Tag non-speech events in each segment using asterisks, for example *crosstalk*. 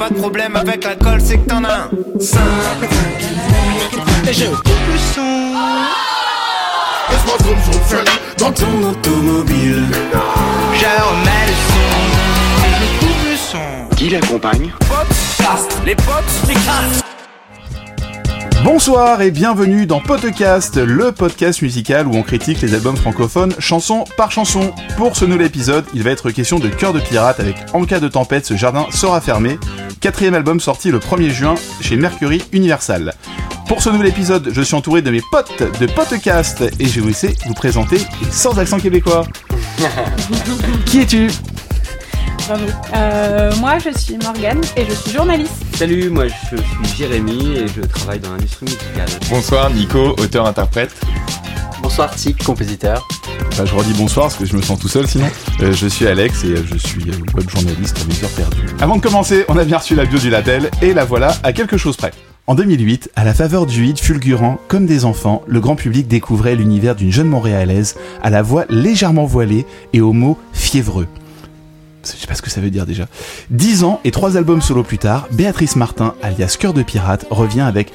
pas de problème avec l'alcool, c'est que t'en as un. 5 Et je coupe le son. Laisse-moi zoom zoom dans ton automobile. Je remets le son. Et je coupe le son. Qui l'accompagne? Podcast, les potes, les. Bonsoir et bienvenue dans Podcast, le podcast musical où on critique les albums francophones chanson par chanson. Pour ce nouvel épisode, il va être question de Cœur de pirate avec En cas de tempête, ce jardin sera fermé. Quatrième album sorti le 1er juin chez Mercury Universal. Pour ce nouvel épisode, je suis entouré de mes potes de Podcast et je vais vous laisser vous présenter sans accent québécois. *laughs* Qui es-tu? Euh, moi, je suis Morgane et je suis journaliste. Salut, moi je suis Jérémy et je travaille dans l'industrie musicale. Bonsoir Nico, auteur-interprète. Bonsoir Tic, compositeur. Bah, je redis bonsoir parce que je me sens tout seul sinon. Euh, je suis Alex et euh, je suis euh, web journaliste à mes heures perdues. Avant de commencer, on a bien reçu la bio du label et la voilà à quelque chose près. En 2008, à la faveur du hit fulgurant Comme des enfants, le grand public découvrait l'univers d'une jeune Montréalaise à la voix légèrement voilée et aux mots fiévreux. Je sais pas ce que ça veut dire déjà. Dix ans et trois albums solo plus tard, Béatrice Martin, alias Cœur de Pirate, revient avec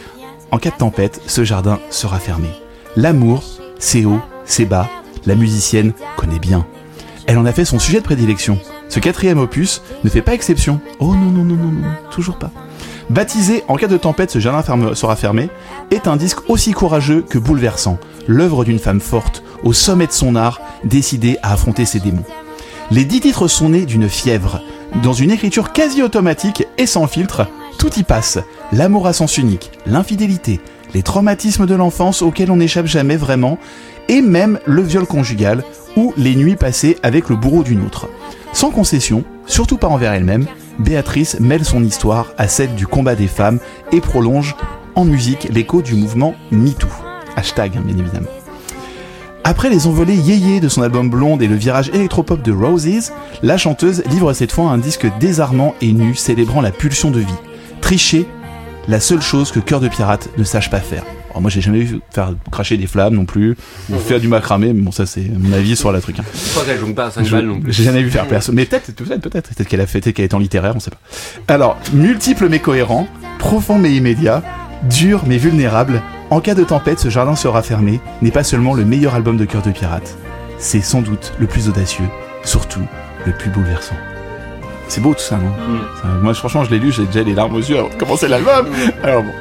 En cas de tempête, ce jardin sera fermé. L'amour, c'est haut, c'est bas, la musicienne connaît bien. Elle en a fait son sujet de prédilection. Ce quatrième opus ne fait pas exception. Oh non, non, non, non, non, toujours pas. Baptisé En cas de tempête, ce jardin sera fermé, est un disque aussi courageux que bouleversant. L'œuvre d'une femme forte, au sommet de son art, décidée à affronter ses démons. Les dix titres sont nés d'une fièvre. Dans une écriture quasi automatique et sans filtre, tout y passe. L'amour à sens unique, l'infidélité, les traumatismes de l'enfance auxquels on n'échappe jamais vraiment, et même le viol conjugal ou les nuits passées avec le bourreau d'une autre. Sans concession, surtout pas envers elle-même, Béatrice mêle son histoire à celle du combat des femmes et prolonge en musique l'écho du mouvement MeToo. Hashtag, bien évidemment. Après les envolées yéyé de son album Blonde et le virage électropop de Roses, la chanteuse livre cette fois un disque désarmant et nu célébrant la pulsion de vie. Tricher, la seule chose que Cœur de Pirate ne sache pas faire. Alors moi j'ai jamais vu faire cracher des flammes non plus, ou faire du macramé, mais bon ça c'est mon avis sur la truc. hein. Je crois qu'elle joue pas à 5 Je- balles non plus. J'ai jamais vu faire personne. Mais peut-être, peut-être, peut-être, peut-être qu'elle a fait, peut-être qu'elle est en littéraire, on sait pas. Alors, multiple mais cohérent, profond mais immédiat, dur mais vulnérable. En cas de tempête, ce jardin sera fermé. N'est pas seulement le meilleur album de Cœur de Pirate. C'est sans doute le plus audacieux, surtout le plus bouleversant. C'est beau tout ça, non Ça, Moi, franchement, je l'ai lu, j'ai déjà les larmes aux yeux avant de commencer l'album. Alors bon.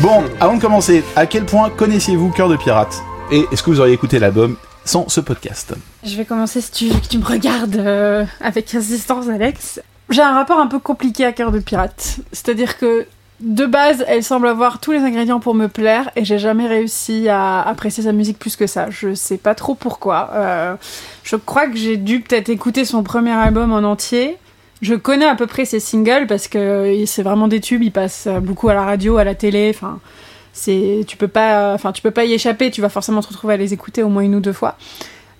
Bon, avant de commencer, à quel point connaissiez-vous Cœur de Pirate? Et est-ce que vous auriez écouté l'album sans ce podcast? Je vais commencer si tu, que tu me regardes euh, avec insistance, Alex. J'ai un rapport un peu compliqué à Cœur de Pirate. C'est-à-dire que de base, elle semble avoir tous les ingrédients pour me plaire et j'ai jamais réussi à apprécier sa musique plus que ça. Je sais pas trop pourquoi. Euh, je crois que j'ai dû peut-être écouter son premier album en entier. Je connais à peu près ses singles parce que c'est vraiment des tubes. Ils passent beaucoup à la radio, à la télé. Enfin, c'est tu peux pas, enfin tu peux pas y échapper. Tu vas forcément te retrouver à les écouter au moins une ou deux fois.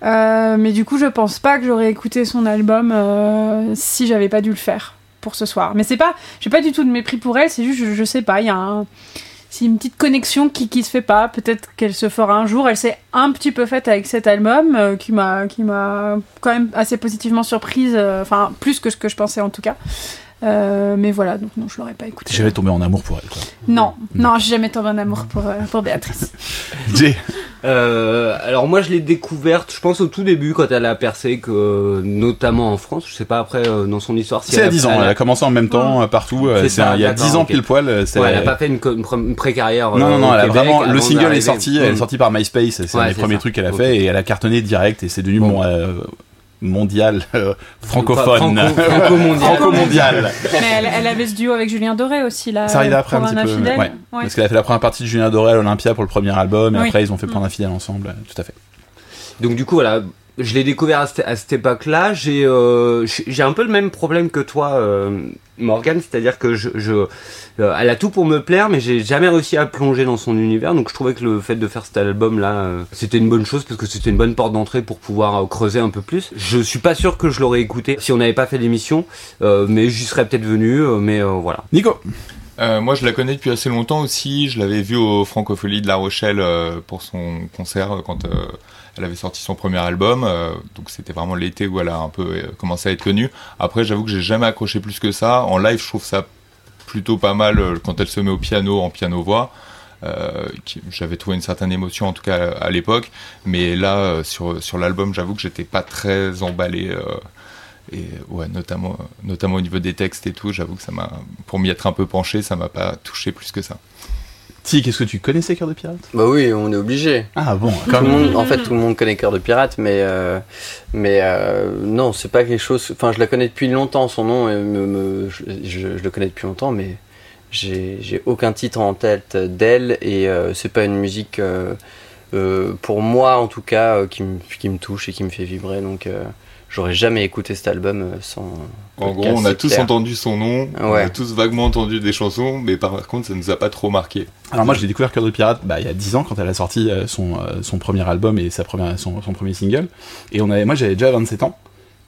Euh, mais du coup, je pense pas que j'aurais écouté son album euh, si j'avais pas dû le faire pour ce soir. Mais c'est pas, j'ai pas du tout de mépris pour elle. C'est juste, je, sais pas, il y a un, c'est une petite connexion qui qui se fait pas. Peut-être qu'elle se fera un jour. Elle s'est un petit peu faite avec cet album euh, qui m'a, qui m'a quand même assez positivement surprise. euh, Enfin, plus que ce que je pensais en tout cas. Euh, mais voilà, donc non, je l'aurais pas écouté. T'es jamais tombé en amour pour elle, quoi. Non, non, j'ai jamais tombé en amour pour, euh, pour Béatrice. *laughs* Jay Euh, alors moi je l'ai découverte, je pense au tout début quand elle a percé, que notamment en France, je sais pas après euh, dans son histoire. si C'est elle à a- 10 ans, elle elle a- commencé en même temps partout. C'est il y a d'accord, 10 ans ok. pile poil. Ouais, elle a pas fait une, une pré-carrière. Non, non, non, au elle a Québec vraiment. Le single est sorti, elle est Mm. sortie par MySpace, c'est un des premiers ça. trucs qu'elle a fait et elle a cartonné direct et c'est devenu Bon. Mon, euh, mondial, euh, francophone. Franco- franco-mondial. Franco-mondial. Mais elle, elle avait ce duo avec Julien Doré aussi là. Ça arrive après un petit peu. infidèle. ouais. Ouais. Parce qu'elle a fait la première partie de Julien Doré à l'Olympia pour le premier album et Oui. après ils ont fait Prendre Mm. un fidèle ensemble. euh, Tout à fait. Donc du coup voilà, je l'ai découvert à, cette- à cette époque-là. J'ai euh, j'ai j'ai un peu le même problème que toi, euh, Morgan, c'est-à-dire que je, je euh, elle a tout pour me plaire, mais j'ai jamais réussi à plonger dans son univers. Donc je trouvais que le fait de faire cet album-là, euh, c'était une bonne chose parce que c'était une bonne porte d'entrée pour pouvoir euh, creuser un peu plus. Je suis pas sûr que je l'aurais écouté si on n'avait pas fait l'émission, euh, mais j'y serais peut-être venu. euh, mais euh, voilà. Nico Euh, moi, je la connais depuis assez longtemps aussi. Je l'avais vue au Francofolie de La Rochelle euh, pour son concert euh, quand euh, elle avait sorti son premier album. euh, donc, c'était vraiment l'été où elle a un peu euh, commencé à être connue. Après, j'avoue que j'ai jamais accroché plus que ça. En live, je trouve ça plutôt pas mal euh, quand elle se met au piano en piano voix. Qui- j'avais trouvé une certaine émotion en tout cas à l'époque, mais là sur sur l'album, j'avoue que j'étais pas très emballé. et notamment, notamment au niveau des textes et tout, j'avoue que ça m'a, pour m'y être un peu penché, ça m'a pas touché plus que ça. Si, qu'est-ce que tu connaissais Cœur de Pirate? Bah oui, on est obligé. Ah bon, quand même. monde, en fait, tout le monde connaît Cœur de Pirate, mais euh, mais euh, non, c'est pas quelque chose. Enfin, je la connais depuis longtemps. Son nom, euh, me, me- je, je- je le connais depuis longtemps, mais j'ai aucun titre en tête d'elle et euh, c'est pas une musique euh, euh, pour moi en tout cas qui me qui me touche et qui me fait vibrer. Donc j'aurais jamais écouté cet album euh, sans. En gros, on a tous clair. entendu son nom, on a tous vaguement entendu des chansons, mais par contre, ça nous a pas trop marqué. Alors moi j'ai découvert Cœur de Pirate bah, il y a 10 ans quand elle a sorti euh, son, euh, son premier album et sa première, son, son premier single. Et on avait, moi j'avais déjà 27 ans.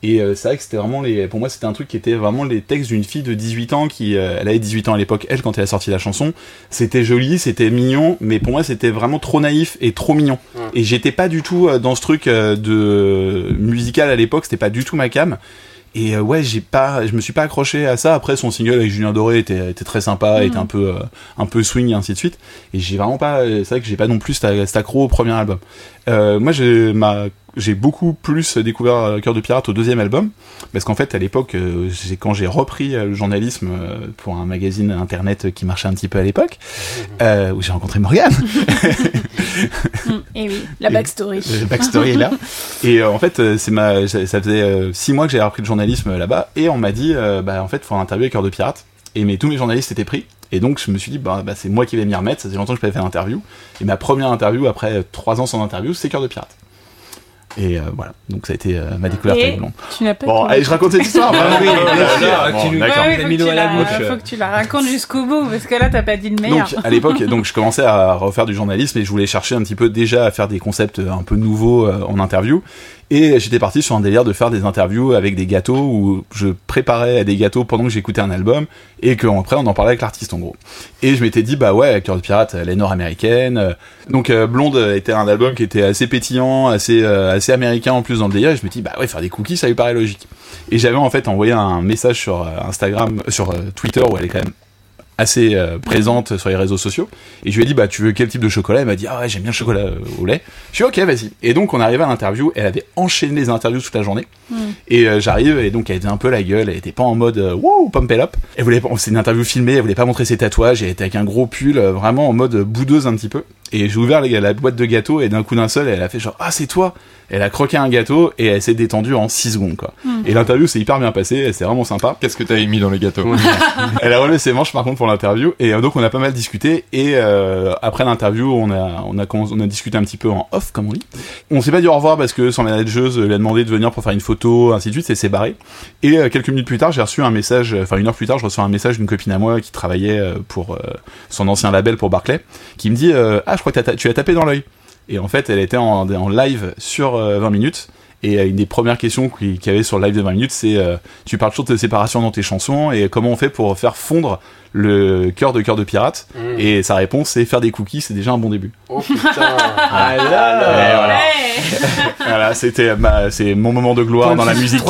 Et euh, c'est vrai que c'était vraiment les. Pour moi c'était un truc qui était vraiment les textes d'une fille de 18 ans qui. euh, elle avait 18 ans à l'époque, elle quand elle a sorti la chanson. C'était joli, c'était mignon, mais pour moi c'était vraiment trop naïf et trop mignon. Et j'étais pas du tout euh, dans ce truc de musical à l'époque, c'était pas du tout ma cam. Et euh, ouais, j'ai pas, je me suis pas accroché à ça. Après, son single avec Julien Doré était, était très sympa, Mhm. était un peu, euh, un peu swing et ainsi de suite. Et j'ai vraiment pas, c'est vrai que j'ai pas non plus cet, cet accro au premier album. Euh, moi, j'ai ma, j'ai beaucoup plus découvert euh, Cœur de Pirate au deuxième album, parce qu'en fait, à l'époque, euh, quand j'ai repris euh, le journalisme pour un magazine internet qui marchait un petit peu à l'époque, *laughs* euh, où j'ai rencontré Morgane. *laughs* Et oui, la backstory. Le backstory est là. *laughs* Et en fait, c'est ma, ça faisait six mois que j'avais repris le journalisme là-bas, et on m'a dit, bah en fait, faut un interview avec Cœur de Pirate. Et mais tous mes journalistes étaient pris. Et donc je me suis dit, bah, bah, c'est moi qui vais m'y remettre. Ça faisait longtemps que je pas fait l'interview. Et ma première interview après trois ans sans interview, c'est Cœur de Pirate. Et euh, voilà. Donc ça a été euh, ma découverte Et avec Blonde. Tu n'as pas Bon, allez, je raconte cette histoire. vraiment. *laughs* Oui, bien Voilà, sûr, voilà. tu Bon, nous- d'accord. Ouais, faut, mis que tu la faut que tu la racontes jusqu'au bout, parce que là, t'as pas dit le meilleur. Donc à l'époque, donc je commençais à refaire du journalisme et je voulais chercher un petit peu déjà à faire des concepts euh, un peu nouveaux euh, en interview. Et j'étais parti sur un délire de faire des interviews avec des gâteaux où je préparais des gâteaux pendant que j'écoutais un album et que après on en parlait avec l'artiste en gros. Et je m'étais dit bah ouais, Cœur de Pirate, elle est nord-américaine. Donc euh, Blonde était un album qui était assez pétillant, assez euh, assez américain en plus dans le délire. Et je me dis bah ouais, faire des cookies ça lui paraît logique. Et j'avais en fait envoyé un message sur euh, Instagram, sur Twitter où elle est quand même assez euh, présente sur les réseaux sociaux. Et je lui ai dit bah tu veux quel type de chocolat? Elle m'a dit ah ouais j'aime bien le chocolat euh, au lait. Je suis ok vas-y. Et donc on arrivait à l'interview. Elle avait enchaîné les interviews toute la journée. Et euh, j'arrive et donc elle était un peu la gueule. Elle était pas en mode wow pump it up. Elle voulait c'est une interview filmée. Elle voulait pas montrer ses tatouages. Elle était avec un gros pull vraiment en mode boudeuse un petit peu. Et j'ai ouvert la, la boîte de gâteaux et d'un coup d'un seul elle a fait genre ah c'est toi elle a croqué un gâteau et elle s'est détendue en 6 secondes quoi et l'interview s'est hyper bien passée c'est vraiment sympa Qu'est-ce que t'avais mis dans les gâteaux *laughs* elle a relevé ses manches par contre pour l'interview et euh, donc on a pas mal discuté et euh, après l'interview on a on a commencé- on a discuté un petit peu en off comme on dit. On s'est pas dit au revoir parce que son manageuse lui a demandé de venir pour faire une photo ainsi de suite, c'est s'est barré. Et euh, quelques minutes plus tard j'ai reçu un message, enfin une heure plus tard je reçois un message d'une copine à moi qui travaillait pour euh, son ancien label pour Barclay qui me dit euh, ah je crois que tu as tapé dans l'œil. Et en fait elle était en, live sur euh, 20 minutes. Et euh, une des premières questions qu'il y avait sur le live de 20 minutes, c'est euh, tu parles toujours de séparation dans tes chansons et comment on fait pour faire fondre le cœur de cœur de pirate Mm. Et sa réponse c'est faire des cookies, c'est déjà un bon début. Oh putain *laughs* Ah là voilà. Voilà, c'était c'est mon moment de gloire dans la musique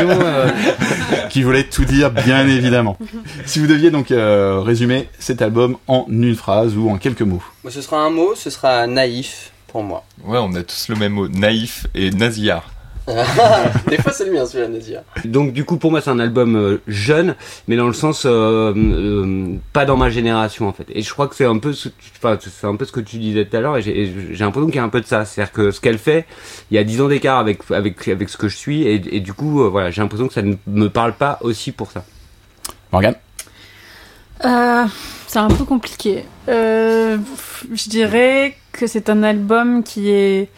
euh, *laughs* qui voulait tout dire, bien évidemment. Si vous deviez donc euh, résumer cet album en une phrase ou en quelques mots. Ce sera un mot, ce sera naïf pour moi. Ouais, on a tous le même mot, naïf et nasillard. *laughs* Des fois, c'est le mien, celui-là, Nadia. Donc du coup pour moi c'est un album euh, jeune, mais dans le sens euh, euh, pas dans ma génération en fait. Et je crois que c'est un peu ce, enfin, c'est un peu ce que tu disais tout à l'heure et j'ai et j'ai l'impression qu'il y a un peu de ça. C'est-à-dire que ce qu'elle fait, il y a 10 ans d'écart avec avec avec ce que je suis et, et du coup euh, voilà j'ai l'impression que ça ne me parle pas aussi pour ça. Morgane? Euh, c'est un peu compliqué. Euh, je dirais que c'est un album qui est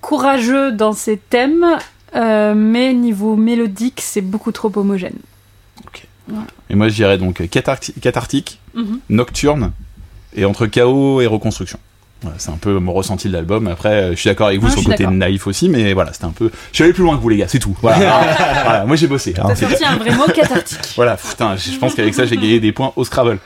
courageux dans ses thèmes, euh, mais niveau mélodique, c'est beaucoup trop homogène. Et moi je dirais donc catharti- cathartique, Mhm. nocturne et entre chaos et reconstruction. Voilà, c'est un peu mon ressenti de l'album. Après, euh, je suis d'accord avec vous Ah, sur le côté naïf aussi, mais voilà, c'était un peu. Je suis allé plus loin que vous les gars, c'est tout. Voilà, *laughs* Voilà, moi j'ai bossé. hein, T'as c'est- sorti un vrai mot cathartique. *laughs* Voilà, putain, je pense qu'avec ça j'ai gagné des points au Scrabble.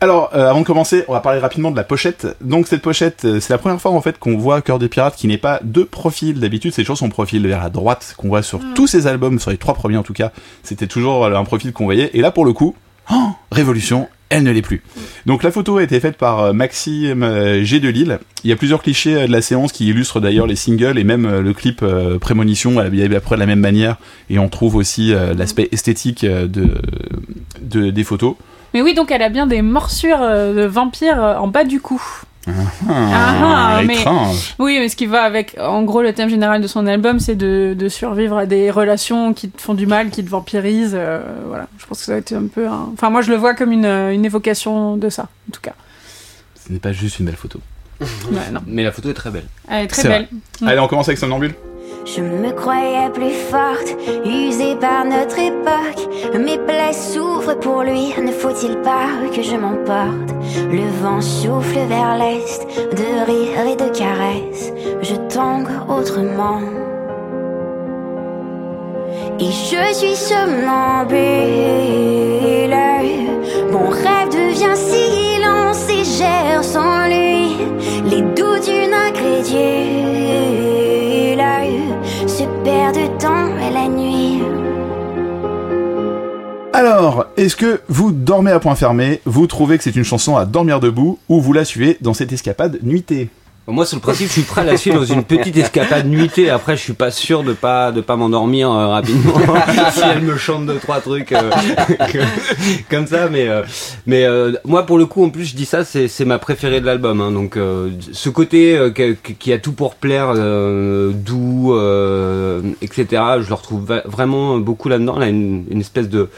Alors, euh, avant de commencer, on va parler rapidement de la pochette. Donc cette pochette, euh, c'est la première fois en fait qu'on voit Cœur des Pirates qui n'est pas de profil. D'habitude, c'est toujours son profil vers la droite qu'on voit sur tous ses albums, sur les trois premiers en tout cas. C'était toujours un profil qu'on voyait. Et là, pour le coup, Oh, révolution, elle ne l'est plus. Donc la photo a été faite par euh, Maxime euh, G de Lille. Il y a plusieurs clichés euh, de la séance qui illustrent d'ailleurs les singles et même le clip Prémonition habillé après de la même manière. Et on trouve aussi l'aspect esthétique de, de- des photos. Mais oui, donc elle a bien des morsures de vampire euh, en bas du cou. Ah, mais- étrange. Oui, mais ce qui va avec, en gros, le thème général de son album, c'est de, de survivre à des relations qui te font du mal, qui te vampirisent. euh, voilà, je pense que ça va être un peu. un- Enfin, moi, je le vois comme une, euh, une évocation de ça, en tout cas. Ce n'est pas juste une belle photo. Ouais, non. Mais la photo est très belle. Elle est très belle. Allez, on commence avec Somnambule. Je me croyais plus forte, usée par notre époque. Mes plaies souffrent pour lui, ne faut-il pas que je m'emporte? Le vent souffle vers l'est, de rire et de caresses. Je tangue autrement. Et je suis somnambule. Mon rêve devient silence et gère sans lui les doux d'une incrédule Alors, est-ce que vous dormez à point fermé, vous trouvez que c'est une chanson à dormir debout, ou vous la suivez dans cette escapade nuitée? Moi, sur le principe, je suis prêt à la suivre dans une petite escapade nuitée. Après, je suis pas sûr de pas de pas m'endormir euh, rapidement *laughs* si elle me chante deux trois trucs euh, *laughs* comme ça. Mais euh, mais euh, moi, pour le coup, en plus, je dis ça, c'est c'est ma préférée de l'album. hein. donc, euh, ce côté euh, qui a tout pour plaire, euh, doux, euh, etc. Je le retrouve vraiment beaucoup là-dedans. Là, une, une espèce de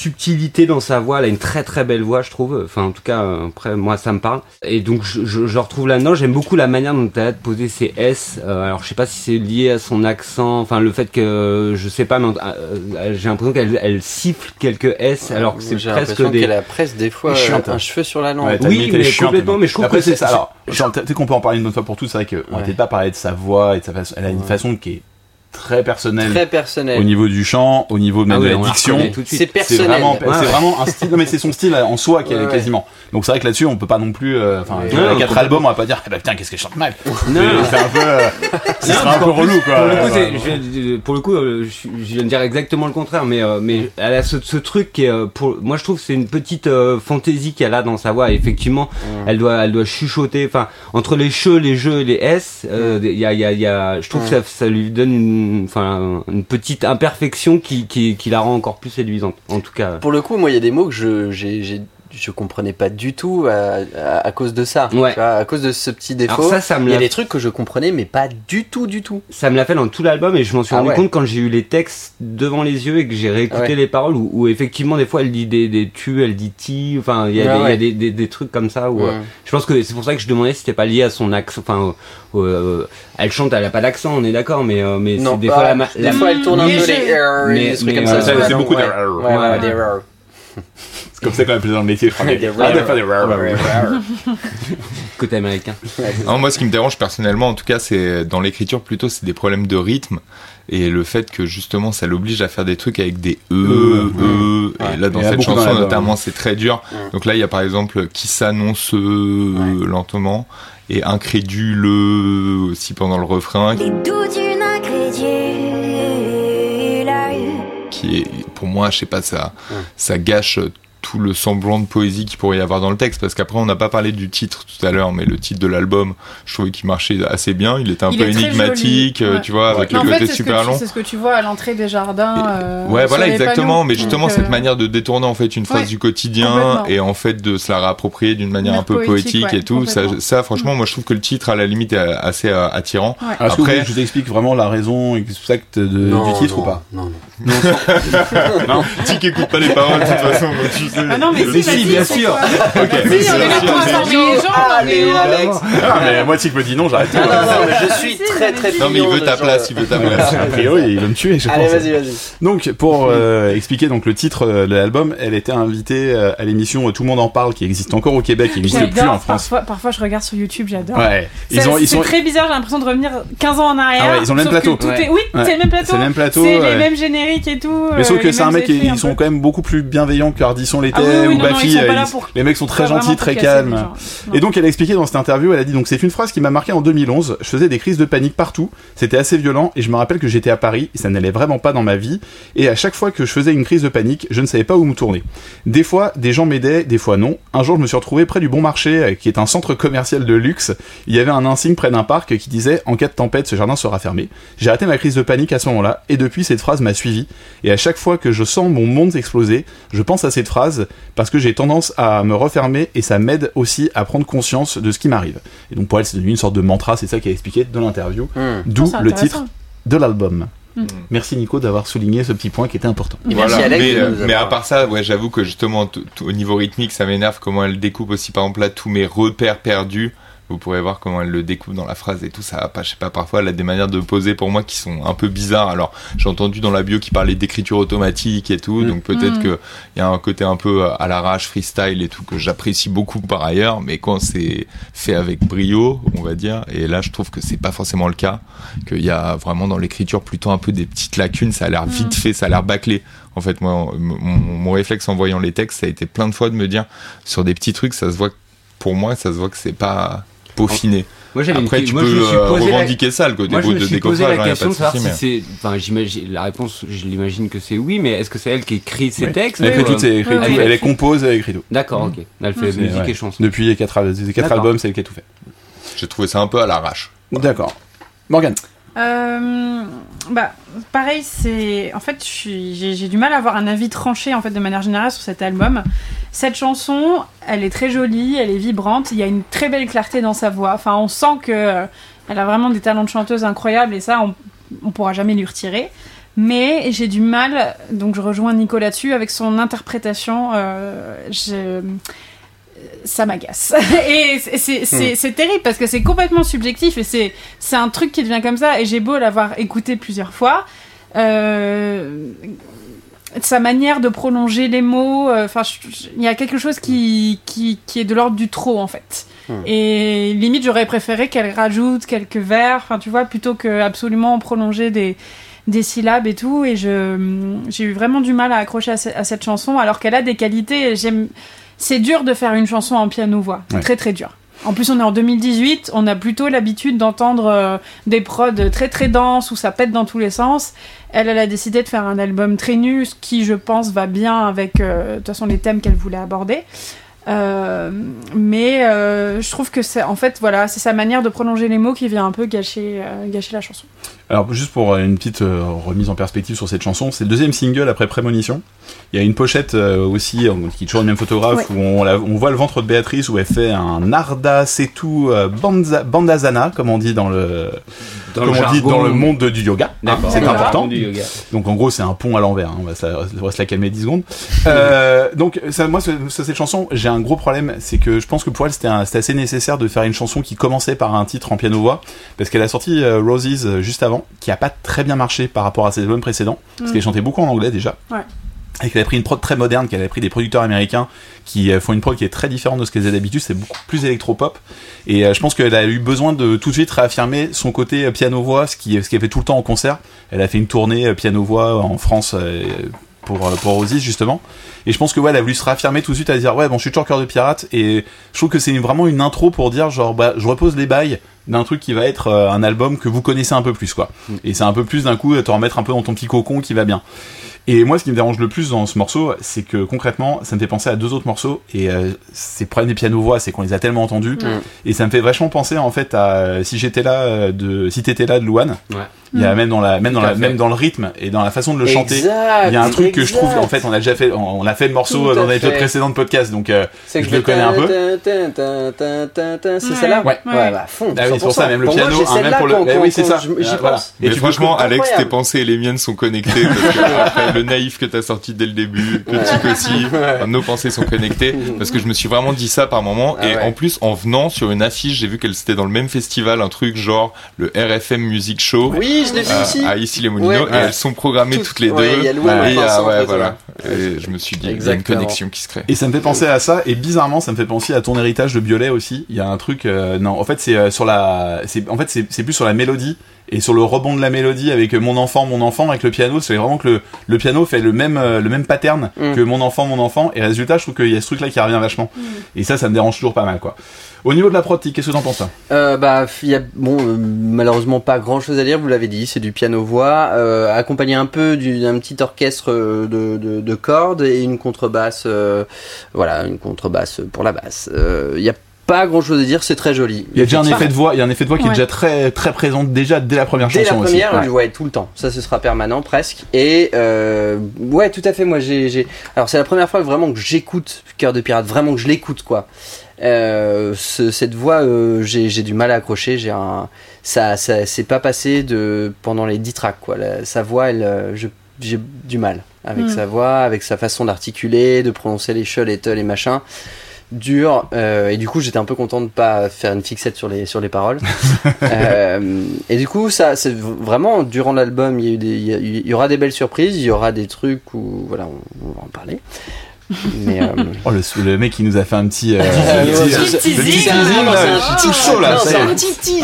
subtilité dans sa voix, elle a une très très belle voix, je trouve. Enfin, en tout cas, euh, après, moi, ça me parle. Et donc, je, je, je retrouve là-dedans. J'aime beaucoup la manière dont elle a de poser ses S. Euh, alors, je sais pas si c'est lié à son accent, enfin, le fait que, je sais pas, mais euh, j'ai l'impression qu'elle elle siffle quelques S, alors que c'est presque des. qu'elle a presque des fois euh, hein. un cheveu sur la langue. Ouais, Oui, mais complètement, mais je trouve Après, que c'est ça. Alors, peut-être qu'on peut en parler une autre fois pour toutes. C'est vrai qu'on Ouais. peut-être pas parler de sa voix et de sa façon. Elle a une Ouais. façon qui est très personnel. au niveau du chant, au niveau même Ah de oui, la on la diction. C'est personnel. vraiment, Ouais, c'est ouais. vraiment un style. Non, mais c'est son style en soi qui est Ouais, ouais. quasiment. Donc c'est vrai que là-dessus, on peut pas non plus. euh, Enfin, Ouais. il y a Non, quatre albums, on va pas dire. Eh ben, putain, qu'est-ce qu'elle chante mal. Non, C'est- un peu. euh, un peu relou, quoi. Pour le coup, je viens de- pour le coup, euh, je, je viens de dire exactement le contraire, mais euh, mais elle a ce, ce truc qui est, euh, pour, moi je trouve que c'est une petite euh, fantaisie qu'elle a dans sa voix. Et effectivement, elle doit, elle doit chuchoter. Enfin, entre les che, les jeux et les s, euh, il y a, il y a, il y a, je trouve que ça, ça lui donne une, une petite imperfection qui, la rend encore plus séduisante. En tout cas. Pour le coup, moi, il y a des mots que j'ai- je comprenais pas du tout à, à, à cause de ça. Ouais. Tu vois, à cause de ce petit défaut. Alors ça, ça me il y a l'a des trucs que je comprenais, mais pas du tout, du tout. ça me l'a fait dans tout l'album et je m'en suis Ah rendu ouais. compte quand j'ai eu les textes devant les yeux et que j'ai réécouté Ouais. les paroles où, où effectivement des fois elle dit des, des tu, elle dit ti, enfin il y a, Ah des, y a des, des, des trucs comme ça où euh, Ouais. je pense que c'est pour ça que je demandais si c'était pas lié à son accent, enfin euh, euh, elle chante, elle a pas d'accent, on est d'accord, mais euh, mais Non, c'est des bah, fois la, ma- des la- fois, elle tourne un peu les erreurs, Mais- des trucs mais, comme euh, ça. la c'est beaucoup de *laughs* C'est comme ça qu'on appelle dans le métier, je crois. Des. Ah, *laughs* côté américain. Non, moi, ce qui me dérange personnellement, en tout cas, c'est dans l'écriture plutôt, c'est des problèmes de rythme et le fait que justement, ça l'oblige à faire des trucs avec des e, Euh, e. ouais. Et là, dans cette dans chanson, notamment, c'est très dur. Ouais. Donc là, il y a par exemple qui s'annonce euh, lentement et incrédule aussi pendant le refrain, Les qui est, pour moi, je sais pas, ça, Ouais. ça gâche tout le semblant de poésie qu'il pourrait y avoir dans le texte parce qu'après on n'a pas parlé du titre tout à l'heure mais le titre de l'album je trouvais qu'il marchait assez bien il était un Il peu énigmatique euh, Ouais. tu vois avec Mais le fait, côté super long C'est ce que tu vois à l'entrée des jardins. euh, ouais voilà exactement panneaux. mais justement Donc, cette euh, manière de détourner en fait une phrase ouais, du quotidien et en fait de se la réapproprier d'une manière un peu poétique, poétique ouais, et tout ça, franchement moi je trouve que le titre à la limite est assez attirant Après- je vous explique vraiment la raison exacte de, Non, du titre non, ou pas? Non, non. Non. *laughs* Écoute pas les paroles de toute façon *laughs* Ah non, mais Mais si, si, bien sûr. Ok. Si, on est là pour informer les gens. Allez, mais, Alex. Ah, mais moi, Tic me dit non, j'arrête. Non, non, non, mais je suis Si, très mais très si. non mais il veut ta place il veut ta place A priori, il va me tuer, je Allez, pense. vas-y, vas-y. Donc, pour euh, expliquer donc le titre euh, de l'album, elle était invitée euh, à l'émission Tout le monde en parle, qui existe encore au Québec, qui n'existe plus en France. Parfois, parfois, je regarde sur YouTube, j'adore. Ouais. Ils C'est ont, ils c'est sont, très bizarre, j'ai l'impression de revenir 15 ans en arrière. Ah ouais, ils ont le même plateau. tout Ouais. est- Oui, Ouais. c'est le même plateau. c'est le même plateau. C'est les mêmes génériques et tout. Mais sauf que c'est un mec, ils sont quand même beaucoup plus bienveillants que Ah oui, oui, ou euh, pour- les mecs sont très gentils, très calmes. gens. Et donc elle a expliqué dans cette interview, elle a dit donc c'est une phrase qui m'a marqué en 2011. Je faisais des crises de panique partout, c'était assez violent et je me rappelle que j'étais à Paris et ça n'allait vraiment pas dans ma vie. Et à chaque fois que je faisais une crise de panique, je ne savais pas où me tourner. Des fois, des gens m'aidaient, des fois non. Un jour, je me suis retrouvé près du Bon Marché, euh, qui est un centre commercial de luxe. Il y avait un insigne près d'un parc qui disait en cas de tempête, ce jardin sera fermé. J'ai arrêté ma crise de panique à ce moment-là et depuis cette phrase m'a suivi. Et à chaque fois que je sens mon monde exploser, je pense à cette phrase parce que j'ai tendance à me refermer et ça m'aide aussi à prendre conscience de ce qui m'arrive. Et donc pour elle, c'est devenu une sorte de mantra, c'est ça qu'elle a expliqué dans l'interview, Hmm. d'où C'est le titre de l'album. Mm. Merci Nico d'avoir souligné ce petit point qui était important. Merci Alex mais, euh, mais à part ça, ouais, j'avoue que justement, au niveau rythmique, ça m'énerve comment elle découpe aussi, par exemple, là, tous mes repères perdus. Vous pourrez voir comment elle le découpe dans la phrase et tout. Ça va pas, je sais pas, parfois, elle a des manières de poser pour moi qui sont un peu bizarres. Alors, j'ai entendu dans la bio qui parlait d'écriture automatique et tout. Mm. Donc, peut-être Mm. que il y a un côté un peu à l'arrache, freestyle et tout, que j'apprécie beaucoup par ailleurs. Mais quand c'est fait avec brio, on va dire, et là, je trouve que c'est pas forcément le cas. Qu'il y a vraiment dans l'écriture plutôt un peu des petites lacunes. Ça a l'air vite fait, ça a l'air bâclé. En fait, moi, mon, mon réflexe en voyant les textes, ça a été plein de fois de me dire sur des petits trucs, ça se voit. Pour moi, ça se voit que c'est pas peaufiné. Moi, j'avais Après, une... tu moi, peux je me suis euh, posé la- revendiquer ça, le côté Moi, je me de suis posé la hein, question pas de savoir souci, si mais- c'est. Enfin, j'imagine. La réponse, je l'imagine que c'est oui, mais est-ce que c'est elle qui écrit ces Oui. textes? Elle écrit tout, oui. elle est compose, elle écrit tout. D'accord, ok. Elle fait C'est- musique et chanson. Depuis les quatre, albums, c'est elle qui a tout fait. J'ai trouvé ça un peu à l'arrache. D'accord. Morgan. Euh, bah, pareil, c'est. En fait, j'ai du mal à avoir un avis tranché en fait de manière générale sur cet album. Cette chanson, elle est très jolie, elle est vibrante. Il y a une très belle clarté dans sa voix. Enfin, on sent que euh, elle a vraiment des talents de chanteuse incroyables et ça, on, on pourra jamais lui retirer. Mais j'ai du mal, donc je rejoins Nico là-dessus, avec son interprétation. euh, je- ça m'agace. *laughs* Et c'est- c'est terrible parce que c'est complètement subjectif et c'est un truc qui devient comme ça. Et j'ai beau l'avoir écouté plusieurs fois. euh, sa manière de prolonger les mots, euh, enfin, il y a quelque chose qui, qui, qui est de l'ordre du trop en fait. Hmm. Et limite, j'aurais préféré qu'elle rajoute quelques vers, enfin, tu vois, plutôt que absolument prolonger des, des syllabes et tout. Et j'ai eu vraiment du mal à accrocher à, ce- à cette chanson, alors qu'elle a des qualités. J'aime, c'est dur de faire une chanson en piano-voix, Ouais. très très dur. En plus, on est en 2018, on a plutôt l'habitude d'entendre euh, des prods très très denses où ça pète dans tous les sens. Elle, elle a décidé de faire un album très nu, ce qui, je pense, va bien avec, euh, de toute façon, les thèmes qu'elle voulait aborder. Euh, mais je trouve que c'est, en fait, voilà, c'est sa manière de prolonger les mots qui vient un peu gâcher, gâcher la chanson. Alors juste pour euh, une petite euh, remise en perspective sur cette chanson, c'est le deuxième single après Prémonition. Il y a une pochette euh, aussi qui est toujours le même photographe où on, la- on voit le ventre de Béatrice où elle fait un Narda Setu euh, Banza- Bandasana comme on dit dans le Dans comme le on dit dans le monde du yoga. D'accord. c'est important. Du yoga. Donc en gros c'est un pont à l'envers. hein. On, va, ça- on va se la calmer 10 secondes. Euh, donc ça, moi sur sur cette chanson j'ai un gros problème, c'est que je pense que pour elle c'était assez nécessaire de faire une chanson qui commençait par un titre en piano voix parce qu'elle a sorti euh, Roses juste avant, qui a pas très bien marché par rapport à ses albums précédents, parce Mm. qu'elle chantait beaucoup en anglais déjà. Ouais. Et qu'elle a pris une prod très moderne, qu'elle a pris des producteurs américains qui euh, font une prod qui est très différente de ce qu'elle faisait d'habitude, c'est beaucoup plus électropop. Et euh, je pense qu'elle a eu besoin de tout de suite réaffirmer son côté euh, piano-voix, ce qui- ce qu'elle fait tout le temps en concert. Elle a fait une tournée piano-voix en France euh, pour, pour justement. Et je pense que ouais, elle a voulu se réaffirmer tout de suite à dire ouais bon je suis toujours cœur de pirate et je trouve que c'est vraiment une intro pour dire genre bah je repose les bails d'un truc qui va être euh, un album que vous connaissez un peu plus quoi. Et c'est un peu plus d'un coup euh, te remettre un peu dans ton petit cocon qui va bien. Et moi, ce qui me dérange le plus dans ce morceau, c'est que concrètement, ça me fait penser à deux autres morceaux. Et euh, c'est le problème des pianos-voix, c'est qu'on les a tellement entendus. Mm. Et ça me fait vachement penser en fait à euh, si j'étais là de si t'étais là de Louane. Ouais. Il y a même dans la même dans la fait. même dans le rythme et dans la façon de le chanter. Il y a un truc que je trouve en fait on a déjà fait on on a fait le morceau Tout dans à un épisode fait. précédent de podcast donc euh, C'est que je le connais un peu. C'est Ouais. celle-là Ouais. Ouais, bah, fond. Ah oui, c'est pour ça, 100%. même le Pour piano, hein, même pour le- quand- eh oui, c'est ça. je- J'y Ah, voilà. pense. Mais peux- franchement, Alex, tes pensées et les miennes sont connectées parce que après le naïf que t'as sorti dès le début, le petit aussi, *laughs* enfin, nos pensées sont connectées *laughs* parce que je me suis vraiment dit ça par moment Ah et ouais. en plus en venant sur une affiche, j'ai vu qu'elle c'était dans le même festival, un truc genre le RFM Music Show Oui, je l'ai vu à, aussi. à issy les Moulineaux et elles sont programmées Tout- toutes les deux. il y a Louane et voilà. Et je me suis dit, il y a une connexion qui se crée. Et ça me fait penser à ça, et bizarrement, ça me fait penser à ton héritage de Biolay aussi. Il y a un truc, euh, non, en fait, c'est euh, sur la, c'est, en fait, c'est, plus sur la mélodie et sur le rebond de la mélodie avec mon enfant, mon enfant, avec le piano, c'est vraiment que le, le piano fait le même, euh, le même pattern Mm. que mon enfant, mon enfant, et résultat, je trouve qu'il y a ce truc-là qui revient vachement. Mm. Et ça, ça me dérange toujours pas mal, quoi. Au niveau de la prod, qu'est-ce que t'en penses Euh, bah, il y a bon, euh, malheureusement pas grand chose à dire, vous l'avez dit, c'est du piano-voix, euh, accompagné un peu du- d'un petit orchestre de, de, de cordes et une contrebasse, voilà, une contrebasse pour la basse. Il y a pas grand chose à dire, c'est très joli. Il y a déjà un effet de voix, il y a un effet de voix qui est déjà très, très présent déjà dès la première Dès la chanson première, aussi. Ouais. ouais, tout le temps. Ça, ce sera permanent presque. Et euh, ouais, tout à fait. Moi, j'ai, alors c'est la première fois vraiment que j'écoute Cœur de pirate, vraiment que je l'écoute, quoi. Euh, ce- cette voix, euh, j'ai, du mal à accrocher. J'ai un, ça, ça, c'est pas passé de pendant les 10 tracks, quoi. La- sa voix, elle, euh, j'ai du mal avec Mm. sa voix, avec sa façon d'articuler, de prononcer les shol et tel et machin dur euh, et du coup j'étais un peu content de pas faire une fixette sur les sur les paroles. *laughs* Euh, et du coup ça c'est vraiment durant l'album il y a eu des il y, aura des belles surprises il y aura des trucs où voilà on, on va en parler *laughs* mais euh, Oh, le, le mec qui nous a fait un petit. euh, Euh, le petit- c'est- le petit teasing, tout chaud là. Ah. Le tic teasing.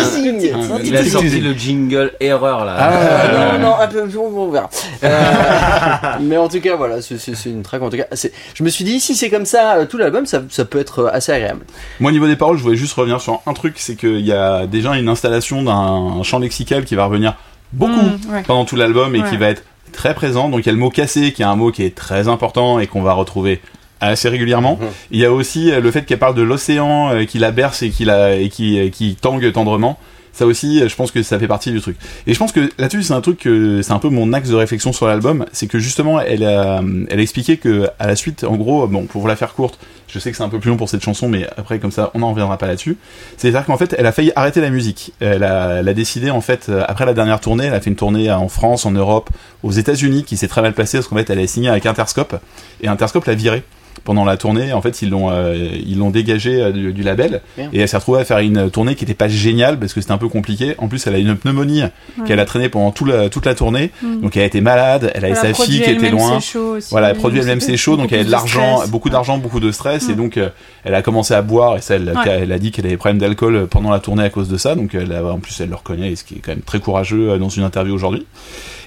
Ah, Il a sorti le jingle erreur là. Ah, non, non, un peu, on on verra. Euh, *laughs* mais en tout cas, voilà, c'est- une track. En tout cas, je me suis dit, si c'est comme ça, euh, tout l'album, ça, ça peut être euh, assez agréable. Moi, au niveau des paroles, je voulais juste revenir sur un truc, c'est qu'il y a déjà une installation d'un champ lexical qui va revenir beaucoup Mm, pendant tout l'album et qui va être très présent. Donc il y a le mot cassé, qui est un mot qui est très important et qu'on va retrouver assez régulièrement. Mhm. Il y a aussi euh, le fait qu'elle parle de l'océan, euh, qui la berce et qui la et qui euh, qui tangue tendrement. Ça aussi, je pense que ça fait partie du truc. Et je pense que là-dessus, c'est un truc que c'est un peu mon axe de réflexion sur l'album, c'est que justement, elle a, elle a expliqué que à la suite, en gros, bon, pour vous la faire courte, je sais que c'est un peu plus long pour cette chanson, mais après comme ça, on n'en reviendra pas là-dessus. C'est-à-dire qu'en fait, elle a failli arrêter la musique. Elle a, décidé en fait euh, après la dernière tournée, elle a fait une tournée en France, en Europe, aux États-Unis, qui s'est très mal passée parce qu'en fait, elle a signé avec Interscope et Interscope l'a virée pendant la tournée. En fait, ils l'ont euh, ils l'ont dégagée euh, du, du label et elle s'est retrouvée à faire une tournée qui était pas géniale parce que c'était un peu compliqué. En plus, elle a une pneumonie qu'elle a traînée pendant tout la, toute la tournée, Mm. donc elle a été malade. Elle avait a sa fille qui était loin. aussi. Voilà, elle produit elle-même ses shows, donc elle avait de l'argent, beaucoup d'argent, beaucoup de stress, et Mm. donc euh, elle a commencé à boire, et ça, elle, Ouais. elle a dit qu'elle avait des problèmes d'alcool pendant la tournée à cause de ça, donc elle a- en plus elle le reconnaît, ce qui est quand même très courageux euh, dans une interview aujourd'hui.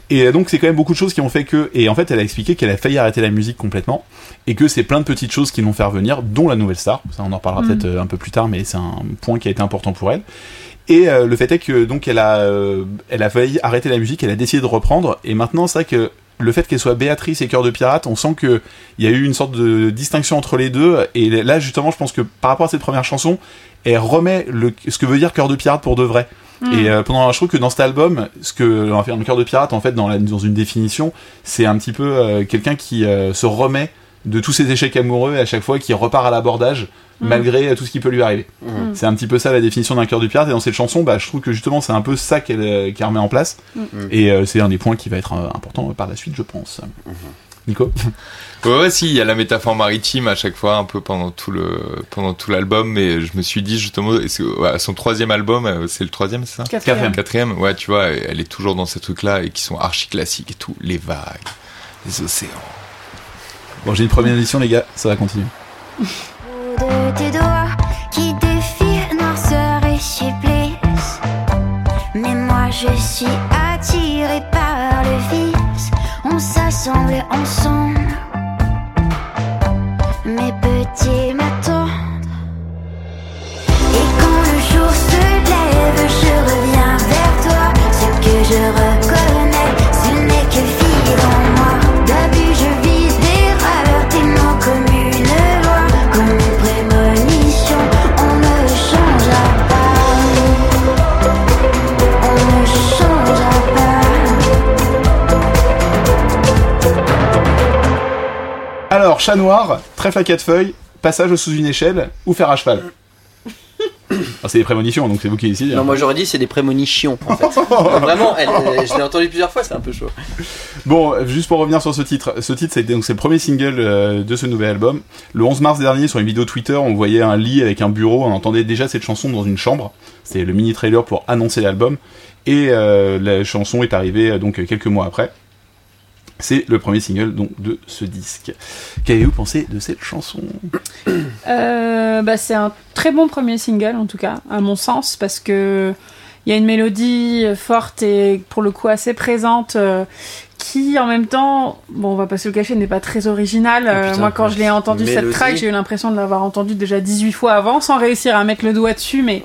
Et euh, donc c'est quand même beaucoup de choses qui ont fait que, et en fait elle a expliqué qu'elle a failli arrêter la musique complètement, et que c'est plein de petites choses qui l'ont fait revenir, dont la nouvelle star, ça on en reparlera Mm. peut-être euh, un peu plus tard, mais c'est un point qui a été important pour elle. Et euh, le fait est que donc elle a, euh, elle a failli arrêter la musique, elle a décidé de reprendre, et maintenant c'est vrai que le fait qu'elle soit Béatrice et Cœur de Pirate, on sent que il y a eu une sorte de distinction entre les deux, et là justement je pense que par rapport à cette première chanson, elle remet le, ce que veut dire Cœur de Pirate pour de vrai. Mm. Et euh, pendant, je trouve que dans cet album, ce que on va faire le cœur de pirate, en fait, dans, la, dans une définition, c'est un petit peu euh, quelqu'un qui euh, se remet de tous ses échecs amoureux et à chaque fois qui repart à l'abordage Mm. malgré tout ce qui peut lui arriver. Mhm. C'est un petit peu ça la définition d'un cœur de pirate. Et dans cette chanson, bah, je trouve que justement, c'est un peu ça qu'elle remet en place. Mm. Et euh, c'est un des points qui va être euh, important par la suite, je pense. Nico? *laughs* Ouais, ouais, si, il y a la métaphore maritime à chaque fois, un peu pendant tout le, pendant tout l'album, mais je me suis dit justement, et c'est- ouais, son troisième album, euh, c'est le troisième, c'est ça? Quatrième. Quatrième, ouais, tu vois, elle est toujours dans ces trucs-là et qui sont archi classiques et tout, les vagues, les océans. Bon, j'ai une première édition, les gars, ça va continuer. de tes doigts qui défient noirceur et supplice. Mais moi je suis attiré par le vice. On s'assemble ensemble. Mes petits m'attendent. Et quand le jour se lève, je reviens vers toi. Ce que je reconnais, Alors, chat noir, trèfle à quatre feuilles, passage sous une échelle ou faire à cheval. *coughs* Ah, c'est des prémonitions, donc c'est vous qui décidez. Non, hein. moi j'aurais dit c'est des prémonitions en fait. *laughs* Vraiment, elle- elle- je l'ai entendu plusieurs fois, c'est un peu chaud. Bon, euh, juste pour revenir sur ce titre, ce titre c'est donc c'est le premier single euh, de ce nouvel album. Le 11 mars dernier, sur une vidéo Twitter, on voyait un lit avec un bureau, on entendait déjà cette chanson dans une chambre. C'est le mini trailer pour annoncer l'album, et euh, la chanson est arrivée euh, donc quelques mois après. C'est le premier single donc de ce disque. Qu'avez-vous pensé de cette chanson? Euh, bah, c'est un très bon premier single en tout cas, à mon sens, parce que il y a une mélodie forte et pour le coup assez présente. euh, qui en même temps, bon on va pas se le cacher, n'est pas très originale. Euh, putain, moi quand je l'ai entendu cette track, j'ai eu l'impression de l'avoir entendu déjà 18 fois avant sans réussir à mettre le doigt dessus, mais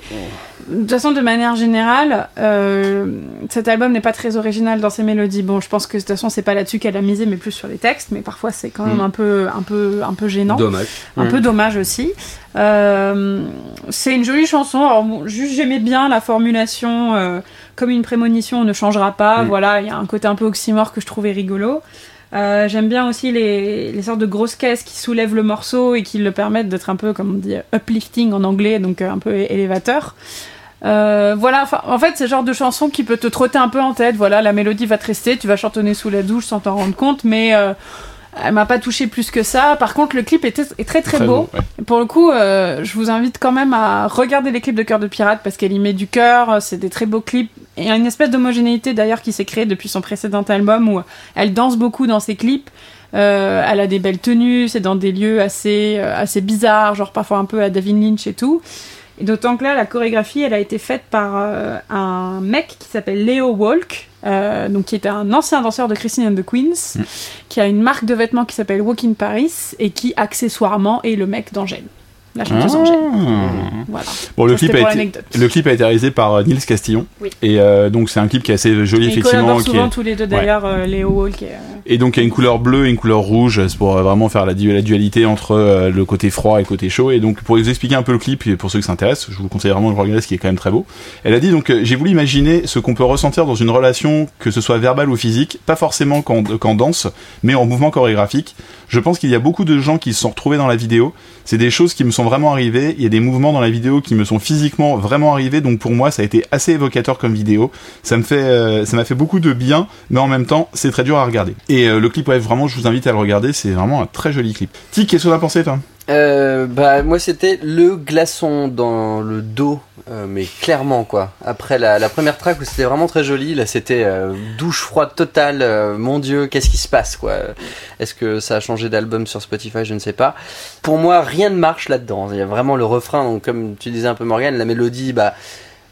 de toute façon de manière générale, euh, cet album n'est pas très original dans ses mélodies. Bon je pense que de toute façon c'est pas là-dessus qu'elle a misé, mais plus sur les textes, mais parfois c'est quand même Mm. un peu un peu un peu gênant Dommage. un Mm. peu dommage aussi. Euh, c'est une jolie chanson. Alors, bon, juste j'aimais bien la formulation euh, comme une prémonition on ne changera pas. Mm. Voilà, il y a un côté un peu oxymore que je trouvais rigolo. Euh, J'aime bien aussi les, les sortes de grosses caisses qui soulèvent le morceau et qui le permettent d'être un peu, comme on dit, uplifting en anglais, donc un peu élévateur. Euh, voilà, en fait, c'est le genre de chanson qui peut te trotter un peu en tête. Voilà, la mélodie va te rester, tu vas chantonner sous la douche sans t'en rendre compte, mais euh, elle m'a pas touché plus que ça. Par contre, le clip est très très, beau. ouais. Pour le coup, euh, je vous invite quand même à regarder les clips de Cœur de Pirate parce qu'elle y met du cœur, c'est des très beaux clips. Et il y a une espèce d'homogénéité d'ailleurs qui s'est créée depuis son précédent album où elle danse beaucoup dans ses clips. Euh, elle a des belles tenues, c'est dans des lieux assez, euh, assez bizarres, genre parfois un peu à David Lynch et tout. Et d'autant que là, la chorégraphie, elle a été faite par euh, un mec qui s'appelle Leo Walk, euh, donc qui était un ancien danseur de Christine and the Queens, Mm. qui a une marque de vêtements qui s'appelle Walk in Paris et qui accessoirement est le mec d'Angèle, la chanteuse Angèle. Ah. Voilà. Bon, le Ça, clip, a été, l'anecdote. le clip a été réalisé par euh, Nils Castillon. Oui. Et euh, donc, c'est un clip qui est assez joli, Et ils effectivement. collaborent Qui souvent est... tous les deux d'ailleurs, euh, Léo Walk et. euh, Et donc, il y a une couleur bleue et une couleur rouge. C'est pour vraiment faire la, du- la dualité entre euh, le côté froid et le côté chaud. Et donc, pour vous expliquer un peu le clip, et pour ceux qui s'intéressent, je vous conseille vraiment de regarder, ce qui est quand même très beau. Elle a dit donc, j'ai voulu imaginer ce qu'on peut ressentir dans une relation, que ce soit verbale ou physique, pas forcément qu'en qu'en danse, mais en mouvement chorégraphique. Je pense qu'il y a beaucoup de gens qui se sont retrouvés dans la vidéo. C'est des choses qui me sont vraiment arrivées. Il y a des mouvements dans la vidéo qui me sont physiquement vraiment arrivés. Donc pour moi, ça a été assez évocateur comme vidéo. Ça me fait, euh, ça m'a fait beaucoup de bien, mais en même temps, c'est très dur à regarder. Et euh, le clip, ouais, vraiment, je vous invite à le regarder. C'est vraiment un très joli clip. Tic, qu'est-ce que t'en as pensé, toi? Euh, bah moi c'était le glaçon dans le dos, euh, mais clairement quoi. Après la, première track où c'était vraiment très joli, là c'était euh, douche froide totale. euh, mon Dieu, qu'est-ce qui se passe quoi Est-ce que ça a changé d'album sur Spotify Je ne sais pas. Pour moi, rien ne marche là-dedans. Il y a vraiment le refrain, donc comme tu disais un peu Morgan, la mélodie, bah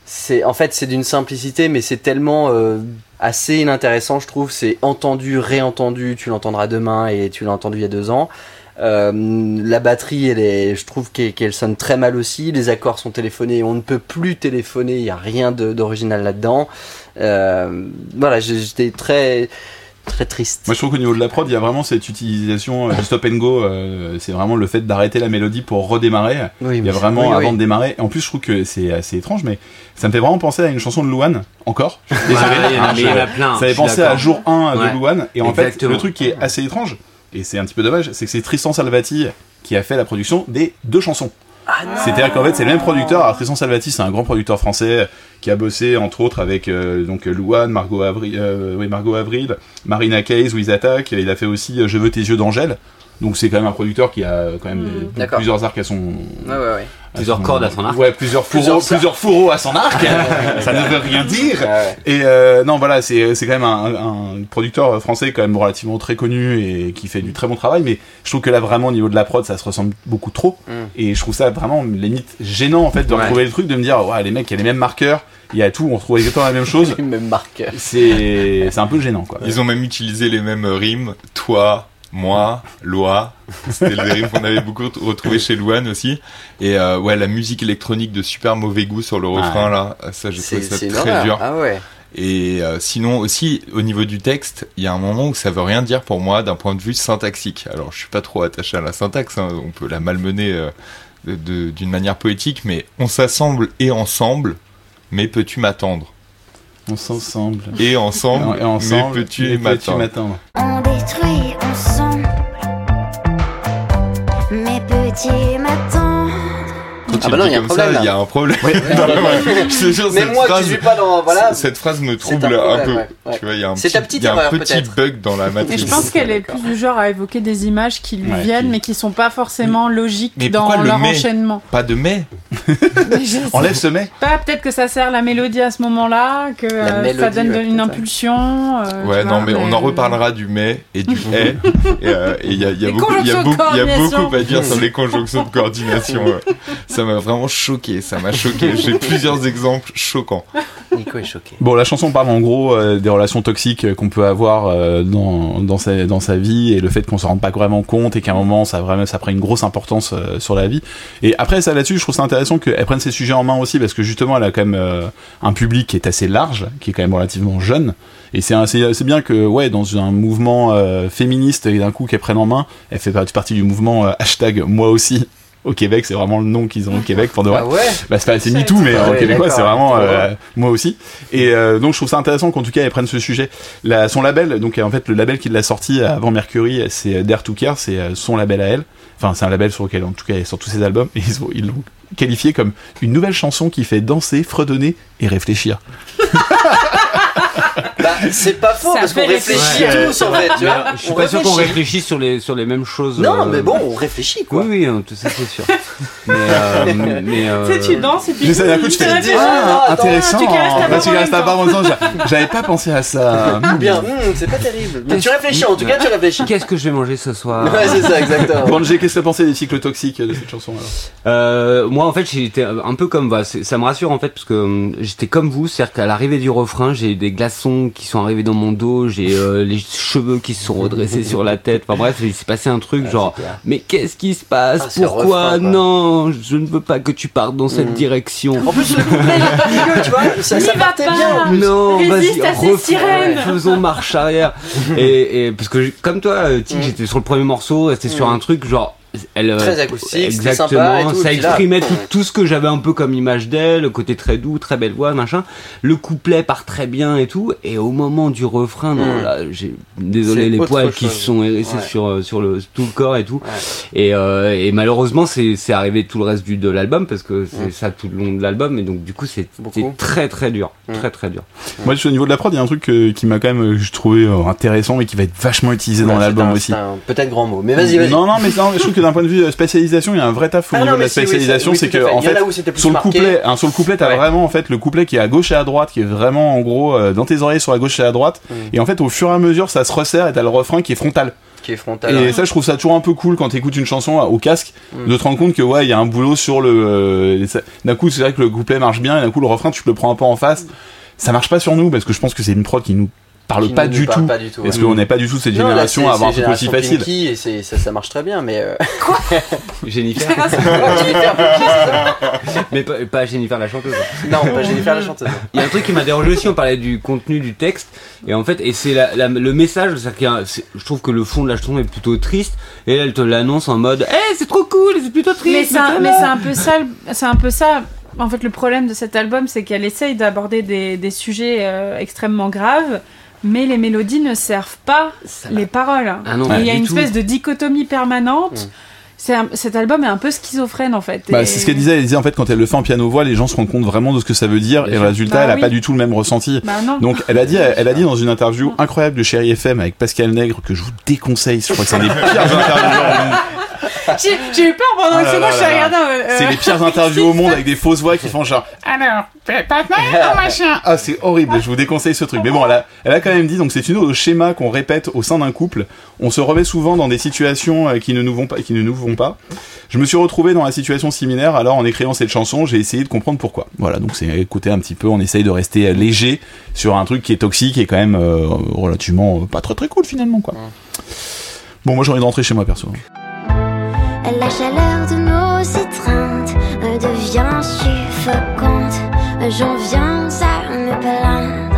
c'est en fait c'est d'une simplicité, mais c'est tellement euh, assez inintéressant, je trouve. C'est entendu, réentendu. Tu l'entendras demain et tu l'as entendu il y a deux ans. Euh, la batterie, elle est, je trouve qu'elle qu'elle sonne très mal aussi. Les accords sont téléphonés, on ne peut plus téléphoner. Il y a rien de- d'original là-dedans. Euh, voilà, j'ai- j'étais très très triste. Moi, je trouve qu'au niveau de la prod, il y a vraiment cette utilisation euh, du stop and go. euh, c'est vraiment le fait d'arrêter la mélodie pour redémarrer. oui, Il y a vraiment oui, oui. avant de démarrer. En plus, je trouve que c'est assez étrange, mais ça me fait vraiment penser à une chanson de Louane, encore. Désolé, Ouais, il y en a- hein, mais il y en a je- plein, Ça pensé d'accord. à jour 1 de Ouais. Louane. Et en fait, le truc qui est assez étrange, et c'est un petit peu dommage, c'est que c'est Tristan Salvati qui a fait la production des deux chansons. C'est-à-dire qu'en fait, c'est le même producteur. Alors, Tristan Salvati, c'est un grand producteur français qui a bossé, entre autres, avec euh, donc Louane, Margot Avril, euh, oui, Margot Avril, Marina Kaye, Louise Attaque. Il a fait aussi euh, Je veux tes yeux d'Angèle. Donc, c'est quand même un producteur qui a quand même des- D'accord. plusieurs arcs à son. Ouais, ouais, ouais. Plusieurs son- cordes à son arc. Ouais, plusieurs fourreaux, Plusieurs plusieurs, fourreaux à son arc. *laughs* Ça ne veut rien dire. Et euh, non, voilà, c'est c'est quand même un, un producteur français quand même relativement très connu et qui fait du très bon travail. Mais je trouve que là, vraiment, au niveau de la prod, ça se ressemble beaucoup trop. Mm. Et je trouve ça vraiment limite gênant en fait de Ouais. retrouver le truc, de me dire, ouais, les mecs, il y a les mêmes marqueurs, il y a tout, on retrouve exactement la même *laughs* chose. Le même marqueur. C'est c'est un peu gênant quoi. Ils ont même utilisé les mêmes rimes. Toi, moi, Loi. C'était les rimes qu'on avait beaucoup retrouvées chez Louane aussi. Et euh, ouais, la musique électronique de super mauvais goût sur le refrain là. Ça, j'ai trouvé ça très horreur. dur. Ah ouais. Et euh, sinon aussi au niveau du texte, il y a un moment où ça veut rien dire pour moi d'un point de vue syntaxique. Alors je suis pas trop attaché à la syntaxe, hein, on peut la malmener euh, d'une manière poétique, mais on s'assemble et ensemble. Mais peux-tu m'attendre? On s'ensemble. Et ensemble, Et ensemble, mais peux-tu mais m'attendre m'attendre On détruit ensemble. Mes petits matins. Quand Ah bah non, y a un comme problème, ça, il y a un problème. *laughs* Non, ouais, je te jure, Mais cette moi phrase, qui suis pas dans voilà. cette phrase me trouble un peu. ouais, ouais. Tu vois, il y a un C'est petit, ta petite il y a un erreur, petit bug dans la Mais matrice. je pense qu'elle est plus du genre à évoquer des images qui lui Ouais, viennent, qui- mais qui sont pas forcément logiques Mais dans leur enchaînement. Pas de *laughs* sais Enlève ce mais. pas, peut-être que ça sert la mélodie à ce moment-là, que euh, ça donne une impulsion. euh, Ouais, non, mais on en reparlera du mais et du *laughs* et. Et euh, et il y a, beaucoup à dire sur les conjonctions de coordination. Ça m'a vraiment choqué, ça m'a choqué. *laughs* J'ai plusieurs exemples choquants. Nico est choqué. Bon, la chanson parle en gros euh, des relations toxiques euh, qu'on peut avoir euh, dans, dans, sa, dans sa vie et le fait qu'on se rende pas vraiment compte et qu'à un moment ça vraiment ça prend une grosse importance euh, sur la vie. Et après ça là-dessus, je trouve ça intéressant qu'elle prenne ces sujets en main aussi parce que justement elle a quand même euh, un public qui est assez large, qui est quand même relativement jeune. Et c'est bien que ouais dans un mouvement euh, féministe et d'un coup qu'elle prenne en main, elle fait partie du mouvement euh, hashtag moi aussi. Au Québec, c'est vraiment le nom qu'ils ont au Québec pour de vrai. Ah ouais Bah, c'est pas- c'est MeToo, mais en ouais, québécois, c'est vraiment euh, moi aussi. Et euh, donc, je trouve ça intéressant qu'en tout cas, elle prenne ce sujet. La, son label, donc en fait, le label qui l'a sorti avant Mercury, c'est Dare to Care, c'est euh, son label à elle. Enfin, c'est un label sur lequel, en tout cas, sort tous ses albums. Et ils ont- ils l'ont qualifié comme une nouvelle chanson qui fait danser, fredonner et réfléchir. *laughs* *laughs* C'est pas faux Ça parce qu'on fait réfléchit réfléchir. tous en fait, tu vois. Je suis On pas sûr qu'on réfléchisse sur les, sur les mêmes choses. Non, euh, mais bon, on réfléchit quoi. Oui, oui, hein, tout ça c'est sûr. mais, euh, *laughs* mais euh, Tu sais, tu danses et puis. Mais ça, d'un coup, tu fais Tu réfléchis. ah, attends, intéressant. tu caresses ta Bah, barbe tu en ta même barbe en disant, j'a- j'avais pas pensé à ça. Ou *laughs* bien, hum, c'est pas terrible. Mais tu réfléchis, en tout cas, tu réfléchis. Qu'est-ce que je vais manger ce soir Ouais, c'est ça, exactement. Banjé, qu'est-ce que t'as pensé des cycles toxiques de cette chanson alors? Euh, moi en fait j'étais un peu comme bah, c'est- ça me rassure en fait parce que hum, j'étais comme vous c'est à dire qu'à l'arrivée du refrain j'ai des glaçons qui sont arrivés dans mon dos j'ai euh, les cheveux qui se sont redressés sur la tête enfin bref il s'est passé un truc genre mais qu'est-ce qui se passe? Ah, pourquoi? refrain, non je ne veux pas que tu partes dans cette Mhm. direction En plus, le couplet, pas dégueu, tu vois. Ça, N'y ça va partait pas. bien. en plus. non, Résiste vas-y, à ces refais- sirènes. faisons marche arrière. *laughs* et, et parce que comme toi, euh, Tic, Mm. j'étais sur le premier morceau, c'était sur Mm. un truc genre. Elle, euh, Très acoustique, exactement, sympa et tout, ça là- exprimait tout, tout ce que j'avais un peu comme image d'elle, le côté très doux, très belle voix, machin. Le couplet part très bien et tout, et au moment du refrain, non, Mm. là, j'ai désolé les poils qui se sont hérissés Ouais. sur euh, sur le tout le corps et tout. Ouais. Et, euh, et malheureusement, c'est c'est arrivé tout le reste du de l'album parce que c'est Mm. ça tout le long de l'album, et donc du coup, c'est très très dur, Mm. très très dur. Moi, au niveau de la prod, il y a un truc euh, qui m'a quand même, euh, je trouvais euh, intéressant et qui va être vachement utilisé dans l'album aussi. Peut-être grand mot. Mais vas-y, vas-y. Non, non, mais non, je trouve que d'un point de vue euh, spécialisation, il y a un vrai taf au Ah niveau non, de la oui, spécialisation, oui, c'est que fait. en fait, sur le marqué. couplet, hein, sur le couplet, t'as Ouais. vraiment en fait le couplet qui est à gauche et à droite, qui est vraiment en gros euh, dans tes oreilles sur la gauche et à droite, Mm. et en fait au fur et à mesure ça se resserre et t'as le refrain qui est frontal. Qui est frontal. Et ça, je trouve ça toujours un peu cool quand t'écoutes une chanson au casque, Mm. de te rendre compte que ouais, il y a un boulot sur le. euh, d'un coup, c'est vrai que le couplet marche bien, et d'un coup le refrain, tu te le prends un peu en face. Ça marche pas sur nous parce que je pense que c'est une prod qui nous parle pas ne du nous parle tout. pas du tout, Parce ouais. qu'on n'est pas du tout cette Non, là, génération à avoir un c'est truc aussi facile. Pinky, et c'est- ça, ça marche très bien, mais. euh, *laughs* Jennifer. *laughs* Ouais, Jennifer Mais pas, pas Jennifer la chanteuse. Non, pas Jennifer la chanteuse. Il y a un truc qui m'a dérangé aussi, on parlait du contenu du texte, et en fait, et c'est la- la- le message, c'est-à-dire qu'il y a un- c'est- je trouve que le fond de la chanson est plutôt triste, et elle te l'annonce en mode, eh, c'est trop cool, c'est plutôt triste. Mais c'est un, voilà. mais c'est un peu ça, c'est un peu ça. En fait, le problème de cet album, c'est qu'elle essaye d'aborder des, des sujets euh, extrêmement graves, mais les mélodies ne servent pas Ça les paroles. Ah non, Et pas il y a une tout. espèce de dichotomie permanente. Mm. Un- cet album est un peu schizophrène en fait. Bah, Et- c'est ce qu'elle disait. Elle disait en fait quand elle le fait en piano voix, les gens se rendent compte vraiment de ce que ça veut dire, et le sûr. résultat, Bah elle a oui. pas du tout le même ressenti. Bah. Donc elle a dit, elle a dit dans une interview incroyable de Chéri FM avec Pascal Nègre que je vous déconseille. Je crois que c'est un des pires *laughs* interviews. *laughs* J'ai j'ai eu peur pendant Ah une seconde, je suis regardée. euh, C'est les pires interviews au monde avec des fausses voix qui font genre alors maintenant *laughs* machin. Ah c'est horrible. Je vous déconseille ce truc. Mais bon, elle a, elle a quand même dit donc c'est une schéma qu'on répète au sein d'un couple. On se remet souvent dans des situations euh, qui ne nous vont pas, qui ne nous vont pas. Je me suis retrouvé dans la situation similaire. Alors en écrivant cette chanson, j'ai essayé de comprendre pourquoi. Voilà. Donc c'est écouter un petit peu. On essaye de rester euh, léger sur un truc qui est toxique et quand même euh, relativement euh, pas très très cool finalement quoi. Bon, moi j'ai envie de rentrer chez moi perso. La chaleur de nos étreintes devient suffocante. J'en viens à me plaindre.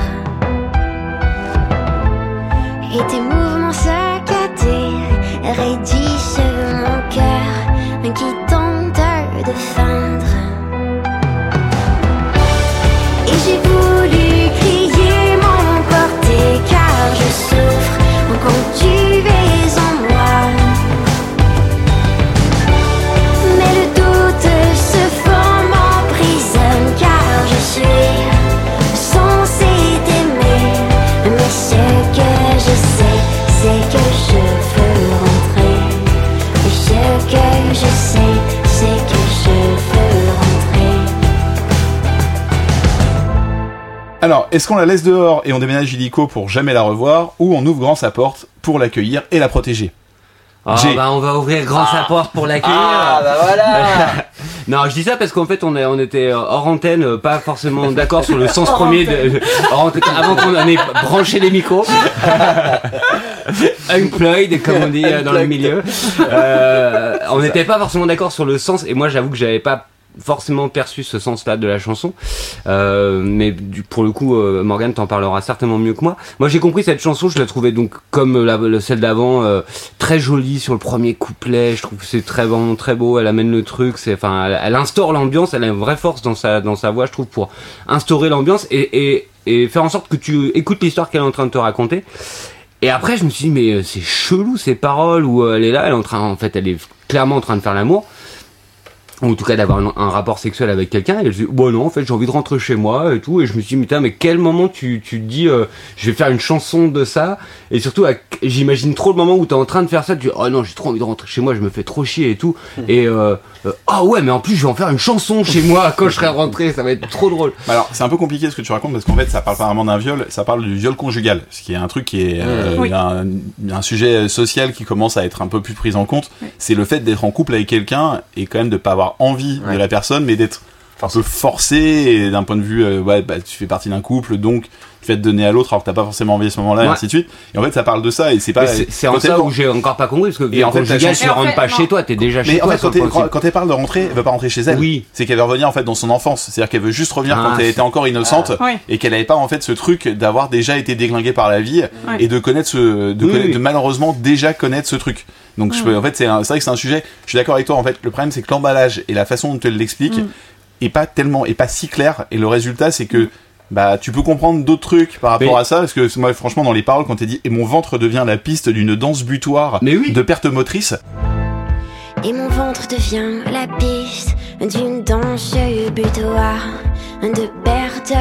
Alors, est-ce qu'on la laisse dehors et on déménage illico pour jamais la revoir, ou on ouvre grand sa porte pour l'accueillir et la protéger? Ah, J'ai- bah, on va ouvrir grand sa porte pour l'accueillir. Ah, bah voilà *laughs* Non, je dis ça parce qu'en fait, on, était euh, hors antenne, euh, pas forcément d'accord sur le sens premier de, de- hors antenne, avant qu'on en ait branché les micros. *laughs* Unplugged, comme on dit euh, dans le milieu. Euh, on n'était pas forcément d'accord sur le sens, et moi, j'avoue que j'avais pas forcément perçu ce sens-là de la chanson. Euh, mais du, pour le coup, euh, Morgane t'en parlera certainement mieux que moi. Moi, j'ai compris cette chanson, je la trouvais donc comme celle d'avant, euh, très jolie sur le premier couplet. Je trouve que c'est très bon, très beau. Elle amène le truc. C'est, enfin, elle, elle instaure l'ambiance. Elle a une vraie force dans sa dans sa voix, je trouve, pour instaurer l'ambiance et, et et faire en sorte que tu écoutes l'histoire qu'elle est en train de te raconter. Et après, je me suis dit, mais euh, c'est chelou ces paroles où euh, elle est là, elle est en train, en fait, elle est clairement en train de faire l'amour. Ou en tout cas d'avoir un, un rapport sexuel avec quelqu'un. Et je dis, bon non, en fait, j'ai envie de rentrer chez moi et tout. Et je me suis dit, putain, mais quel moment tu, tu te dis, euh, je vais faire une chanson de ça? Et surtout, j'imagine trop le moment où t'es en train de faire ça. Tu dis, oh non, j'ai trop envie de rentrer chez moi, je me fais trop chier et tout. Et, euh, euh, ah ouais, mais en plus, je vais en faire une chanson chez moi quand je serai rentré. Ça va être trop drôle. Alors, c'est un peu compliqué ce que tu racontes parce qu'en fait, ça parle pas vraiment d'un viol, ça parle du viol conjugal, ce qui est un truc qui est euh, Oui. un, un sujet social qui commence à être un peu plus pris en compte. C'est le fait d'être en couple avec quelqu'un et quand même de pas avoir envie de la personne, mais d'être un peu forcé et d'un point de vue, euh, ouais, bah, tu fais partie d'un couple, donc tu vas te donner à l'autre alors que t'as pas forcément envie à ce moment-là, et ainsi de suite. Et en fait, ça parle de ça et c'est pas. C'est- en ça elle- où j'ai encore pas compris parce que Et en fait, la conjugal, chanson- tu rentres fait, pas non. chez toi, t'es déjà chez Mais en toi. fait, quand, elle- quand elle parle de rentrer, elle veut pas rentrer chez elle. Oui. C'est qu'elle veut revenir en fait dans son enfance. C'est-à-dire qu'elle veut juste revenir Ah, quand elle c'est- était encore innocente et qu'elle avait pas en fait ce truc d'avoir déjà été déglinguée par la vie et de connaître ce, de, Oui, connaître- oui. de malheureusement déjà connaître ce truc. Donc je peux, en fait c'est un- c'est vrai que c'est un sujet. Je suis d'accord avec toi. En fait, le problème c'est que l'emballage et la façon dont elle l'explique Mm. Est pas tellement, est pas si clair. Et le résultat c'est que bah tu peux comprendre d'autres trucs par rapport Mais- à ça parce que moi franchement dans les paroles quand t'es dit et mon ventre devient la piste d'une danse butoir Mais oui. de perte motrice Et mon ventre devient la piste d'une danse butoir de perte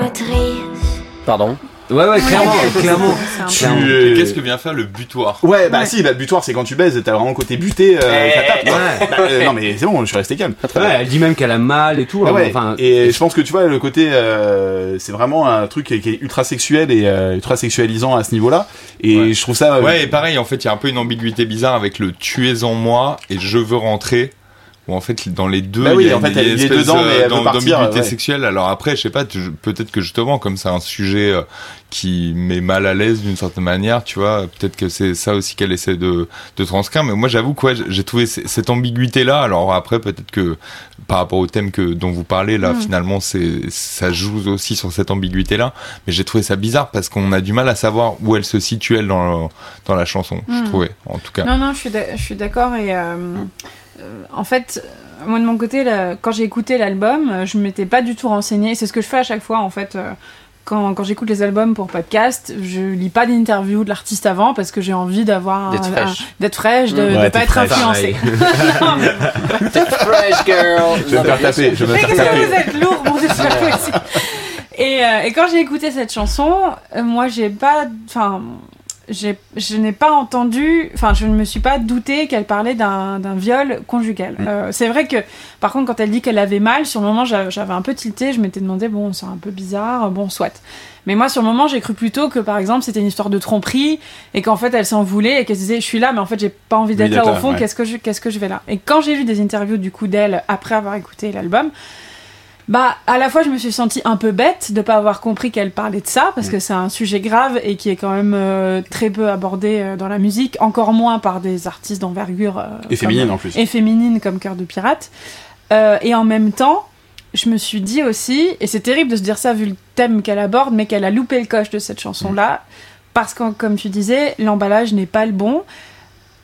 motrice. Pardon? Ouais, ouais, clairement, clairement. C'est un peu- Clairement. Tu- Et Qu'est-ce que vient faire le butoir? Ouais, bah Ouais. si, bah, le butoir, c'est quand tu baises, t'as vraiment le côté buté, euh, ça tape. Ouais. Bah, euh, non, mais c'est bon, je suis resté calme. Ouais, elle dit même qu'elle a mal et tout. Ah hein, ouais. Enfin, et je pense que tu vois, le côté, euh, c'est vraiment un truc qui est, ultra sexuel et euh, ultra sexualisant à ce niveau-là. Et Ouais. je trouve ça. euh, Ouais, et pareil, en fait, il y a un peu une ambiguïté bizarre avec le tu es en moi et je veux rentrer. Où en fait, dans les deux, Bah oui, il y a en fait, une, il est espèce, dedans, mais euh, d'ambiguïté ouais. sexuelle. Alors après, je sais pas, tu- peut-être que justement, comme c'est un sujet euh, qui met mal à l'aise d'une certaine manière, tu vois, peut-être que c'est ça aussi qu'elle essaie de, de transcrire. Mais moi, j'avoue que ouais, j'ai trouvé c- cette ambiguïté-là. Alors après, peut-être que par rapport au thème que dont vous parlez là, Mm. finalement, c'est ça joue aussi sur cette ambiguïté-là. Mais j'ai trouvé ça bizarre parce qu'on a du mal à savoir où elle se situe elle dans dans la chanson. Je Mm. trouvais, en tout cas. Non, non, je suis d'a- je suis d'accord. Et euh, euh, en fait, euh, moi de mon côté, là, quand j'ai écouté l'album, euh, je m'étais pas du tout renseignée. C'est ce que je fais à chaque fois, en fait. euh, quand, quand j'écoute les albums pour podcast, je lis pas d'interview de l'artiste avant parce que j'ai envie d'avoir un- D'être fraîche. d'être fraîche, de, Mmh. de Ouais, pas t'es être fraîche. influencée. *laughs* Fresh girl Je vais me faire taper, je vais me faire taper. vous êtes lourd, pas possible. Et, euh, et quand j'ai écouté cette chanson, euh, moi j'ai pas, enfin, je n'ai pas entendu, enfin, je ne me suis pas douté qu'elle parlait d'un viol conjugal. Euh, c'est vrai que, par contre, quand elle dit qu'elle avait mal, sur le moment, j'a- j'avais un peu tilté, je m'étais demandé, bon, c'est un peu bizarre, bon, soit. Mais moi, sur le moment, j'ai cru plutôt que, par exemple, c'était une histoire de tromperie et qu'en fait, elle s'en voulait et qu'elle se disait, je suis là, mais en fait, j'ai pas envie d'être là au fond. ouais. Qu'est-ce que je, qu'est-ce que je vais là? Et quand j'ai lu des interviews du coup d'elle après avoir écouté l'album, bah, à la fois, je me suis sentie un peu bête de pas avoir compris qu'elle parlait de ça, parce que c'est un sujet grave et qui est quand même euh, très peu abordé euh, dans la musique, encore moins par des artistes d'envergure. euh, Et féminine comme- en plus. Et féminine comme Cœur de Pirate. Et en même temps, je me suis dit aussi, et c'est terrible de se dire ça vu le thème qu'elle aborde, mais qu'elle a loupé le coche de cette chanson-là, parce que, comme tu disais, l'emballage n'est pas le bon.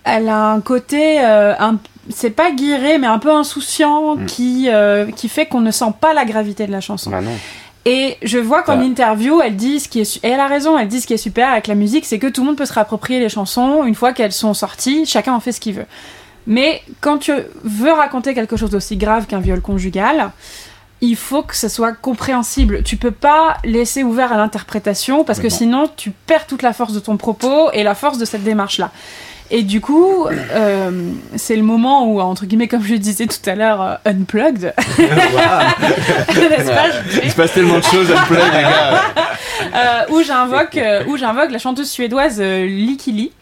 Elle a un côté, un- c'est pas guiré, mais un peu insouciant, Mm. qui, euh, qui fait qu'on ne sent pas la gravité de la chanson. Bah non. Et je vois qu'en Ah. interview, elle dit ce qui est et elle a raison, elle dit ce qui est super avec la musique, c'est que tout le monde peut se réapproprier les chansons une fois qu'elles sont sorties, chacun en fait ce qu'il veut. Mais quand tu veux raconter quelque chose d'aussi grave qu'un viol conjugal, il faut que ce soit compréhensible. Tu peux pas laisser ouvert à l'interprétation parce que non. sinon tu perds toute la force de ton propos et la force de cette démarche-là. Et du coup, euh, c'est le moment où, entre guillemets, comme je disais tout à l'heure, euh, unplugged. *laughs* N'est-ce pas Il se passe tellement de choses les gars. Euh, où j'invoque où j'invoque la chanteuse suédoise euh, Likili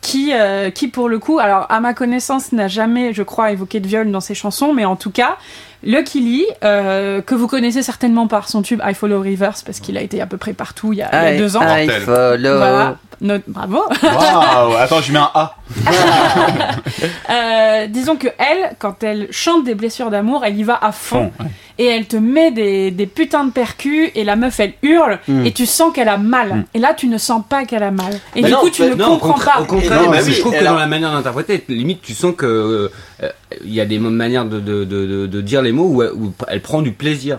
qui qui pour le coup alors à ma connaissance n'a jamais je crois évoqué de viol dans ses chansons mais en tout cas Lucky euh, que vous connaissez certainement par son tube I Follow Rivers parce qu'il a été à peu près partout il y a, il y a deux ans I Mortel. follow. voilà bravo attends, je mets un A. *laughs* Euh, disons que elle quand elle chante des blessures d'amour elle y va à fond Fond, ouais. et elle te met des, des putains de percus et la meuf elle hurle Mm. et tu sens qu'elle a mal et là tu ne sens pas qu'elle a mal et Bah du non, coup tu bah ne Non, comprends contra- pas au contraire, Non, bah mais oui, oui, je trouve que dans la manière d'interpréter, limite, tu sens que euh, il y a des manières de, de, de, de- de dire les mots où, elle- où elle prend du plaisir.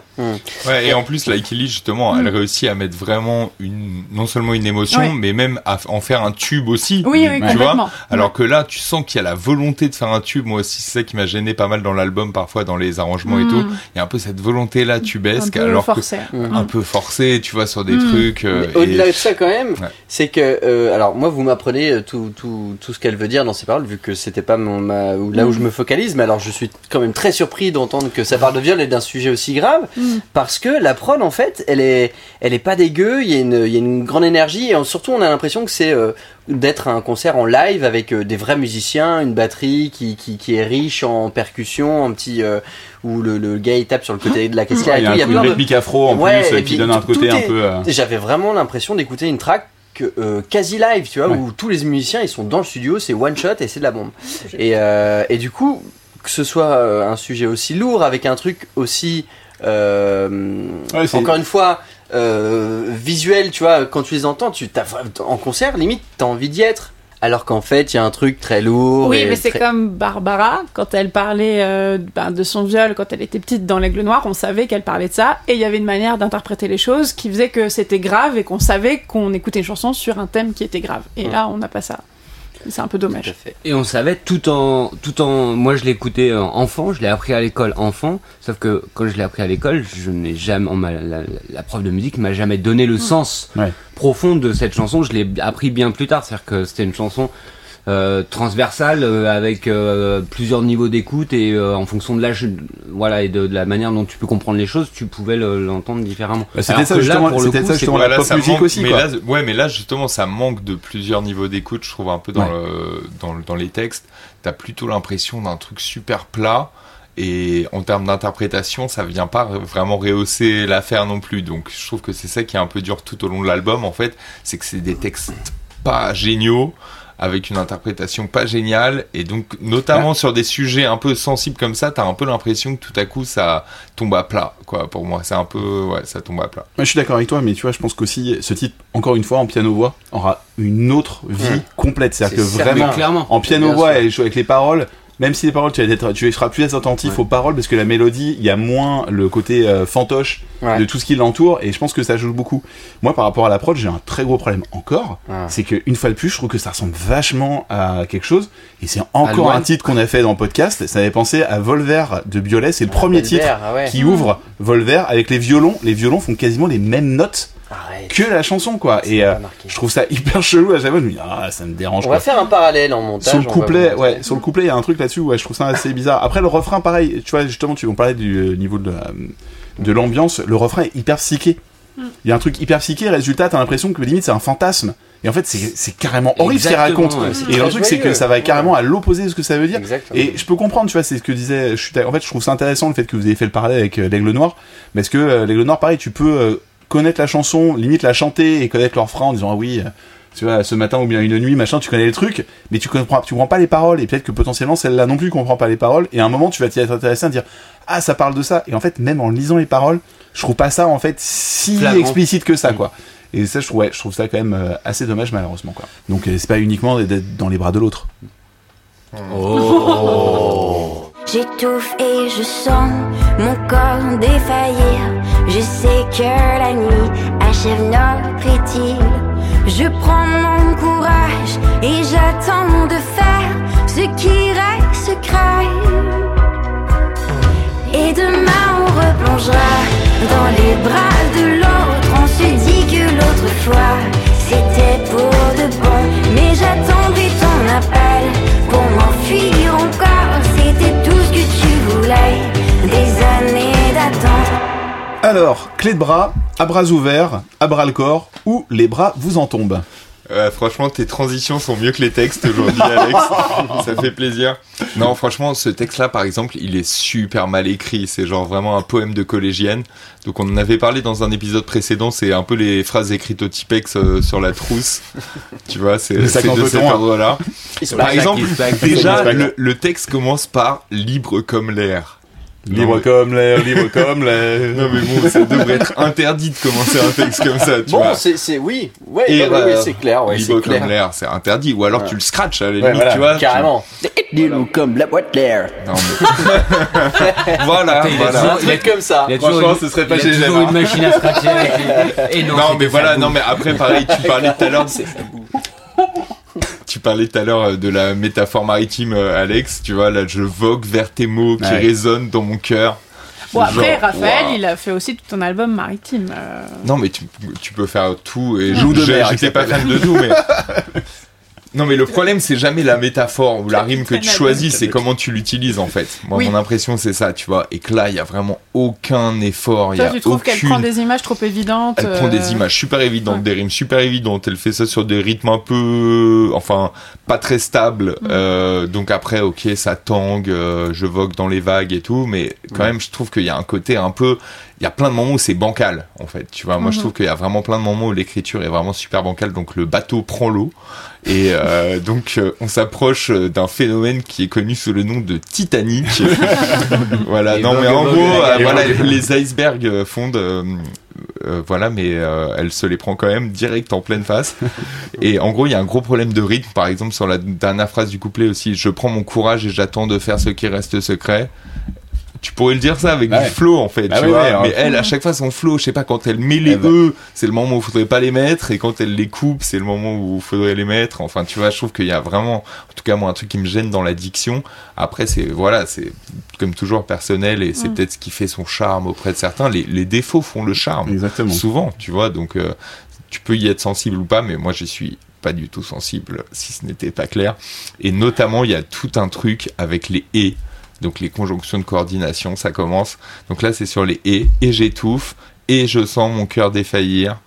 Ouais, et en plus, la Ikili, justement, elle réussit à mettre vraiment une, non seulement une émotion, Ouais. mais même à en faire un tube aussi. Oui, oui, tu vois. Alors que là, tu sens qu'il y a la volonté de faire un tube. Moi aussi, c'est ça qui m'a gêné pas mal dans l'album, parfois dans les arrangements et Mm. tout. Il y a un peu cette volonté-là tubesque, un peu alors forcé. que un peu forcé, tu vois, sur des Mm. trucs. euh, Au-delà et- de ça, quand même, Ouais. c'est que, euh, alors moi, vous m'apprenez euh, tout, tout, tout ce qu'elle veut dire dans ses paroles, vu que c'était pas mon, ma, ou là où je me focalise. Mais alors, je suis quand même très surpris d'entendre que ça parle de viol et d'un sujet aussi grave, Mm. parce que la prod, en fait, elle est, elle est pas dégueu. Il y a une, il y a une grande énergie, et surtout, on a l'impression que c'est euh, d'être un concert en live avec euh, des vrais musiciens, une batterie qui, qui, qui est riche en percussions, un petit euh, où le, le gars il tape sur le côté de la caisse Il y a un il y a coup de rythmique afro en Ouais, plus, et qui donne un côté un peu. euh, J'avais vraiment l'impression d'écouter une track que, euh, quasi live, tu vois, Ouais. où tous les musiciens ils sont dans le studio, c'est one shot et c'est de la bombe. Et, euh, et du coup, que ce soit euh, un sujet aussi lourd avec un truc aussi, euh, Ouais, encore une fois, euh, visuel, tu vois, quand tu les entends, tu en concert, limite, t'as envie d'y être. Alors qu'en fait, il y a un truc très lourd. Oui, et mais c'est très- comme Barbara, quand elle parlait euh, ben, de son viol quand elle était petite dans l'Aigle Noir, on savait qu'elle parlait de ça, et il y avait une manière d'interpréter les choses qui faisait que c'était grave et qu'on savait qu'on écoutait une chanson sur un thème qui était grave. Et là, on n'a pas ça. C'est un peu Tout à dommage. fait. Et on savait tout en, tout en, moi je l'ai écouté euh, enfant, je l'ai appris à l'école enfant, sauf que quand je l'ai appris à l'école, je n'ai jamais, on la, la, la prof de musique m'a jamais donné le sens Ouais. profond de cette chanson. Je l'ai appris bien plus tard, c'est-à-dire que c'était une chanson euh, transversale euh, avec euh, plusieurs niveaux d'écoute et euh, en fonction de l'âge, voilà, et de, de la manière dont tu peux comprendre les choses, tu pouvais le- l'entendre différemment. Bah, c'était ça, là, justement, pour le c'était coup, ça, c'est- justement, la là, pop ça musique manque- aussi, mais quoi. Là, ouais, mais là, justement, ça manque de plusieurs niveaux d'écoute, je trouve, un peu dans, Ouais. le, dans, dans les textes. T'as plutôt l'impression d'un truc super plat. Et en termes d'interprétation, ça vient pas vraiment rehausser l'affaire non plus. Donc, je trouve que c'est ça qui est un peu dur tout au long de l'album, en fait. C'est que c'est des textes pas géniaux, avec une interprétation pas géniale. Et donc, notamment sur des sujets un peu sensibles comme ça, t'as un peu l'impression que tout à coup, ça tombe à plat, quoi. Pour moi, c'est un peu, ouais, ça tombe à plat. Moi, je suis d'accord avec toi, mais tu vois, je pense qu'aussi, ce titre, encore une fois, en piano-voix, aura une autre vie Mmh. complète. C'est-à-dire que vraiment, clairement. en piano-voix et avec les paroles, même si les paroles, tu, vas être- tu seras plus attentif aux paroles, parce que la mélodie, il y a moins le côté euh, fantoche Ouais. de tout ce qui l'entoure, et je pense que ça joue beaucoup. Moi, par rapport à l'approche, j'ai un très gros problème encore, Ah. c'est que une fois de plus, je trouve que ça ressemble vachement à quelque chose, et c'est encore un titre qu'on a fait dans le podcast, ça avait pensé à Volver de Biolay, c'est le premier Albert, titre ah ouais. qui ouvre Volver avec les violons. Les violons font quasiment les mêmes notes Arrête. que la chanson, quoi. Ça Et euh, je trouve ça hyper chelou à chaque fois. Je me dis, ah, ça me dérange. On quoi. va faire un parallèle en montage. Sur le couplet, ouais, sur le couplet, il y a un truc là-dessus, ouais, je trouve ça assez bizarre. Après, le refrain, pareil, tu vois, justement, tu on parlait du euh, niveau de, la- de l'ambiance, le refrain est hyper psyché. Il y a un truc hyper psyché, résultat, t'as l'impression que limite c'est un fantasme. Et en fait, c'est c'est carrément horrible ce qu'il raconte. ouais, Et le truc, c'est que ça va carrément à l'opposé de ce que ça veut dire. Exactement. Et je peux comprendre, tu vois, c'est ce que disait. Je suis, d'accord. en fait, je trouve ça intéressant le fait que vous ayez fait le parallèle avec euh, l'Aigle Noir, parce que euh, l'Aigle Noir, pareil, tu peux euh, connaître la chanson, limite la chanter et connaître leur refrain en disant ah oui, euh, tu vois, ce matin ou bien une nuit, machin, tu connais les trucs, mais tu comprends, tu comprends pas les paroles et peut-être que potentiellement celle-là non plus comprend pas les paroles. Et à un moment, tu vas t'y être intéressé à dire ah ça parle de ça. Et en fait, même en lisant les paroles, je trouve pas ça en fait si Flagrant. explicite que ça, quoi. Et ça, je trouve, ouais, je trouve ça quand même euh, assez dommage malheureusement, quoi. Donc euh, c'est pas uniquement d'être dans les bras de l'autre. *laughs* J'étouffe et je sens mon corps défaillir. Je sais que la nuit achève notre idylle. Je prends mon courage et j'attends de faire ce qui reste secret. Et demain on replongera dans les bras de l'autre. On se dit que l'autre fois c'était pour de bon, mais j'attendrai ton appel pour m'enfuir encore. C'était tout ce que tu voulais, des années d'attente. Alors, clé de bras, à bras ouverts, à bras le corps, ou les bras vous en tombent. Euh, franchement, tes transitions sont mieux que les textes aujourd'hui, Alex. *laughs* Ça fait plaisir. Non, franchement, ce texte-là, par exemple, il est super mal écrit. C'est genre vraiment un poème de collégienne. Donc, on en avait parlé dans un épisode précédent. C'est un peu les phrases écrites au Tipex euh, sur la trousse. Tu vois, c'est de cet hein. ordre-là. Par exemple, déjà, le texte commence par libre comme l'air. Libre mais- comme l'air, libre comme l'air. *laughs* Non, mais bon, ça devrait être interdit de commencer un texte comme ça, tu Bon, vois. c'est, c'est, oui, ouais, Et, non, mais oui, euh, c'est clair, ouais, libre comme l'air, c'est interdit. Ou alors Ouais. tu le scratches à la Ouais, limite, voilà, tu vois. Carrément. Dis-nous comme la boîte l'air. Non, mais- *laughs* voilà, il voilà. toujours- Il est comme ça. Il y a toujours Franchement, une- ce serait pas il y a toujours une machine à scratcher *laughs* Et non, Non, mais voilà, non, mais après, pareil, tu parlais tout à l'heure, C'est- tu parlais tout à l'heure euh, de la métaphore maritime, euh, Alex. Tu vois, là, je vogue vers tes mots qui Ouais. résonnent dans mon cœur. Bon, après, Genre, Raphaël, il a fait aussi tout un album maritime. euh. Non, mais tu, tu peux faire tout et Joue de mer, J'étais pas fan de *laughs* tout, mais. *laughs* Non, mais le problème, c'est jamais la métaphore ou la rime que tu choisis, c'est comment tu l'utilises, en fait. Moi, Oui. mon impression, c'est ça, tu vois. Et que là, il y a vraiment aucun effort. Il y Toi, a tu trouves qu'elle aucune- prend des images trop évidentes Elle prend euh, des images super évidentes, ouais. des rimes super évidentes. Elle fait ça sur des rythmes un peu, enfin, pas très stables. Mm. Euh, donc après, ok, ça tangue, euh, je vogue dans les vagues et tout, mais quand même, je trouve qu'il y a un côté un peu, il y a plein de moments où c'est bancal, en fait. Tu vois, moi, je Mhm. trouve qu'il y a vraiment plein de moments où l'écriture est vraiment super bancale. Donc le bateau prend l'eau et euh, donc euh, on s'approche euh, d'un phénomène qui est connu sous le nom de Titanic. *laughs* voilà. Et non, mais en gros, euh, voilà, les icebergs euh, fondent. euh, euh, voilà, mais euh, elle se les prend quand même direct en pleine face. Et en gros, il y a un gros problème de rythme, par exemple, sur la dernière phrase du couplet aussi. Je prends mon courage et j'attends de faire ce qui reste secret. Tu pourrais le dire ça avec Ouais. du flow en fait, Bah tu oui, vois. oui, alors- mais elle, à chaque fois, son flow, je sais pas, quand elle met les E, c'est le moment où il faudrait pas les mettre, et quand elle les coupe, c'est le moment où il faudrait les mettre. Enfin, tu vois, je trouve qu'il y a vraiment, en tout cas, moi, un truc qui me gêne dans la diction. Après, c'est, voilà, c'est comme toujours personnel, et c'est Mm. peut-être ce qui fait son charme auprès de certains. Les, les défauts font le charme Exactement. souvent, tu vois. Donc, euh, tu peux y être sensible ou pas, mais moi, j'y suis pas du tout sensible, si ce n'était pas clair. Et notamment, il y a tout un truc avec les et. Donc, les conjonctions de coordination, ça commence. Donc là, c'est sur les et. Et j'étouffe. Et je sens mon cœur défaillir.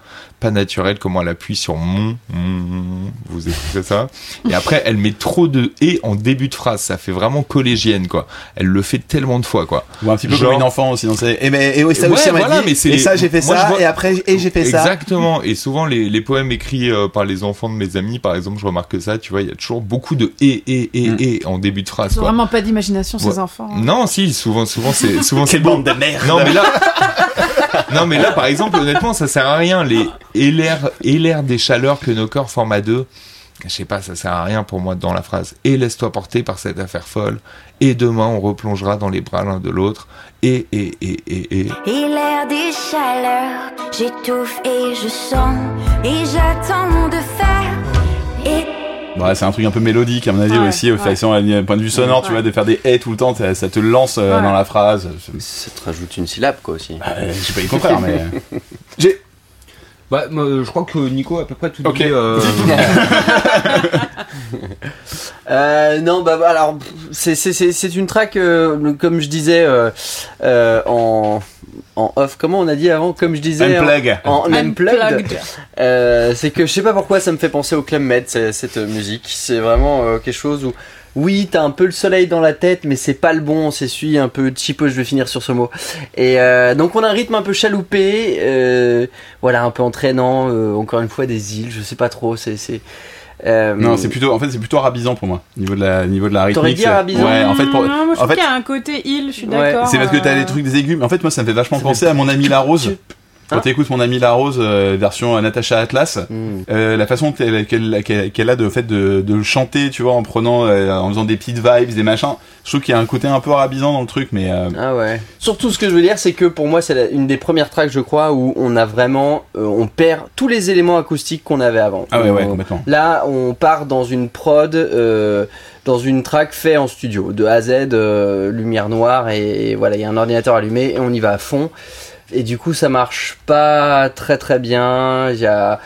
Pas naturel, comment elle appuie sur mon, mon, vous écoutez ça. Et après, elle met trop de et en début de phrase. Ça fait vraiment collégienne, quoi. Elle le fait tellement de fois, quoi. Ou un petit peu Genre- comme une enfant aussi. non, c'est- Et, mais, et oui, ça Ouais, aussi, voilà, dit, mais et ça, j'ai fait moi, je ça, vois- et après, et j'ai fait ça. Exactement. Et souvent, les, les poèmes écrits euh, par les enfants de mes amis, par exemple, je remarque ça, tu vois, il y a toujours beaucoup de et, et, et, Mm. et en début de phrase, Ils ont quoi. vraiment pas d'imagination, ces enfants. hein. Non, si, souvent, souvent, c'est, souvent, c'est bande de merde. Non, mais là, non, mais là, par exemple, honnêtement, ça sert à rien. Les, l'air, des chaleurs que nos corps forment à deux. Je sais pas, ça sert à rien pour moi dans la phrase. Et laisse-toi porter par cette affaire folle. Et demain, on replongera dans les bras l'un de l'autre. Et, et, et, et, et. Et l'air des chaleurs, j'étouffe et je sens, et j'attends de faire. Et Ouais, c'est un truc un peu mélodique, à mon avis Ouais, aussi, au ouais. façon, point de vue sonore, tu Ouais. vois, de faire des haies tout le temps, ça, ça te lance euh, Ouais. dans la phrase. Ça te rajoute une syllabe, quoi, aussi. Euh, je sais pas le contraire, mais. *laughs* J'ai. Bah, moi, je crois que Nico a à peu près tout dit. euh, *laughs* Euh, non, bah bah, alors c'est une track euh, comme je disais euh, euh, en en off. Comment on a dit avant Comme je disais en, Unplug. en unplugged. Unplugged. Euh, c'est que je sais pas pourquoi ça me fait penser au Clem Med c'est- cette musique. C'est vraiment euh, quelque chose où oui t'as un peu le soleil dans la tête mais c'est pas le bon. On s'essuie un peu cheapo. Je vais finir sur ce mot. Et euh, donc on a un rythme un peu chaloupé, euh, voilà un peu entraînant. euh, encore une fois des îles. Je sais pas trop. C'est c'est euh, Non, c'est plutôt, en fait, c'est plutôt arabisant pour moi, niveau de la, niveau de la rythmique. T'aurais dit arabisant Ouais, en fait, pour, Non, moi, je en trouve fait, qu'il y a un côté île, je suis Ouais. d'accord. c'est parce que t'as les trucs des aigus, mais en fait, moi, ça me fait vachement Ça penser fait- à mon ami La Rose. Tu- Quand Hein t'écoutes mon ami La Rose, euh, version Natacha Atlas, Hmm. euh, la façon qu'elle a de fait de, de chanter, tu vois, en prenant, euh, en faisant des petites vibes, des machins. Je trouve qu'il y a un côté un peu arabisant dans le truc, mais euh, Ah ouais. Surtout ce que je veux dire, c'est que pour moi, c'est une des premières tracks, je crois, où on a vraiment, euh, on perd tous les éléments acoustiques qu'on avait avant. ah ouais, ouais, complètement. Là, on part dans une prod, euh, dans une track fait en studio, de A à Z, euh, lumière noire, et, et voilà, il y a un ordinateur allumé, et on y va à fond. Et du coup, ça marche pas très très bien. Il y a,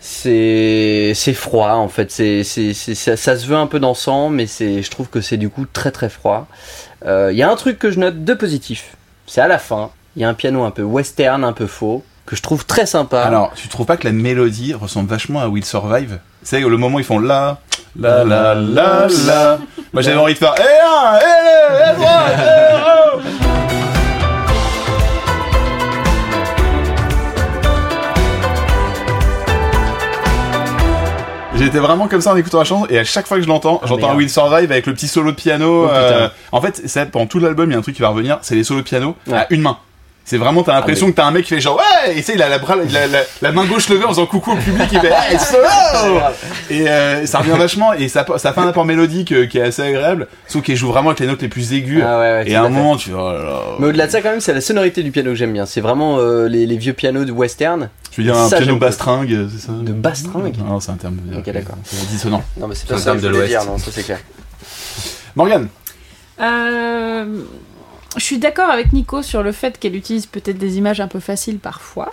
c'est froid en fait. C'est ça, ça se veut un peu dansant, mais c'est je trouve que c'est du coup très très froid. Il y a un truc que je note de positif. C'est à la fin. Il y a un piano un peu western, un peu faux, que je trouve très sympa. Alors, tu trouves pas que la mélodie ressemble vachement à Will Survive? C'est le moment où ils font la, la, la, la, la. Moi j'avais envie de faire Eh un, eh eh J'étais vraiment comme ça en écoutant la chanson et à chaque fois que je l'entends, j'entends merde. Will Survive avec le petit solo de piano. Oh, euh, en fait, ça, pendant tout l'album, il y a un truc qui va revenir, c'est les solos de piano Ouais. à une main. C'est vraiment, t'as l'impression Ah, mais- que t'as un mec qui fait genre ouais, et tu sais, il a la, bras, il a la, la main gauche levée en faisant coucou au public, il fait hey, solo Et euh, ça revient vachement, et ça, ça fait un apport mélodique euh, qui est assez agréable, sauf qu'il joue vraiment avec les notes les plus aiguës. Ah ouais, ouais, et à un fait. moment, tu fais oh. Mais au-delà de ça, quand même, c'est la sonorité du piano que j'aime bien. C'est vraiment euh, les, les vieux pianos de western. Tu veux dire un Ça, piano j'aime bastringue, c'est ça De bastringue Non, c'est un terme. Ok, d'accord. C'est dissonant. Non, mais c'est pas un ça terme que je de voulais l'Ouest. dire, non, ça c'est clair. *laughs* Morgane Euh, je suis d'accord avec Nico sur le fait qu'elle utilise peut-être des images un peu faciles parfois,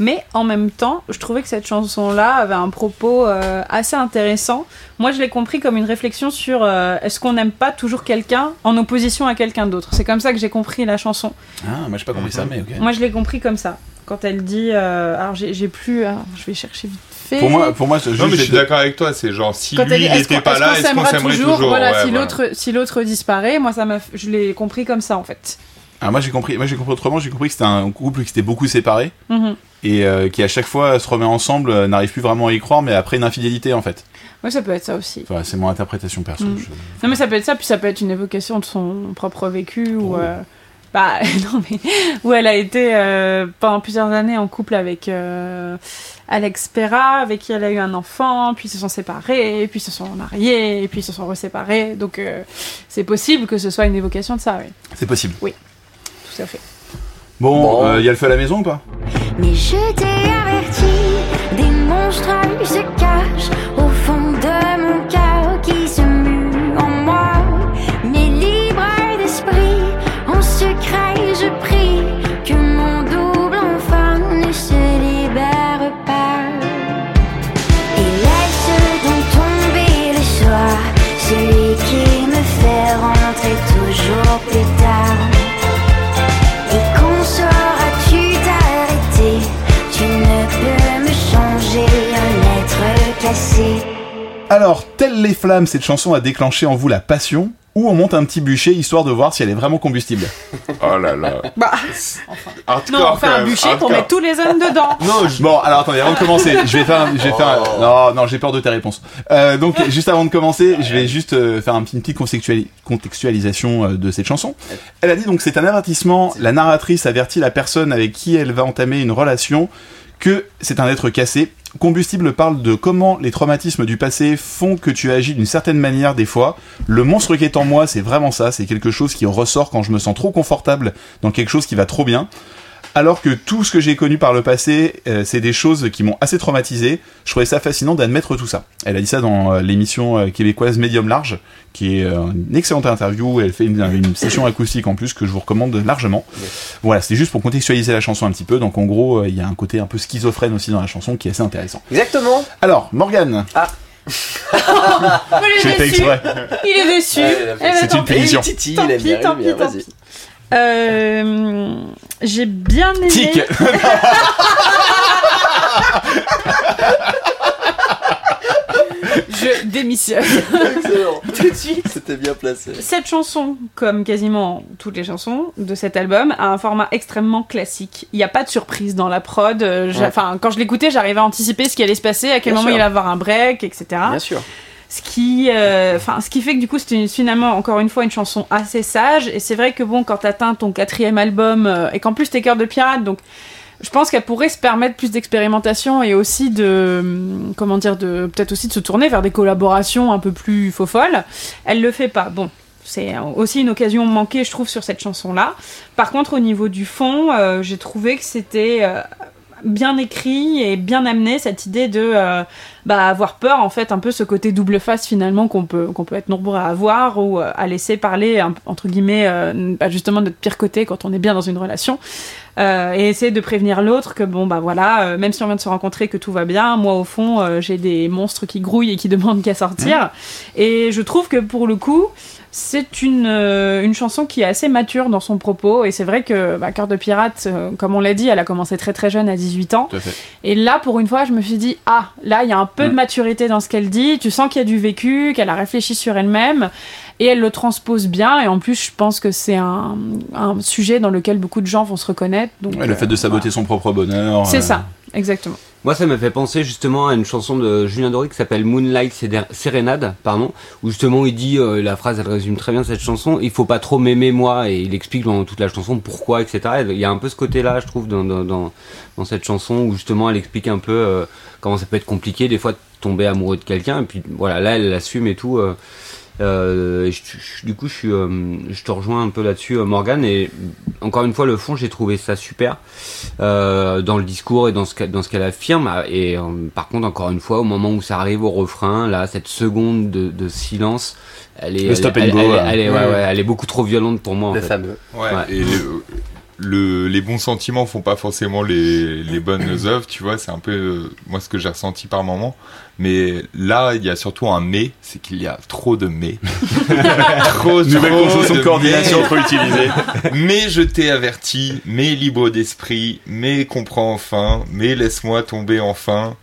mais en même temps, je trouvais que cette chanson-là avait un propos euh, assez intéressant. Moi, je l'ai compris comme une réflexion sur euh, est-ce qu'on n'aime pas toujours quelqu'un en opposition à quelqu'un d'autre? C'est comme ça que j'ai compris la chanson. Ah, moi j'ai pas compris ça, mais ok. Moi, je l'ai compris comme ça. Quand elle dit, euh, alors j'ai plus, alors, je vais chercher vite fait. Pour moi, pour moi, Non, mais je suis d'accord avec toi, c'est genre si quand lui elle dit il est-ce qu'on était pas là, est-ce qu'on s'aimera s'aimerait toujours, toujours? Voilà, Ouais, si voilà. l'autre si l'autre disparaît, moi ça m'a, je l'ai compris comme ça en fait. Ah, moi j'ai compris, moi j'ai compris autrement, j'ai compris que c'était un couple qui s'était beaucoup séparé Mhm. et euh, qui à chaque fois se remet ensemble, euh, n'arrive plus vraiment à y croire, mais après une infidélité en fait. Ouais, ça peut être ça aussi. Enfin, c'est mon interprétation perso. Mm. je- Non mais ça peut être ça, puis ça peut être une évocation de son propre vécu ou Oh. euh, bah *laughs* non mais où elle a été euh, pendant plusieurs années en couple avec euh, Alex Perra, avec qui elle a eu un enfant, puis ils se sont séparés, puis ils se sont mariés, puis ils se sont reséparés. Donc euh, c'est possible que ce soit une évocation de ça, oui, C'est possible. tout à fait. Bon, Bon. il y a le feu à la maison ou pas? Mais je t'ai averti, des monstres se cachent au fond de mon cœur toujours plus Alors, telles les flammes, cette chanson a déclenché en vous la passion ou on monte un petit bûcher histoire de voir si elle est vraiment combustible Oh là là. Bah Hardcore, non, on fait un bûcher pour mettre tous les hommes dedans. *laughs* Non, Bon, alors attendez, avant de commencer, je vais faire, un- je vais faire, un- non, non, j'ai peur de tes réponses. Euh, donc, juste avant de commencer, je vais juste euh, faire un petit- une petite contextuali- contextualisation euh, de cette chanson. Elle a dit donc c'est un avertissement. La narratrice avertit la personne avec qui elle va entamer une relation que c'est un être cassé. Combustible parle de comment les traumatismes du passé font que tu agis d'une certaine manière des fois. Le monstre qui est en moi, c'est vraiment ça. C'est quelque chose qui ressort quand je me sens trop confortable dans quelque chose qui va trop bien. Alors que tout ce que j'ai connu par le passé, euh, c'est des choses qui m'ont assez traumatisé. Je trouvais ça fascinant d'admettre tout ça. Elle a dit ça dans euh, l'émission euh, québécoise Medium Large, qui est euh, une excellente interview. Elle fait une, une session acoustique en plus que je vous recommande largement. Voilà, c'était juste pour contextualiser la chanson un petit peu. Donc en gros, euh, il y a un côté un peu schizophrène aussi dans la chanson qui est assez intéressant. Exactement. Alors, Morgane, Il est j'ai fait déçu. exprès. Il est déçu. Eh ben, C'est une punition. Tant pis, tant pis, tant pis. Euh, j'ai bien aimé. Tic Je démissionne. Excellent. *laughs* Tout de suite. C'était bien placé. Cette chanson, comme quasiment toutes les chansons de cet album, a un format extrêmement classique. Il n'y a pas de surprise dans la prod. Euh, Ouais. Enfin, quand je l'écoutais, j'arrivais à anticiper ce qui allait se passer, à quel Bien moment sûr. il allait avoir un break, etc. Bien sûr. Ce qui, euh, ce qui fait que du coup, c'est finalement encore une fois une chanson assez sage. Et c'est vrai que bon, quand t'atteins ton quatrième album euh, et qu'en plus t'es cœur de pirate, donc je pense qu'elle pourrait se permettre plus d'expérimentation et aussi de, hum, comment dire, de peut-être aussi de se tourner vers des collaborations un peu plus faux folles. Elle le fait pas. Bon. C'est aussi une occasion manquée, je trouve, sur cette chanson-là. Par contre, au niveau du fond, euh, j'ai trouvé que c'était bien écrit et bien amené cette idée de euh, bah, avoir peur en fait un peu ce côté double face finalement qu'on peut qu'on peut être nombreux à avoir ou euh, à laisser parler un- entre guillemets euh, bah, justement de notre pire côté quand on est bien dans une relation euh, et essayer de prévenir l'autre que bon bah voilà, même si on vient de se rencontrer, que tout va bien, moi au fond j'ai des monstres qui grouillent et qui *laughs* demandent qu'à sortir. Et je trouve que pour le coup, c'est une, euh, une chanson qui est assez mature dans son propos. Et c'est vrai que bah, Cœur de pirate, euh, comme on l'a dit, elle a commencé très très jeune à 18 ans. Tout à fait. Et là, pour une fois, je me suis dit, ah, là, il y a un peu de Mm. maturité dans ce qu'elle dit. Tu sens qu'il y a du vécu, qu'elle a réfléchi sur elle-même. Et elle le transpose bien. Et en plus, je pense que c'est un, un sujet dans lequel beaucoup de gens vont se reconnaître. Donc, Ouais, le fait de saboter son propre bonheur. c'est euh, ça, exactement. Moi, ça me fait penser justement à une chanson de Julien Doré qui s'appelle Moonlight Sérénade, pardon, où justement il dit, euh, la phrase elle résume très bien cette chanson, il faut pas trop m'aimer moi, et il explique dans toute la chanson pourquoi, etc. Il y a un peu ce côté-là, je trouve, dans, dans, dans, dans cette chanson où justement elle explique un peu euh, comment ça peut être compliqué des fois de tomber amoureux de quelqu'un, et puis voilà, là elle l'assume et tout. euh, euh, et je- je- du coup, je, suis, euh, je te rejoins un peu là-dessus, euh, Morgan. Et encore une fois, le fond, j'ai trouvé ça super euh, dans le discours et dans ce, qu'a- dans ce qu'elle affirme. Et euh, par contre, encore une fois, au moment où ça arrive au refrain, là, cette seconde de, de silence, elle est, Le elle, stop and elle- go, elle- là. elle est, ouais, Ouais. ouais, elle est beaucoup trop violente pour moi. En Le fait. fameux. Ouais, Ouais. et le, le- les bons sentiments font pas forcément les, les *coughs* bonnes œuvres, tu vois, c'est un peu euh, moi ce que j'ai ressenti par moment. Mais là, il y a surtout un mais, c'est qu'il y a trop de mais. *laughs* trop, Nouvelle trop construction de coordination mais. trop utilisée. *laughs* Mais je t'ai averti, mais libre d'esprit, mais comprends enfin, mais laisse-moi tomber enfin.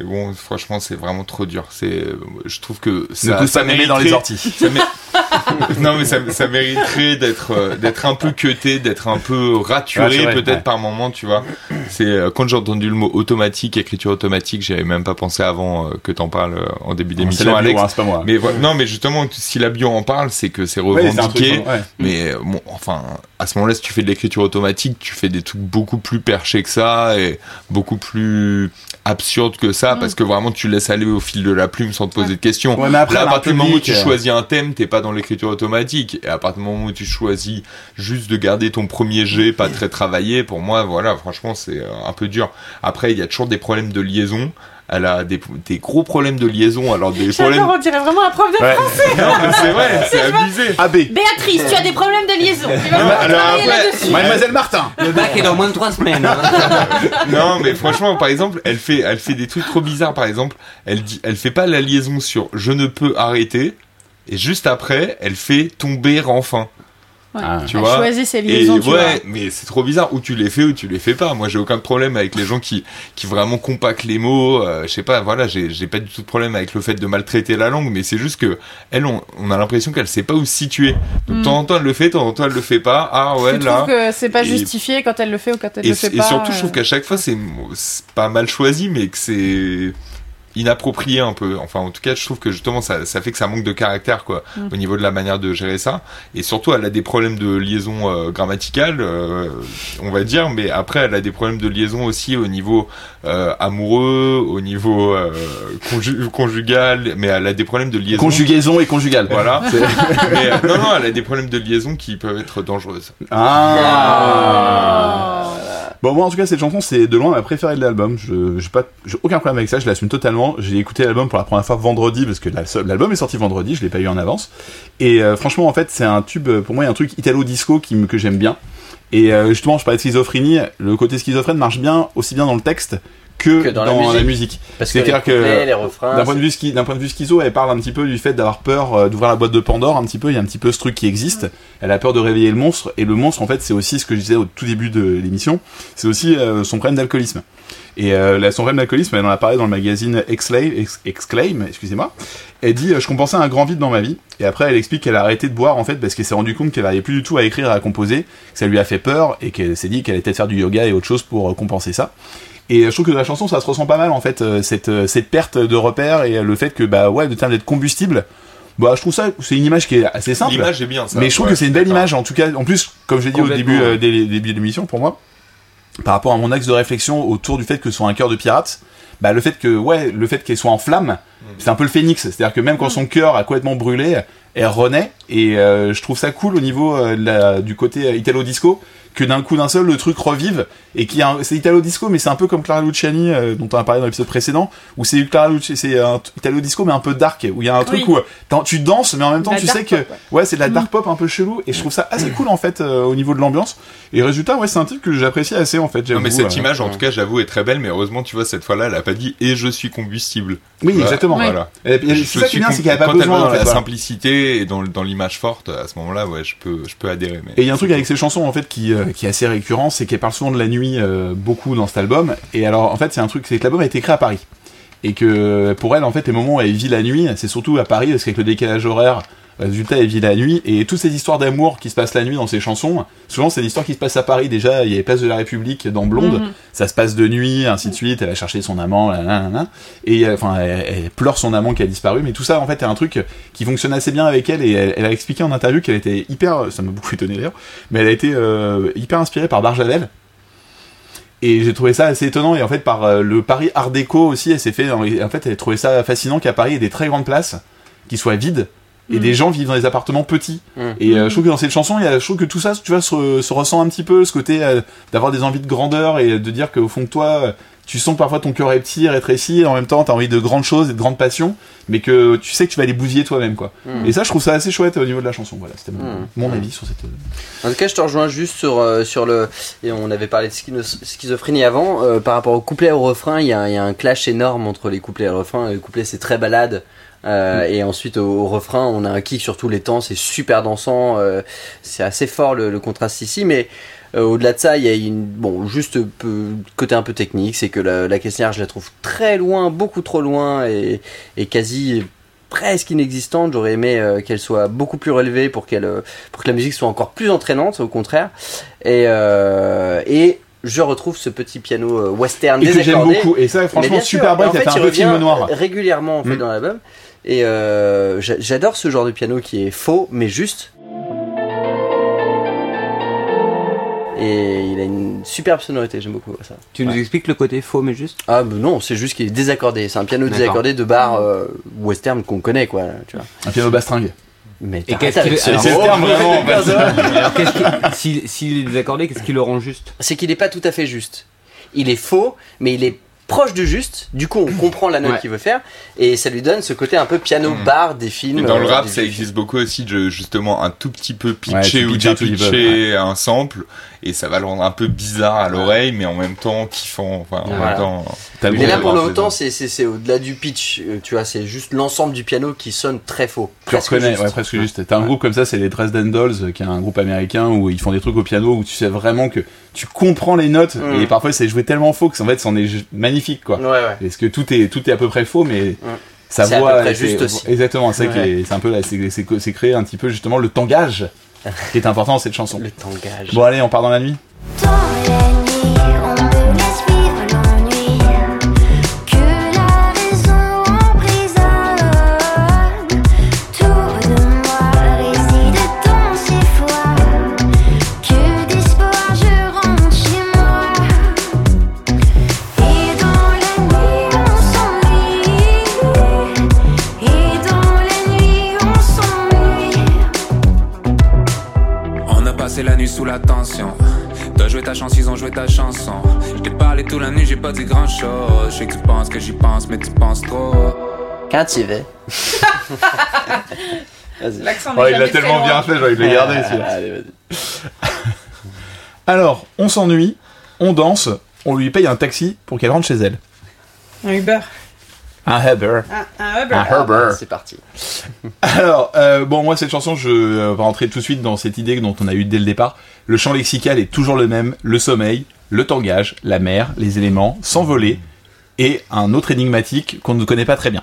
Mais bon, franchement, c'est vraiment trop dur. C'est, je trouve que ça, ça pas mémé dans les mériterait- orties. ça mé- *laughs* non mais ça, ça mériterait d'être euh, d'être un peu cuté, d'être un peu raturé peut-être ouais. par moment, tu vois. C'est euh, quand j'ai entendu le mot automatique, écriture automatique, j'avais même pas pensé avant euh, que t'en parles en début d'émission, Alex. hein, c'est pas moi. Mais non, mais justement, si la bio en parle, c'est que c'est revendiqué. ouais. Mais bon, enfin, à ce moment-là, si tu fais de l'écriture automatique, tu fais des trucs beaucoup plus perchés que ça et beaucoup plus absurdes que ça, parce que vraiment, tu laisses aller au fil de la plume sans te poser de questions. Ouais, après, Là, à partir du moment où tu choisis un thème, t'es pas dans l'écriture automatique. Et à partir du moment où tu choisis juste de garder ton premier jet, pas très travaillé, pour moi, voilà, franchement, c'est euh, un peu dur. Après, il y a toujours des problèmes de liaison. Elle a des, des gros problèmes de liaison, alors des problèmes. On dirait vraiment un prof de Ouais. Non, mais c'est vrai, *laughs* c'est abusé. AB. Béatrice, tu as des problèmes de liaison. Tu vas alors après-. Mademoiselle Martin. Le bac est dans moins de trois semaines. hein. *laughs* Non, mais franchement, par exemple, elle fait, elle fait des trucs trop bizarres. Par exemple, elle dit, elle fait pas la liaison sur je ne peux arrêter, et juste après, elle fait tomber enfin. Ouais. Ah. Tu vois choisit ses Et liaisons, vois. ouais, mais c'est trop bizarre. Ou tu les fais ou tu les fais pas. Moi, j'ai aucun problème avec les gens qui, qui vraiment compactent les mots. Euh, je sais pas, voilà, j'ai, j'ai pas du tout de problème avec le fait de maltraiter la langue, mais c'est juste que elle, on, on a l'impression qu'elle sait pas où se situer. Donc, de temps en temps, elle le fait, de temps en temps, elle le fait pas. Ah ouais, tu là. que c'est pas Et- justifié quand elle le fait ou quand elle Et, le fait et pas surtout, je euh, trouve qu'à chaque fois, c'est pas mal choisi, mais que c'est inapproprié un peu. Enfin, en tout cas, je trouve que justement, ça, ça fait que ça manque de caractère, quoi, Mm. au niveau de la manière de gérer ça. Et surtout, elle a des problèmes de liaison euh, grammaticale, euh, on va dire, mais après, elle a des problèmes de liaison aussi au niveau euh, amoureux, au niveau euh, conju- conjugal, mais elle a des problèmes de liaison. Conjugaison et conjugale. Voilà. *laughs* *laughs* mais, euh, non, non, elle a des problèmes de liaison qui peuvent être dangereuses. Ah. Bon, moi en tout cas, cette chanson, c'est de loin ma préférée de l'album. Je j'ai pas, aucun problème avec ça. Je l'assume totalement. J'ai écouté l'album pour la première fois vendredi parce que la- l'album est sorti vendredi. Je l'ai pas eu en avance. Et euh, franchement, en fait, c'est un tube. Pour moi, un truc italo disco que j'aime bien. Et euh, justement, je parlais de schizophrénie. Le côté schizophrène marche bien aussi bien dans le texte que, Que dans dans, la musique. la musique. Parce que C'est-à-dire que d'un point de vue ski, d'un point de vue schizo, elle parle un petit peu du fait d'avoir peur euh, d'ouvrir la boîte de Pandore un petit peu. Il y a un petit peu ce truc qui existe. Elle a peur de réveiller le monstre et le monstre en fait c'est aussi ce que je disais au tout début de l'émission. C'est aussi euh, son problème d'alcoolisme. Et euh, son problème d'alcoolisme, elle en a parlé dans le magazine Exclaim, Ex- Exclaim excusez-moi. Elle dit euh, je compensais un grand vide dans ma vie. Et après elle explique qu'elle a arrêté de boire en fait parce qu'elle s'est rendu compte qu'elle n'arrivait plus du tout à écrire et à composer, que ça lui a fait peur et qu'elle s'est dit qu'elle allait peut-être faire du yoga et autre chose pour compenser ça. Et je trouve que dans la chanson, ça se ressent pas mal en fait, euh, cette, euh, cette perte de repère et le fait que bah ouais, de terme d'être combustible. Bah, je trouve ça, c'est une image qui est assez simple. L'image est bien, ça. Mais je trouve Ouais, que c'est une belle image, en tout cas. En plus, comme j'ai dit au début, euh, des, début de l'émission, pour moi, par rapport à mon axe de réflexion autour du fait que ce soit un cœur de pirate, bah le fait que ouais, le fait qu'elle soit en flamme, c'est un peu le phénix. C'est-à-dire que même quand son cœur a complètement brûlé, elle renaît. Et euh, je trouve ça cool au niveau euh, la- du côté euh, italo disco. Que d'un coup d'un seul le truc revive et qui un- c'est Italo Disco mais c'est un peu comme Clara Luciani euh, dont on a parlé dans l'épisode précédent où c'est Clara Luciani c'est un Italo Disco mais un peu dark où il y a un truc où euh, tu danses mais en même temps La tu dark sais que pop, ouais c'est de la dark pop un peu chelou et je trouve ça assez cool en fait euh, au niveau de l'ambiance et résultat ouais c'est un titre que j'apprécie assez en fait Non, mais j'avoue, cette euh. image, en tout cas, j'avoue, est très belle, mais heureusement, tu vois, cette fois-là, elle a pas dit et je suis combustible. oui Voilà. exactement Voilà. Et puis, Je c'est ça qui est suis bien c'est qu'il n'y a pas besoin dans la simplicité et dans, dans l'image forte, à ce moment-là, ouais, je peux, je peux adhérer. Mais Et il y a un truc avec ces chansons en fait qui, euh, qui est assez récurrent, c'est qu'elle parle souvent de la nuit euh, beaucoup dans cet album. Et alors en fait c'est un truc, c'est que l'album a été écrit à Paris. Et que pour elle en fait les moments où elle vit la nuit, c'est surtout à Paris parce qu'avec le décalage horaire, résultat elle vit la nuit. Et toutes ces histoires d'amour qui se passent la nuit dans ses chansons, souvent c'est des histoires qui se passent à Paris. Déjà il y a les places de la République dans Blonde, Mhm. ça se passe de nuit, ainsi de suite. Elle va chercher son amant, là, là, là, et euh, enfin elle, elle pleure son amant qui a disparu. Mais tout ça en fait est un truc qui fonctionne assez bien avec elle et elle, elle a expliqué en interview qu'elle était hyper, ça m'a beaucoup étonné d'ailleurs, mais elle a été euh, hyper inspirée par Barjavel. Et j'ai trouvé ça assez étonnant et en fait par euh, le Paris Art déco aussi, elle s'est fait, en fait elle a trouvé ça fascinant qu'à Paris il y ait des très grandes places qui soient vides et Mm. des gens vivent dans des appartements petits. Mm. Et euh, je trouve que dans cette chanson, il y a, je trouve que tout ça, tu vois, se, se ressent un petit peu ce côté euh, d'avoir des envies de grandeur et de dire qu'au fond de toi, euh, tu sens que parfois ton cœur est petit, rétréci, et en même temps t'as envie de grandes choses et de grandes passions, mais que tu sais que tu vas les bousiller toi-même, quoi. Mm. Et ça, je trouve ça assez chouette au niveau de la chanson. Voilà, c'était mon, mon avis sur cette. En tout cas, je te rejoins juste sur, euh, sur le. Et on avait parlé de schizo- schizophrénie avant. euh, par rapport au couplet et au refrain, il y, a, il y a un clash énorme entre les couplets et le refrain. Le couplet, c'est très balade. Euh, Et ensuite, au, au refrain, on a un kick sur tous les temps. C'est super dansant. euh, c'est assez fort le, le contraste ici. Mais euh, au-delà de ça, il y a une. Bon, juste peu, côté un peu technique. C'est que la, la caissière, je la trouve très loin, beaucoup trop loin. Et, et quasi presque inexistante. J'aurais aimé euh, qu'elle soit beaucoup plus relevée pour qu'elle euh, pour que la musique soit encore plus entraînante, au contraire. Et, et je retrouve ce petit piano western Et que j'aime beaucoup. Et ça, franchement, bien super et bright, a fait, un il peu film revient noir. régulièrement en fait Mm. dans l'album. Et euh, j'a- j'adore ce genre de piano qui est faux mais juste. Et il a une superbe sonorité, j'aime beaucoup ça. Tu nous expliques le côté faux, mais juste? Ah bah non, c'est juste qu'il est désaccordé. C'est un piano désaccordé de bar euh, western qu'on connaît quoi. Tu vois. Un piano bastringue. Mais Et qu'est-ce qu'il- c'est le terme, vraiment, s'il est désaccordé, qu'est-ce qui le rend juste? C'est qu'il n'est pas tout à fait juste. Il est faux, mais il est proche du juste. Du coup, on comprend la note Ouais. qu'il veut faire et ça lui donne ce côté un peu piano Mm. bar des films. Et dans le euh, rap, ça existe beaucoup aussi de justement un tout petit peu pitché ou pitches un dépitché un sample, et ça va le rendre un peu bizarre à l'oreille, mais en même temps kiffant. Enfin, en Voilà. même temps. Le Mais bon là, pour l'autant, c'est- c'est au-delà du pitch. euh, Tu vois, c'est juste l'ensemble du piano qui sonne très faux. Tu Presque reconnais, juste. ouais, presque juste. T'as un groupe comme ça, c'est les Dresden Dolls, euh, qui est un groupe américain où ils font des trucs au piano où tu sais vraiment que tu comprends les notes Mm. et parfois c'est joué tellement faux que en fait c'en est magnifique quoi. Ouais, ouais. Parce que tout est tout est à peu près faux mais sa C'est à voix peu près c'est- juste aussi. exactement c'est Ouais. c'est un peu là c'est créer un petit peu justement le tangage qui est important dans cette chanson. *laughs* Le tangage. Bon allez, on part dans la nuit. Dans la nuit, sous la tension. T'as joué ta chance, ils ont joué ta chanson. Je t'ai parlé toute la nuit, j'ai pas dit grand chose. Je sais que tu penses que j'y pense, mais tu penses trop. Quand tu. *laughs* Vas-y. L'accent Oh, il l'a tellement loin. bien fait, j'ai envie de le garder celui-là. Allez, vas-y. *laughs* Alors, on s'ennuie, on danse, on lui paye un taxi pour qu'elle rentre chez elle. Un Uber. Un Uber. Un, un Uber. C'est parti. *laughs* Alors, euh, bon, moi, cette chanson, je euh, vais rentrer tout de suite dans cette idée dont on a eu dès le départ. Le champ lexical est toujours le même. Le sommeil, le tangage, la mer, les éléments, s'envoler, et un autre énigmatique qu'on ne connaît pas très bien.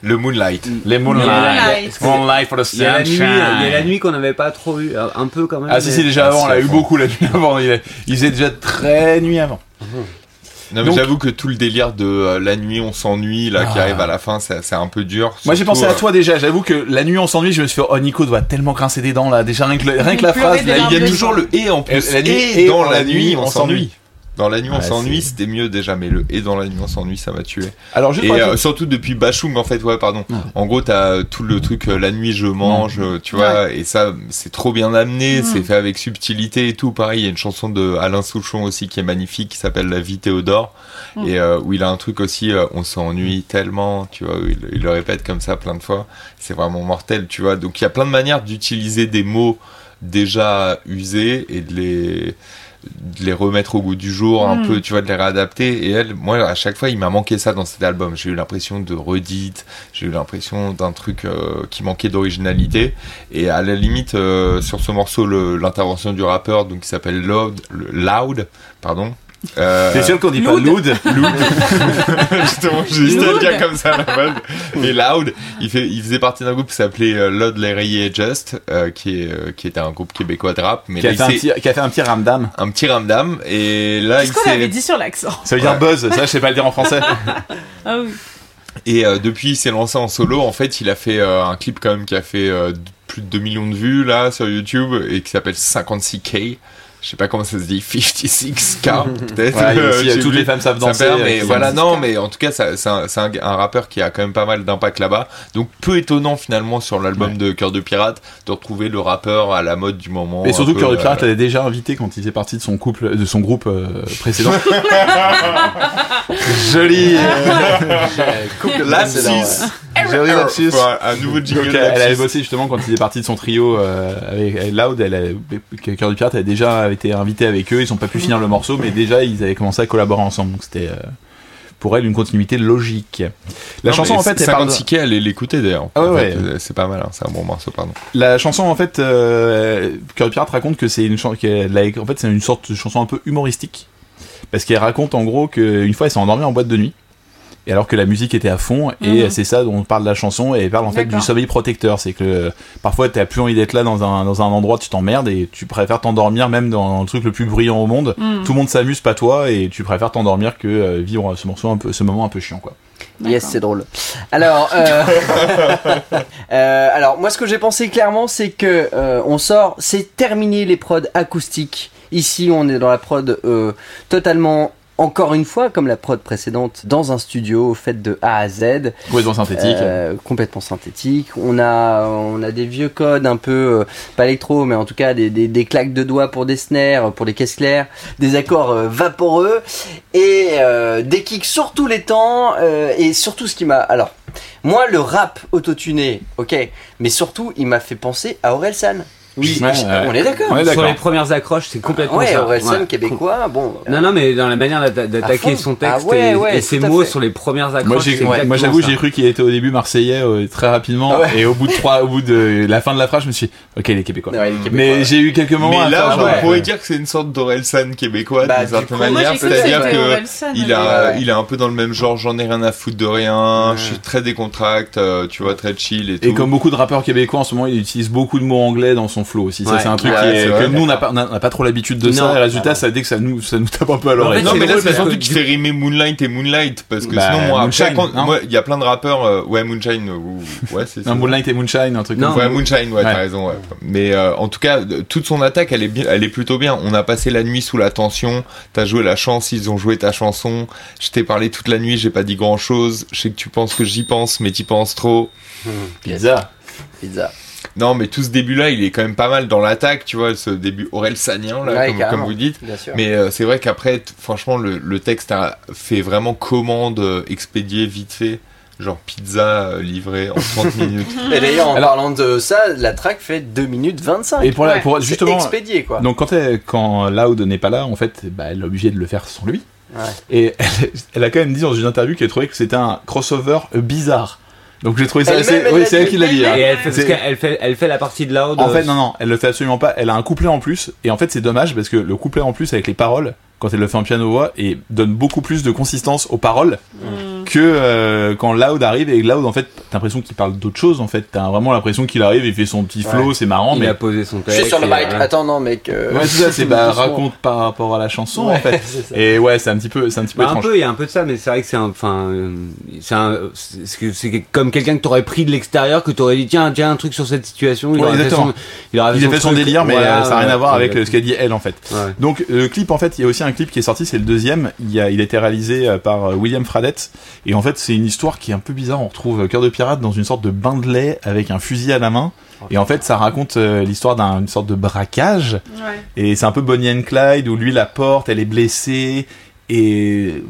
Le Moonlight. Les Moonlight. Moonlight. Moonlight for the nuit, il y sunshine. a la nuit qu'on n'avait pas trop eu, un peu quand même. Ah si, si, déjà avant, on l'a eu beaucoup la nuit avant. Il, faisait déjà très nuit avant. Non, mais Donc- j'avoue que tout le délire de euh, la nuit, on s'ennuie, là, qui Ah. arrive à la fin, c'est c'est un peu dur. Moi j'ai pensé à euh, toi déjà, j'avoue que la nuit on s'ennuie, je me suis fait oh Nico doit tellement grincer des dents là, déjà rien que, le- rien que la phrase là, Il y a toujours le et en plus. la nuit et dans la nuit, on s'ennuie. Dans la nuit on Ouais, s'ennuie, c'est- c'était mieux déjà, mais le et dans la nuit on s'ennuie, ça m'a tué. Alors, juste Et pour la- euh, surtout depuis Bachung en fait, ouais, pardon. Ouais. En gros, t'as tout le truc euh, la nuit je mange, euh, tu vois, et ça c'est trop bien amené, Mm. c'est fait avec subtilité et tout. Pareil, il y a une chanson de Alain Souchon aussi qui est magnifique, qui s'appelle La vie Théodore, Mm. et euh, où il a un truc aussi, euh, on s'ennuie tellement, tu vois, où il, il le répète comme ça plein de fois. C'est vraiment mortel, tu vois. Donc il y a plein de manières d'utiliser des mots déjà usés et de les de les remettre au goût du jour un Mm. peu tu vois de les réadapter. Et elle moi à chaque fois il m'a manqué ça dans cet album. J'ai eu l'impression de redite j'ai eu l'impression d'un truc euh, qui manquait d'originalité. Et à la limite euh, sur ce morceau l'intervention du rappeur donc qui s'appelle Loud le- Loud pardon euh, T'es sûr qu'on dit pas Loud. Loud *laughs* Loud. *laughs* Justement, j'ai hésité à le dire comme ça à la base. *laughs* Et Loud, il, fait, il faisait partie d'un groupe qui s'appelait euh, Loud, Larry et Just, euh, qui, est, euh, qui était un groupe québécois de rap. Mais qui a, fait un petit, qui a fait un petit ramdam. un petit ramdam. Et là, il Qu'est-ce qu'on avait dit sur l'accent Ça veut dire Ouais. buzz, ça je sais pas le dire en français. Ah oui. Et euh, depuis, il s'est lancé en solo. En fait, il a fait euh, un clip quand même qui a fait euh, plus de 2 millions de vues là sur YouTube et qui s'appelle 56K. Je sais pas comment ça se dit, 56K peut-être. Ouais, Euh, aussi, euh, toutes les femmes savent Ça danser. perd, euh, mais qui- voilà, non, mais en tout cas, c'est un, c'est un, un rappeur qui a quand même pas mal d'impact là-bas. Donc, peu étonnant finalement sur l'album Ouais. de Cœur de Pirate de retrouver le rappeur à la mode du moment. Et surtout peu, Cœur de euh, Pirate l'avait déjà invité quand il faisait partie de son couple, de son groupe euh, précédent. *laughs* Joli, Lapsus. joli lapsus. Un, nouveau Donc, jingle elle, elle avait bossé justement quand il faisait partie de son trio euh, avec, avec Loud. Elle Cœur du Pirate avait déjà été invité avec eux. Ils ont pas pu finir le morceau, mais déjà ils avaient commencé à collaborer ensemble. Donc c'était euh, pour elle une continuité logique. La Non, chanson en fait, elle parle de- 56K, allez l'écouter d'ailleurs. Ah ouais, ouais. euh, C'est pas mal, hein, c'est un bon morceau, pardon. La chanson en fait, euh, Cœur de Pirate raconte que c'est une chanson, en fait c'est une sorte de chanson un peu humoristique, parce qu'elle raconte en gros qu'une fois elle s'est endormie en boîte de nuit, et alors que la musique était à fond, et Mhm. c'est ça dont parle la chanson, et elle parle en fait du sommeil protecteur, c'est que euh, parfois t'as plus envie d'être là dans un dans un endroit, tu t'emmerdes et tu préfères t'endormir même dans le truc le plus bruyant au monde. Mm. Tout le monde s'amuse, pas toi, et tu préfères t'endormir que euh, vivre ce morceau un peu, ce moment un peu chiant quoi. Yes, c'est drôle. Alors, euh, *laughs* euh, alors moi, ce que j'ai pensé clairement, c'est que euh, on sort, c'est terminé les prods acoustiques. Ici, on est dans la prod euh, totalement. Encore une fois, comme la prod précédente, dans un studio fait de A à Z, Complètement synthétique. euh, complètement synthétique. On a, on a des vieux codes un peu, euh, pas électro, mais en tout cas des, des, des claques de doigts pour des snares, pour des caisses claires, des accords euh, vaporeux et des kicks sur tous les temps. et surtout ce qui m'a, alors, moi le rap autotuné, ok, mais surtout il m'a fait penser à Orelsan. Oui, ouais, ouais. on est d'accord. Sur les premières accroches, c'est complètement Ouais, ça. Orelsan Ouais. québécois, bon. Non, non, mais dans la manière d'attaquer son texte Ah ouais, et, ouais, et ses mots sur les premières accroches. Moi, j'avoue, j'ai cru qu'il était au début marseillais euh, très rapidement, Ah ouais. et au bout de trois, au bout de la fin de la phrase, je me suis dit, ok, il est québécois. Ouais, il est québécois, Mais ouais. j'ai eu quelques moments. Mais là, on pourrait ouais. dire que c'est une sorte d'Orelsan québécois Bah, d'une du certaine manière. C'est-à-dire que il a, est un peu dans le même genre. J'en ai rien à foutre de rien. Je suis très décontracte, euh, tu vois, très chill et tout. Et comme beaucoup de rappeurs québécois en ce moment, il utilise beaucoup de mots anglais dans son flow aussi. Ça, Ouais. c'est un truc Ouais, qui est- c'est que vrai. nous, on n'a pas, on a- on pas trop l'habitude de ça. Non. Et le résultat, ça, dès que ça nous, ça nous tape un peu à l'oreille. Non mais là c'est surtout qu'il fait rimer Moonlight et Moonlight parce que Bah, sinon moi Moonshine, après quand- non moi il y a plein de rappeurs euh, ouais Moonshine ou ouais c'est ça. Moonlight et Moonshine, un truc Non, comme ça. Ouais, Moonshine, ouais, t'as raison, ouais. Mais euh, en tout cas, toute son attaque, elle est bien, elle est plutôt bien. On a passé la nuit sous la tension. T'as joué la chance, ils ont joué ta chanson. Je t'ai parlé toute la nuit, j'ai pas dit grand chose. Je sais que tu penses que j'y pense, mais t'y penses trop. Pizza. Pizza. Non, mais tout ce début-là, il est quand même pas mal dans l'attaque, tu vois, ce début Orelsanien, là, Ouais, comme, vous dites. Bien sûr. Mais euh, c'est vrai qu'après, franchement, le, le texte a fait vraiment commande euh, expédiée vite fait. Genre pizza euh, livrée en 30 *laughs* minutes. Et d'ailleurs, en Alors- parlant de ça, la track fait 2 minutes 25. Et pour, la, Ouais. pour justement, expédié quoi. donc quand, elle, quand Loud n'est pas là, en fait, bah, elle est obligée de le faire sans lui. Ouais. Et elle, elle a quand même dit dans une interview qu'elle trouvait que c'était un crossover bizarre. Donc j'ai trouvé ça assez. elle Oui, c'est elle qui l'a dit. hein. Et elle fait, parce qu'elle fait, elle fait la partie de Loud. En fait, non, non, elle le fait absolument pas. Elle a un couplet en plus, et en fait, c'est dommage parce que le couplet en plus avec les paroles, quand elle le fait en piano-voix, et donne beaucoup plus de consistance aux paroles que euh, quand Loud arrive et Loud en fait t'as l'impression qu'il parle d'autre chose en fait t'as vraiment l'impression qu'il arrive il fait son petit flow Ouais. c'est marrant Il mais a posé son Je suis sur le mic. voilà. Attends, non, mec. euh, ouais c'est ça *laughs* c'est bah raconte par rapport à la chanson Ouais, en fait et ouais c'est un petit peu c'est un petit peu Bah, un étrange peu, il y a un peu de ça, mais c'est vrai que c'est un, enfin, euh, c'est un, comme quelqu'un que t'aurais pris de l'extérieur, que t'aurais dit tiens, tiens un truc sur cette situation. Il Ouais, aurait fait son, il aurait il fait son délire mais Voilà, euh, ça n'a rien ouais, à voir avec ouais. euh, ce qu'a dit elle en fait donc le clip en fait il y a aussi un clip qui est sorti c'est le deuxième. Il a il a été réalisé euh, par euh, William Fradette et en fait c'est une histoire qui est un peu bizarre. On retrouve euh, Cœur de pirate dans une sorte de bain de lait avec un fusil à la main. Et en fait ça raconte euh, l'histoire d'une sorte de braquage. Ouais. Et c'est un peu Bonnie and Clyde où lui la porte, elle est blessée. Et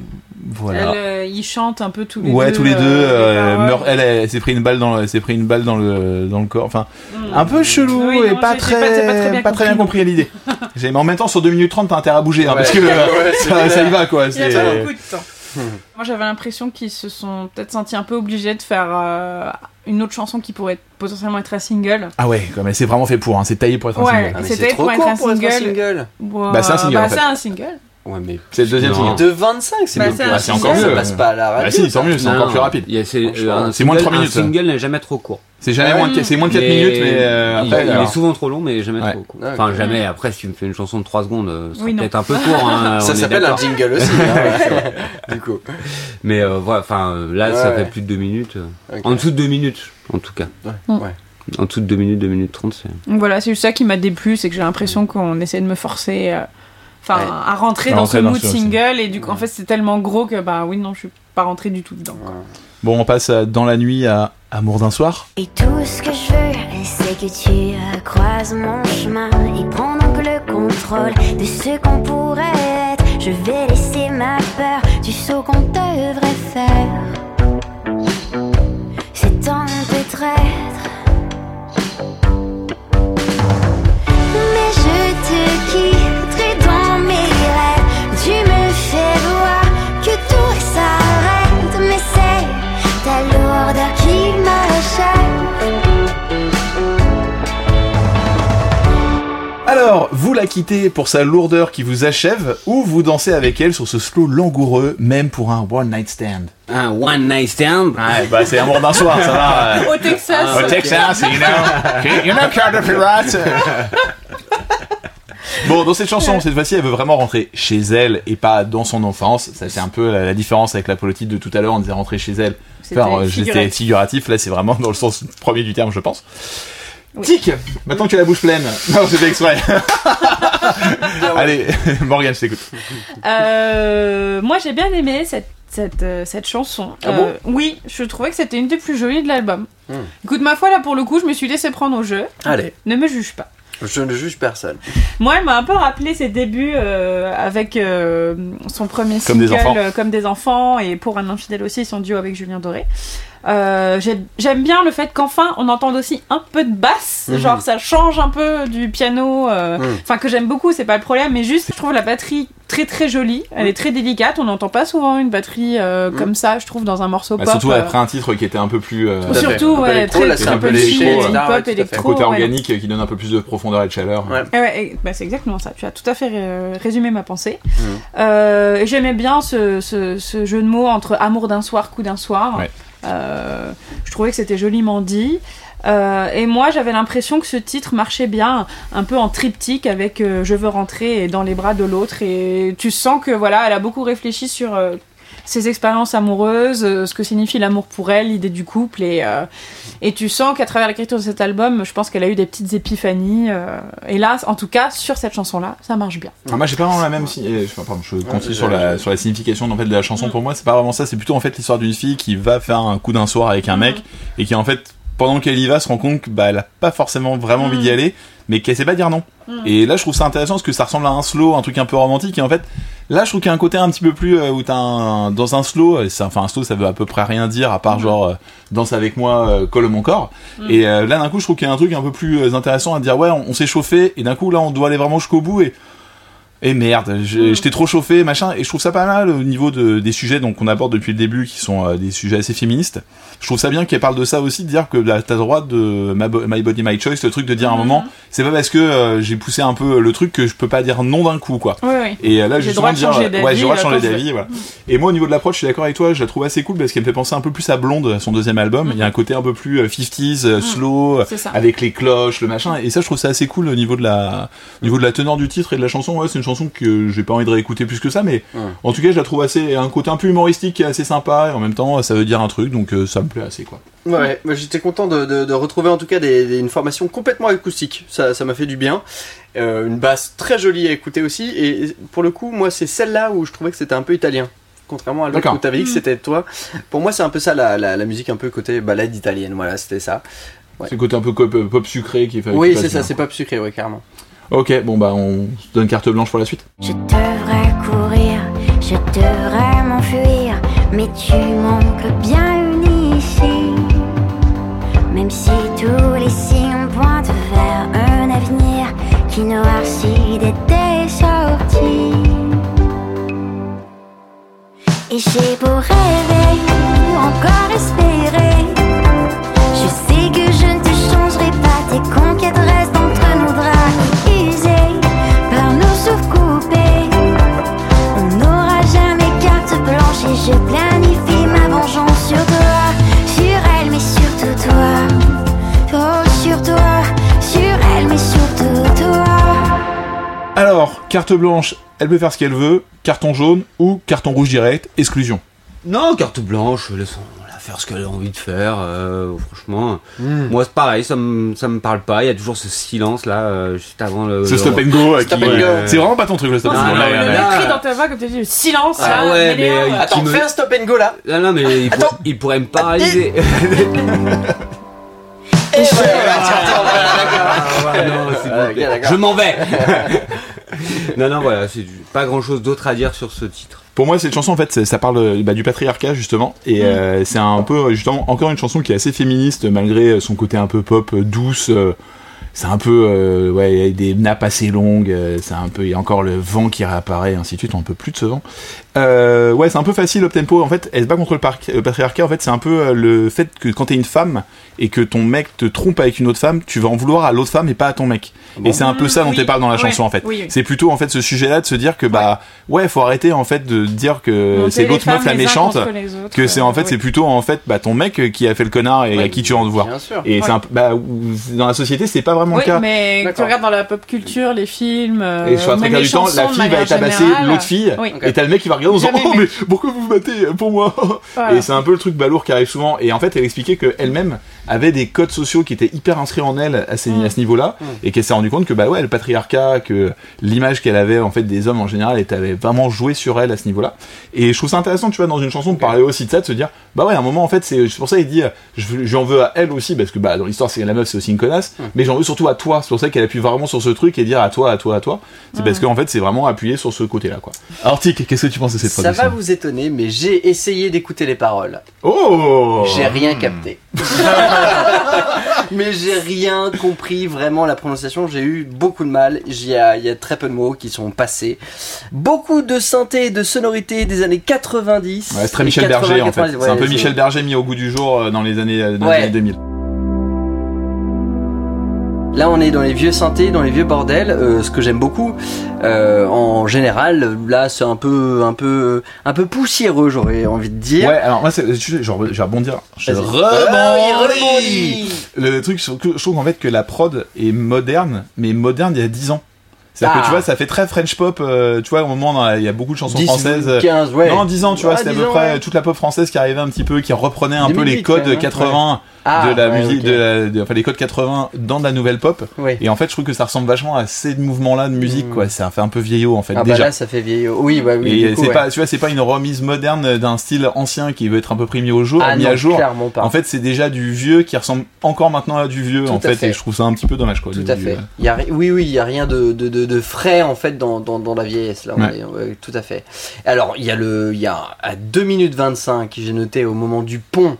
voilà. Elle, euh, ils chantent un peu tous les ouais, deux. tous les deux. euh, euh, les meurt- elle, elle, s'est pris une balle dans, s'est pris une balle dans le dans le corps. Enfin, Mm. un peu chelou Oui, et non, pas très, pas- très bien pas très bien compris, compris à l'idée. *laughs* J'ai- Mais en même temps, sur 2 minutes 30, t'as intérêt à bouger, hein, Ouais. parce que *laughs* euh, Ouais, ça, y va quoi. Il y a c'est- pas beaucoup de temps. *laughs* Moi, j'avais l'impression qu'ils se sont peut-être sentis un peu obligés de faire euh, une autre chanson qui pourrait potentiellement être un single. Ah ouais, comme c'est vraiment fait pour, hein, c'est taillé pour être un Ouais. single. Ah, mais C'était c'est trop pour être court un pour être un single. Bon, Bah, c'est un single, bah, en fait. c'est un single. Ouais, mais. C'est le deuxième single. De 25, c'est Bah, c'est Ah, c'est encore mieux. Ça passe pas à la radio. Ah si, tant mieux, c'est encore plus rapide. il a- c'est c'est moins de single- trois minutes, Un single n'est jamais trop court. C'est jamais Ah moins de, c'est moins de 4 Mais minutes, mais euh, il, après. il alors- est souvent trop long, mais jamais Ouais. trop court. Enfin, ok. jamais. Après, si tu me fais une chanson de 3 secondes, euh, ce sera Oui, peut-être un peu court. Hein, *laughs* Ça s'appelle un jingle aussi. hein, *laughs* Du coup. Mais euh, voilà, enfin, euh, là, ça Ouais. fait plus de 2 minutes. euh. En dessous de 2 minutes, en tout cas. Ouais. ouais. En dessous de 2 minutes, 2 minutes 30, c'est. Donc voilà, c'est juste ça qui m'a déplu, c'est que j'ai l'impression qu'on essaie de me forcer euh, enfin, Ouais. à rentrer À dans rentrer ce dans mood single, et du coup, en Ouais. fait, c'est tellement gros que, bah oui, non, je suis pas rentrée du tout dedans. quoi. Bon, on passe euh, dans la nuit à Amour d'un soir. Et tout ce que je veux, c'est que tu croises mon chemin et prends donc le contrôle de ce qu'on pourrait être. Je vais laisser ma peur du saut qu'on devrait faire. C'est un peu traître. Alors, vous la quittez pour sa lourdeur qui vous achève, ou vous dansez avec elle sur ce slow langoureux, même pour un one night stand. Un one night stand? Ouais, bah c'est Amour d'un soir, ça va. Au Texas, Au Texas, you know. You know, de pirate. *laughs* Bon, dans cette chanson, cette fois-ci, elle veut vraiment rentrer chez elle et pas dans son enfance. Ça, c'est un peu la, la différence avec la politique de tout à l'heure. On disait rentrer chez elle. C'était Enfin, euh, j'étais figuratif. Là, c'est vraiment dans le sens premier du terme, je pense. Oui. Tic Maintenant que tu as la bouche pleine. Non, fait exprès. Allez, *laughs* Morgane, je t'écoute. Euh, moi, j'ai bien aimé cette, cette, euh, cette chanson. Ah bon Euh, Oui, je trouvais que c'était une des plus jolies de l'album. Hmm. Écoute, ma foi, là, pour le coup, je me suis laissé prendre au jeu. Allez, Ne me juge pas. je ne juge personne. Moi, elle m'a un peu rappelé ses débuts euh, avec euh, son premier Comme des single enfants. euh, Comme des enfants et pour un infidèle aussi son duo avec Julien Doré. Euh, j'ai- J'aime bien le fait qu'enfin on entende aussi un peu de basse, Mhm. genre ça change un peu du piano, euh, Mhm. enfin que j'aime beaucoup, c'est pas le problème, mais juste je trouve la batterie très très jolie, elle est très délicate, on n'entend pas souvent une batterie euh, Mhm. comme ça, je trouve dans un morceau Bah, pop. surtout euh, après un titre qui était un peu plus. euh, surtout Un peu ouais, électro, très, là, c'est très un peu à fait. électro. côté ouais. organique qui donne un peu plus de profondeur et de chaleur. Ouais. Bah, c'est exactement ça. Tu as tout à fait euh, résumé ma pensée. Mhm. Euh, J'aimais bien ce, ce- ce jeu de mots entre amour d'un soir, coup d'un soir. Euh, je trouvais que c'était joliment dit. Euh, et moi, j'avais l'impression que ce titre marchait bien, un peu en triptyque avec euh, Je veux rentrer dans les bras de l'autre. Et tu sens que voilà, elle a beaucoup réfléchi sur euh, ses expériences amoureuses, euh, ce que signifie l'amour pour elle, l'idée du couple. Et, euh, et tu sens qu'à travers l'écriture de cet album, je pense qu'elle a eu des petites épiphanies. euh, et là, en tout cas, sur cette chanson-là, ça marche bien. Ah, moi j'ai pas vraiment la même si- enfin, pardon, je continue Ouais, sur la sur la signification en fait de la chanson pour moi c'est pas vraiment ça c'est plutôt en fait l'histoire d'une fille qui va faire un coup d'un soir avec un mec et qui en fait pendant qu'elle y va se rend compte que bah elle a pas forcément vraiment envie d'y aller mais qu'elle sait pas dire non. Et là je trouve ça intéressant parce que ça ressemble à un slow un truc un peu romantique. Et en fait là je trouve qu'il y a un côté un petit peu plus euh, où t'as un, dans un slow enfin un slow ça veut à peu près rien dire à part genre euh, danse avec moi euh, colle mon corps. Et euh, là d'un coup je trouve qu'il y a un truc un peu plus euh, intéressant à dire ouais on, on s'est chauffé et d'un coup là on doit aller vraiment jusqu'au bout et Et merde, je- j'étais trop chauffé, machin, et je trouve ça pas mal au niveau de, des sujets donc qu'on aborde depuis le début, qui sont euh, des sujets assez féministes. Je trouve ça bien qu'elle parle de ça aussi, de dire que là, t'as le droit de my, Bo- My Body My Choice, le truc de dire à un moment, c'est pas parce que euh, j'ai poussé un peu le truc que je peux pas dire non d'un coup, quoi. Oui, oui. Et euh, là, J'ai le justement, droit de dire, changer euh, d'avis, ouais, j'ai droit de euh, changer d'avis, voilà. Et moi, au niveau de l'approche, je suis d'accord avec toi, je la trouve assez cool parce qu'elle me fait penser un peu plus à Blonde, son deuxième album. Il y a un côté un peu plus euh, 50s, euh, slow, c'est ça. avec les cloches, le machin. Et ça, je trouve ça assez cool au niveau de la, au niveau de la teneur du titre et de la chanson. Ouais, c'est une chanson que j'ai pas envie de réécouter plus que ça, mais Ouais. en tout cas, je la trouve assez, un côté un peu humoristique qui est assez sympa et en même temps, ça veut dire un truc, donc euh, ça me plaît assez, quoi. Ouais, j'étais content de, de- de retrouver en tout cas des, des- une formation complètement acoustique. Ça ça m'a fait du bien. Euh, une basse très jolie à écouter aussi. Et pour le coup, moi c'est celle-là où je trouvais que c'était un peu italien. Contrairement à l'autre où t'avais dit que c'était toi. Pour moi, c'est un peu ça la, la, la musique un peu côté balade italienne. Voilà, c'était ça. Ouais. C'est le côté un peu pop, pop sucré qui fait. oui, c'est ça, c'est pas sucré, ouais, carrément. Ok, bon bah, on se donne carte blanche pour la suite. Je devrais courir, je devrais m'enfuir, mais tu manques bien une ici. Même si tous les signes pointent vers un avenir qui noircit dès tes sorties. Et j'ai beau rêver, encore espérer. Je sais que je ne te changerai pas, tes conquêtes restent Alors, carte blanche, elle peut faire ce qu'elle veut, carton jaune ou carton rouge direct, exclusion. Non, carte blanche, laissons-la faire ce qu'elle a envie de faire. euh, franchement, moi c'est pareil, ça me, ça me parle pas. Il y a toujours ce silence là, euh, juste avant le. Ce le- stop and go, euh, Stop qui- and go. c'est vraiment pas ton truc le stop Non, and Non, go. non, là, le, là, le cri dans ta voix, comme tu dis, silence, Ah là, ouais, m'énerve. mais, euh, Attends, me- fais un stop and go là. Non, non, mais il, pour- Attends. il pourrait me paralyser. Et voilà, tiens, tiens, voilà, Ah, non, Ah, d'accord. Je m'en vais. *laughs* non, non, voilà, c'est pas grand chose d'autre à dire sur ce titre. Pour moi, cette chanson, en fait, ça parle euh, bah, du patriarcat, justement. Et euh, c'est un peu, euh, justement, encore une chanson qui est assez féministe, malgré son côté un peu pop, euh, douce. euh, c'est un peu, euh, ouais, il y a des nappes assez longues. euh, c'est un peu, il y a encore le vent qui réapparaît, et ainsi de suite. On peut plus de ce vent. Euh, ouais, c'est un peu facile, up tempo. En fait, elle se bat contre le, par- le patriarcat. En fait, c'est un peu euh, le fait que quand t'es une femme et que ton mec te trompe avec une autre femme, tu vas en vouloir à l'autre femme et pas à ton mec. et c'est un peu ça dont Oui, elle parle dans la ouais, chanson, en fait. oui, oui. C'est plutôt, en fait, ce sujet-là de se dire que, bah, ouais, faut arrêter, en fait, de dire que Monter c'est l'autre meuf la méchante. contre les autres, Que c'est en euh, fait, oui. c'est plutôt, en fait, bah, ton mec euh, qui a fait le connard et à qui tu vas en devoir. Bien sûr. Et c'est un bah, dans la société, c'est pas vraiment Oui, le cas. mais tu regardes dans la pop culture, les films, euh, Et sur la du temps, chansons la fille va générale. l'autre fille, et t'as le mec qui va regarder en disant Oh, mais pourquoi vous vous battez pour moi *laughs* Voilà. Et c'est un peu le truc balourd qui arrive souvent. Et en fait, elle expliquait qu'elle-même avait des codes sociaux qui étaient hyper inscrits en elle à, ces- Mm. à ce niveau-là, Mm. et qu'elle s'est rendu compte que, bah ouais, le patriarcat, que l'image qu'elle avait en fait des hommes en général, était avait vraiment joué sur elle à ce niveau-là. Et je trouve ça intéressant, tu vois, dans une chanson, de parler aussi de ça, de se dire, bah ouais, à un moment, en fait, c'est pour ça qu'il dit, je j'en veux à elle aussi, parce que bah dans l'histoire, c'est la meuf, c'est aussi une connasse, Mm. mais j'en veux surtout à toi. C'est pour ça qu'elle appuie vraiment sur ce truc et dire à toi, à toi, à toi. C'est parce qu'en fait, c'est vraiment appuyé sur ce côté-là, quoi. Alors, Tic, qu'est-ce que tu penses de cette Ça va vous étonner, mais j'ai essayé d'écouter les paroles. Oh J'ai rien capté. *laughs* mais j'ai rien compris vraiment la prononciation. J'ai eu beaucoup de mal. Il y a, il y a très peu de mots qui sont passés. Beaucoup de synthé et de sonorités des années 90. Ouais, c'est très Michel 80, Berger en fait. 90, c'est un peu Michel Berger mis au goût du jour euh, dans les années, euh, dans les Ouais. années 2000. Là, on est dans les vieux synthés, dans les vieux bordels. euh, ce que j'aime beaucoup, euh, en général, là, c'est un peu, un peu, un peu poussiéreux, j'aurais envie de dire. Ouais, alors moi, je, je, je vais rebondir. Je rebondis. Ah. Le truc, je trouve en fait que la prod est moderne, mais moderne il y a 10 ans. C'est-à-dire Ah. que tu vois, ça fait très French pop. euh, tu vois, au moment, la- il y a beaucoup de chansons 10, françaises. euh, 15, ouais. Non, 10 ans, tu vois, Ah, c'était à 10 peu ans, près ouais. toute la pop française qui arrivait un petit peu, qui reprenait un peu 2008, les codes quand même, hein. 80 Ah, de la ouais, musique, ok. de la, de- enfin les codes 80 dans de la nouvelle pop. Et en fait, je trouve que ça ressemble vachement à ces mouvements-là de musique, Mm. quoi. Ça fait un peu vieillot, en fait, Ah bah déjà. là, ça fait vieillot. Oui, bah oui. et c'est ouais. pas, tu vois, c'est pas une remise moderne d'un style ancien qui veut être un peu pris mis au jour, ah, mis non, à jour. clairement pas. En fait, c'est déjà du vieux qui ressemble encore maintenant à du vieux, Tout en fait, fait. et je trouve ça un petit peu dommage, quoi. Tout à fait. Il y a, oui, oui, il y a rien de, de, de, de frais en fait dans, dans, dans la vieillesse là. on Ouais. est- ouais, tout à fait. Alors il y a le, il y a à 2 minutes 25 j'ai noté au moment du pont.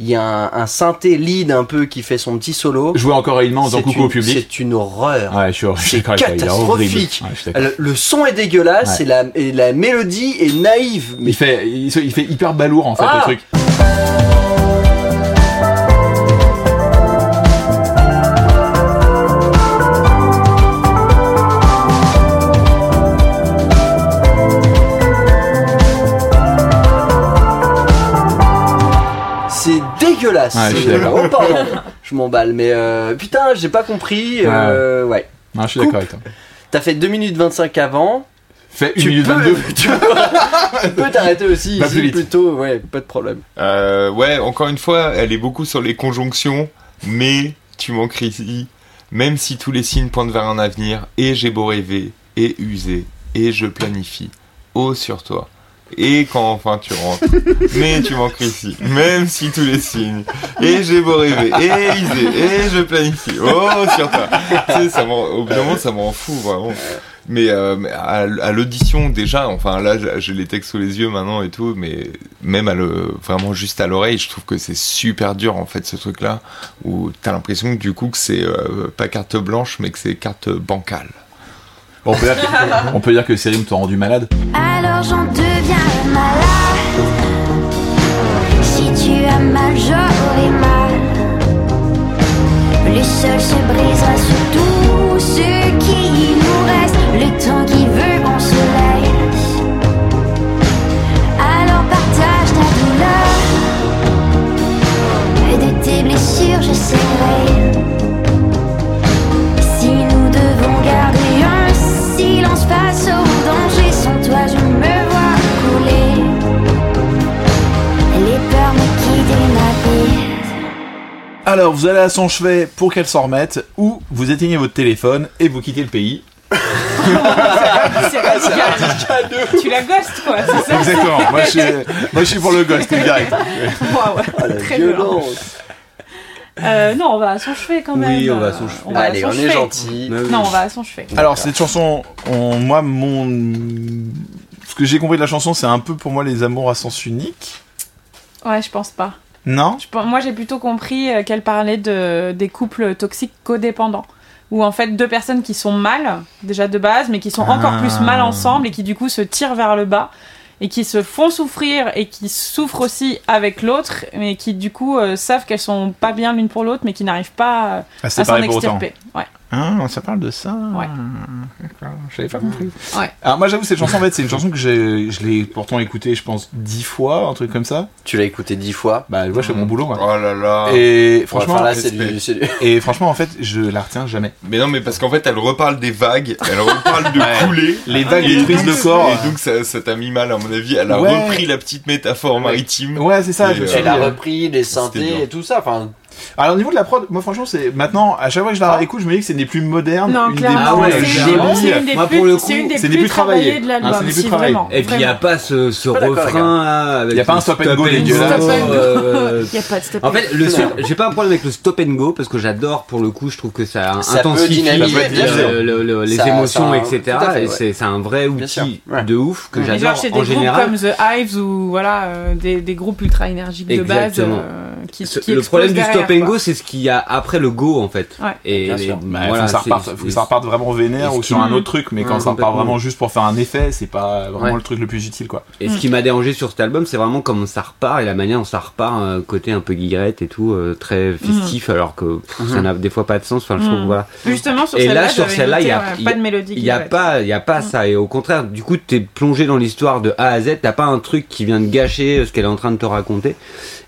Il y a un, un synthé lead un peu qui fait son petit solo. Jouer encore à une main en disant C'est coucou une- au public. C'est une horreur. Ouais, je je C'est *laughs* catastrophique. Ouais. Le, le son est dégueulasse Ouais. et, la, et la mélodie est naïve. Mais Il fait, il, fait hyper balourd en fait Ah. le truc. Dégueulasse. Ouais, je suis d'accord. Oh, pardon. je m'emballe. Mais euh, putain, j'ai pas compris. euh, ouais. Non, je suis d'accord avec toi. T'as fait 2 minutes 25 avant. Fait 1 Tu minute peux, 22. *laughs* tu peux, tu peux t'arrêter aussi Pas ici plus vite. plutôt. Ouais, pas de problème. Euh, ouais, encore une fois, elle est beaucoup sur les conjonctions, mais tu manques ici. Même si tous les signes pointent vers un avenir, et j'ai beau rêver, et user, et je planifie. Oh sur toi. Et quand enfin tu rentres, mais tu manques ici. Même si tous les signes, et j'ai beau rêver, et user, et je planifie. Oh sur toi. Tu sais, ça au bout d'un moment, ça m'en fout vraiment. Mais, euh, à, l'audition déjà, enfin là j'ai- les textes sous les yeux maintenant et tout, mais même à le, vraiment juste à l'oreille, je trouve que c'est super dur en fait ce truc-là, où t'as l'impression du coup que c'est euh, pas carte blanche mais que c'est carte bancale. On, peut dire que, on peut dire ces rimes t'ont rendu malade. Alors j'en deviens malade. Si tu as mal, j'aurai mal. Le sol se brisera sur tout ce qui nous reste. Le temps qui veut qu'on se laisse. Alors partage ta douleur. Et de tes blessures, je serai. Alors, vous allez à son chevet pour qu'elle s'en remette, ou vous éteignez votre téléphone et vous quittez le pays. C'est radical. Tu la ghostes, quoi, c'est ça Exactement. moi, je suis, moi, je suis pour le ghost, direct. *laughs* Waouh, Ah, très violent. Euh, non, on va à son chevet quand même. Oui, on va à son chevet. on va à Allez, son on est gentil. Non, on va à son chevet. Alors, cette chanson, on- moi, mon. Ce que j'ai compris de la chanson, c'est un peu pour moi les amours à sens unique. Ouais, je pense pas. Non Je Moi, j'ai plutôt compris euh, qu'elle parlait de, des couples toxiques codépendants. Où en fait, deux personnes qui sont mal, déjà de base, mais qui sont encore Ah. plus mal ensemble et qui du coup se tirent vers le bas et qui se font souffrir et qui souffrent aussi avec l'autre, mais qui du coup euh, savent qu'elles sont pas bien l'une pour l'autre, mais qui n'arrivent pas euh, Ah, à s'en extirper. Ouais. Ah, ça parle de ça Ouais. D'accord, j'avais pas compris. Ouais. Alors, moi, j'avoue, cette chanson, en fait, c'est une chanson que j'ai, je l'ai pourtant écoutée, je pense, dix fois, un truc comme ça. Tu l'as écouté dix fois. Bah, je vois, je fais mon boulot, moi. Oh là là. Et franchement, Enfin, là, c'est du, c'est du- et franchement, en fait, je la retiens jamais. Mais non, mais parce qu'en fait, elle reparle des vagues, elle reparle de *laughs* Ouais. couler. Les vagues Et détruisent donc- le corps. Et donc, ça, ça t'a mis mal, à mon avis. Elle a Ouais. repris la petite métaphore maritime. Ouais, c'est ça. Et, je euh, Elle a euh, repris les synthés et tout ça. Enfin, Alors, au niveau de la prod, moi, franchement, c'est maintenant, à chaque fois que je la Ah. réécoute, je me dis que c'est une des plus modernes. Non, une des Ah ouais, plus c'est clairement. une, jolies. c'est une des Moi, plus, pour le c'est coup, une des plus plus travaillées. de Ah, l'album. c'est des plus si, travaillées. vraiment, Et puis il n'y a pas ce, ce Pas d'accord, refrain là, avec Y a pas le un stop and go dégueulasse. Euh, *laughs* Il y a pas de stop En and fait, go. le stop- j'ai pas un problème avec le stop and go parce que j'adore pour le coup, je trouve que ça intensifie les émotions, etc. fait, c'est un vrai outil de ouf que j'adore chez des en groupes général. comme The Hives ou voilà euh, des, groupes ultra énergiques de base qui, Ce- qui le problème du stop and go, c'est ce qu'il y a après le go en fait. Ouais. Et Bien les- sûr. Bah, voilà, faut, que ça reparte, faut que ça reparte vraiment vénère ou sur un autre truc, mais quand Ouais, ça repart vraiment juste pour faire un effet, c'est pas vraiment Ouais. le truc le plus utile, quoi. Et ce qui m'a dérangé sur cet album, c'est vraiment comment ça repart et la manière dont ça repart, euh, côté un peu guillerette et tout, euh, très festif, alors que pff, ça n'a des fois pas de sens. Enfin, je trouve, Mhm. voilà. Justement sur Et celle-là, là, sur celle-là, il y a- pas de mélodie. Il y a pas, il y a pas ça. Et au contraire, du coup, t'es plongé dans l'histoire de A à Z. T'as pas un truc qui vient de gâcher euh, ce qu'elle est en train de te raconter.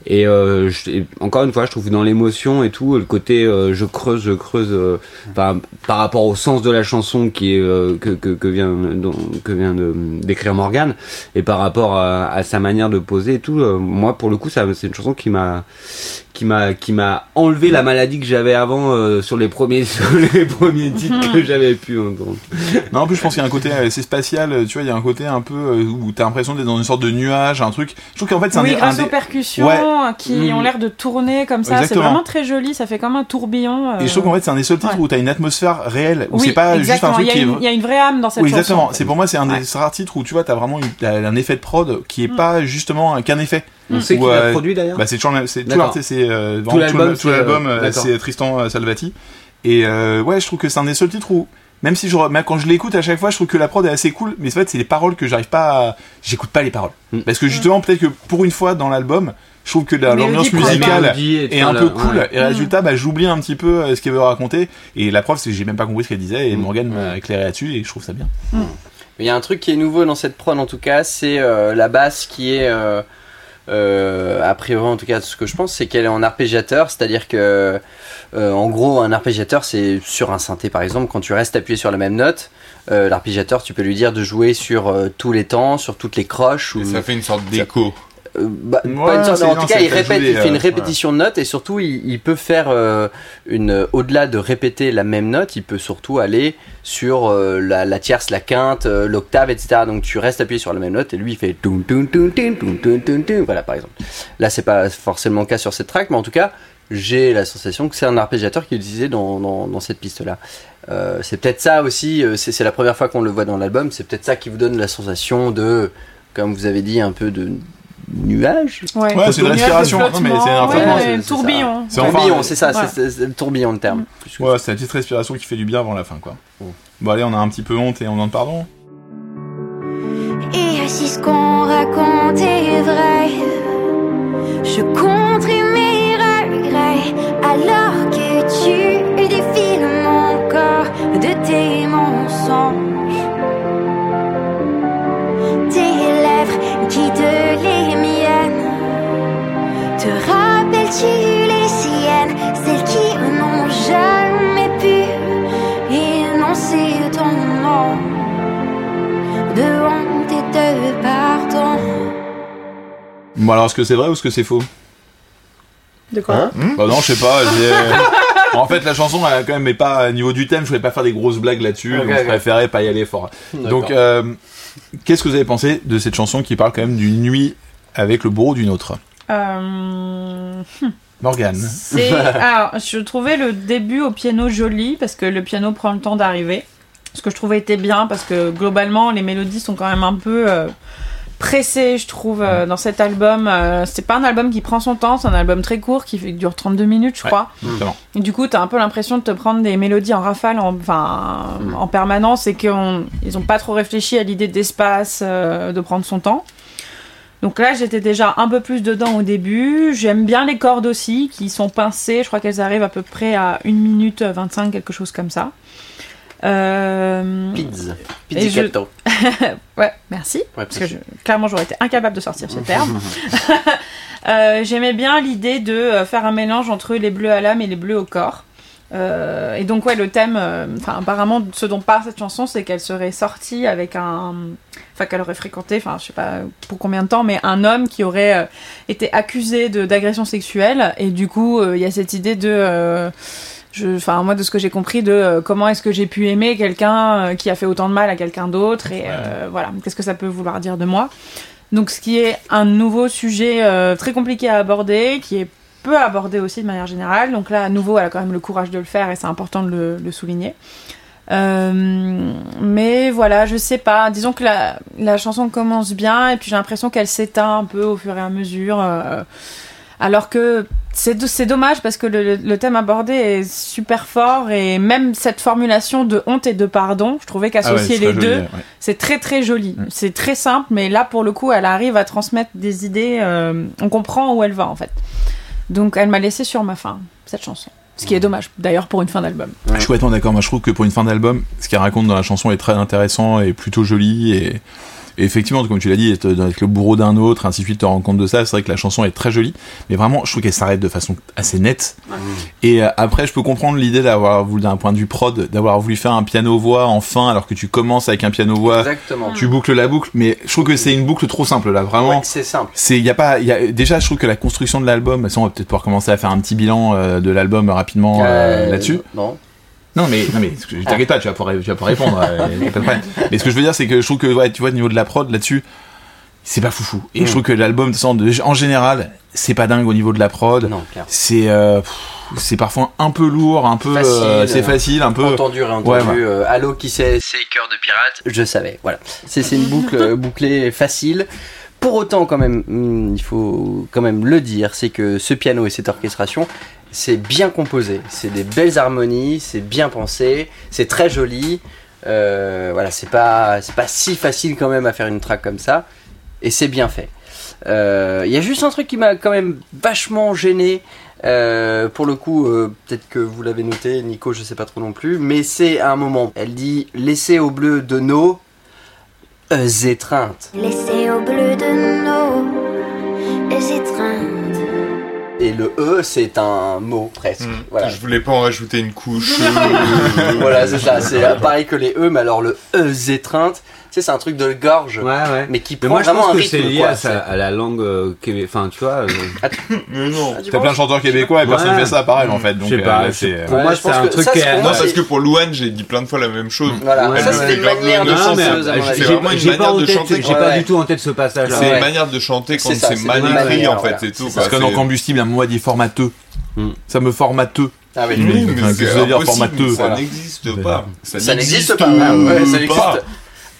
Et, euh, je- et encore une fois, je trouve dans l'émotion et tout, le côté euh, je creuse, je creuse, euh, par rapport au sens de la chanson qui est euh, que, que, que vient dont- que vient de d'écrire Morgan, et par rapport à, à sa manière de poser et tout. euh, moi, pour le coup, ça, c'est une chanson qui m'a qui m'a qui m'a enlevé la maladie que j'avais avant euh, sur les premiers *laughs* sur les premiers titres que j'avais pu entendre. Non, en plus, je pense qu'il y a un côté assez spatial, tu vois, il y a un côté un peu où t'as l'impression d'être dans une sorte de nuage, un truc. Je trouve qu'en fait, c'est un Oui, un grâce des- aux percussions. Ouais, crayons qui ont l'air de tourner comme ça. C'est Exactement. vraiment très joli. Ça fait comme un tourbillon. Et je trouve qu'en fait, c'est un des seuls titres ouais. où t'as une atmosphère réelle, où oui, c'est pas juste un exactement. truc il, y a qui est. une, il y a une vraie âme dans cette Oui, chanson. exactement. C'est pour moi, c'est un des rares titres où tu vois, t'as vraiment une- t'as un effet de prod qui est Mm. pas justement qu'un effet. On sait qui l'a euh, produit d'ailleurs Bah, c'est toujours c'est tout euh, Tout l'album, c'est, l'album, euh, euh, d'accord. c'est Tristan euh, Salvati. Et euh, ouais, je trouve que c'est un des seuls titres où même si je, même quand je l'écoute à chaque fois, je trouve que la prod est assez cool, mais en fait, c'est les paroles que j'arrive pas à... J'écoute pas les paroles. Mm. Parce que justement, peut-être que pour une fois dans l'album, je trouve que l'ambiance musicale est un peu cool, ouais. et résultat, bah, j'oublie un petit peu euh, ce qu'elle veut raconter, et la preuve, c'est que j'ai même pas compris ce qu'elle disait, et Mm. Morgan m'a éclairé là-dessus, et je trouve ça bien. Il y a un truc qui est nouveau dans cette prod en tout cas, c'est euh, la basse qui est, euh, euh, a priori en tout cas ce que je pense, c'est qu'elle est en arpégiateur, c'est-à-dire que euh, en gros un arpégiateur c'est sur un synthé par exemple, quand tu restes appuyé sur la même note, euh, l'arpégiateur tu peux lui dire de jouer sur euh, tous les temps, sur toutes les croches. Et ça fait une sorte d'écho. Euh, bah, Ouais, pas une sorte- en non, tout cas, il répète, il fait une euh, répétition de notes et surtout, il, il peut faire euh, une, au-delà de répéter la même note, il peut surtout aller sur euh, la, la tierce, la quinte, euh, l'octave, etc. Donc tu restes appuyé sur la même note et lui il fait voilà par exemple. Là c'est pas forcément le cas sur cette track, mais en tout cas j'ai la sensation que c'est un arpégiateur qui est utilisé dans, dans, dans cette piste là. Euh, c'est peut-être ça aussi, c'est la première fois qu'on le voit dans l'album, c'est peut-être ça qui vous donne la sensation de, comme vous avez dit, un peu de nuage. Ouais, Ouais, c'est une respiration. Non, mais c'est un ouais, c'est- un c'est tourbillon. C'est tourbillon, ça, Ouais. c'est- le tourbillon de terme. Ouais, c'est la petite respiration qui fait du bien avant la fin, quoi. Bon, allez, on a un petit peu honte et on demande pardon. Et si ce qu'on raconte est vrai, je compterai mes regrets alors que tu défiles rappelles-tu les siennes, celles qui n'ont jamais pu énoncer ton nom? de honte et de pardon. Bon, alors, est-ce que c'est vrai ou est-ce que c'est faux? De quoi? Hein? Bah non, je sais pas. j'ai- en fait, la chanson, elle, quand même, est pas au niveau du thème. Je voulais pas faire des grosses blagues là-dessus. Donc, je préférais pas y aller fort. Donc, euh, qu'est-ce que vous avez pensé de cette chanson qui parle quand même d'une nuit avec le bourreau d'une autre? Euh, Morgane. C'est *laughs* alors je trouvais le début au piano joli parce que le piano prend le temps d'arriver. Ce que je trouvais était bien parce que globalement les mélodies sont quand même un peu euh, pressées, je trouve, euh, dans cet album. Euh, c'est pas un album qui prend son temps, c'est un album très court qui dure 32 minutes, je Ouais. crois. Exactement. Et du coup, t'as un peu l'impression de te prendre des mélodies en rafale, en, enfin, en permanence, et qu'ils ont pas trop réfléchi à l'idée d'espace, euh, de prendre son temps. Donc là, j'étais déjà un peu plus dedans au début. J'aime bien les cordes aussi, qui sont pincées. Je crois qu'elles arrivent à peu près à 1 minute 25, quelque chose comme ça. Euh... Pizza. Et Pizzicato. *laughs* Ouais, merci. Ouais, Parce que je- clairement, j'aurais été incapable de sortir ce terme. *laughs* Euh, J'aimais bien l'idée de euh, faire un mélange entre les bleus à l'âme et les bleus au corps. Euh, et donc, ouais, le thème, euh, enfin, apparemment, ce dont parle cette chanson, c'est qu'elle serait sortie avec un. Enfin, qu'elle aurait fréquenté, enfin, je sais pas pour combien de temps, mais un homme qui aurait euh, été accusé d'agression sexuelle. Et du coup, il y a cette idée de. Enfin, moi, de ce que j'ai compris, de euh, comment est-ce que j'ai pu aimer quelqu'un euh, qui a fait autant de mal à quelqu'un d'autre, et euh, voilà, qu'est-ce que ça peut vouloir dire de moi? Donc, ce qui est un nouveau sujet très compliqué à aborder, qui est peu abordé aussi de manière générale. Donc là, à nouveau, elle a quand même le courage de le faire, et c'est important de le, le souligner. Euh, mais voilà, je sais pas. Disons que la, la chanson commence bien, et puis j'ai l'impression qu'elle s'éteint un peu au fur et à mesure. euh, alors que c'est do- c'est dommage parce que le, le thème abordé est super fort et même cette formulation de honte et de pardon, je trouvais Ah ouais, qu'associer les deux, ouais. c'est très très joli. Mm. C'est très simple, mais là pour le coup, elle arrive à transmettre des idées. euh, on comprend où elle va en fait. Donc elle m'a laissé sur ma faim cette chanson. Ce qui est dommage, d'ailleurs, pour une fin d'album. Je suis complètement d'accord. Moi, je trouve que pour une fin d'album, ce qu'elle raconte dans la chanson est très intéressant et plutôt joli. Et, et effectivement, comme tu l'as dit, être le bourreau d'un autre, ainsi de suite, te rends compte de ça. C'est vrai que la chanson est très jolie. Mais vraiment, je trouve qu'elle s'arrête de façon assez nette. Et euh, après, je peux comprendre l'idée d'avoir voulu, d'un point de vue prod, d'avoir voulu faire un piano-voix en fin, alors que tu commences avec un piano-voix. Exactement. Tu boucles la boucle. Mais je trouve que c'est une boucle trop simple, là. Vraiment. Ouais, c'est simple. C'est y a pas y a, déjà je trouve que la construction de l'album on va peut-être pouvoir commencer à faire un petit bilan euh, de l'album rapidement Euh, là-dessus. Non. Non mais non mais t'inquiète pas tu vas pouvoir tu vas pouvoir répondre euh, y a pas de problème. *laughs* Mais ce que je veux dire c'est que je trouve que ouais tu vois au niveau de la prod là-dessus c'est pas foufou. Et Mm. je trouve que l'album, de toute façon, de- en général, c'est pas dingue au niveau de la prod. Non, clair. C'est euh, pff, c'est parfois un peu lourd, un peu, Facile, euh, c'est facile, un peu. Entendu, réentendu. Ouais, ouais. euh, Allô, qui c'est? C'est Cœur de Pirate. Je savais, voilà. C'est c'est une boucle euh, bouclée facile. Pour autant, quand même, hmm, il faut quand même le dire, c'est que ce piano et cette orchestration, c'est bien composé. C'est des belles harmonies, c'est bien pensé, c'est très joli. Euh, voilà, c'est pas, si facile quand même à faire une track comme ça. Et c'est bien fait. Euh, Il y a juste un truc qui m'a quand même vachement gêné. Euh, pour le coup, peut-être que vous l'avez noté, Nico, je sais pas trop non plus, mais c'est à un moment. Elle dit Laissez au bleu de nos étreintes. Laissé au bleu de nos étreintes. Et le E, c'est un mot presque. Hmm. Voilà. Je voulais pas en rajouter une couche. *laughs* voilà, c'est ça. C'est *laughs* euh, pareil que les E, mais alors le E étreinte, sais, c'est un truc de gorge, Ouais, ouais. mais qui Mais prend moi, je vraiment pense un que rythme. c'est lié quoi. à, sa- à la langue euh, québé- Enfin, tu vois. euh, *laughs* *laughs* Mais non. Ah, T'as plein de chanteurs québécois et personne Ouais. fait ça pareil en fait. Donc, Je sais pas, euh, c'est. pour Ouais, moi, je c'est pense un que truc ça, qui c'est est. pour Non, moi, parce que pour Louane, j'ai dit plein de fois la même chose. Voilà, Ouais, ça ouais. une manière de Non, Non, mais chanteuse, à mon j'ai- avis. C'est vraiment pas- une j'ai pas manière en de tête, chanter, j'ai quoi. pas Ouais. du tout en tête ce passage-là. C'est Ouais. une manière de chanter quand C'est ça, c'est c'est mal une écrit manière, en fait, voilà. c'est tout. Quoi. Parce que dans C'est- combustible, à un moment, il dit formateux. Hmm. Ça me formateux. Ah oui. Oui, Enfin, mais que c'est ça veut dire, impossible, formateux Ça Voilà. n'existe pas. Ça n'existe pas. Ah, ouais, ça n'existe.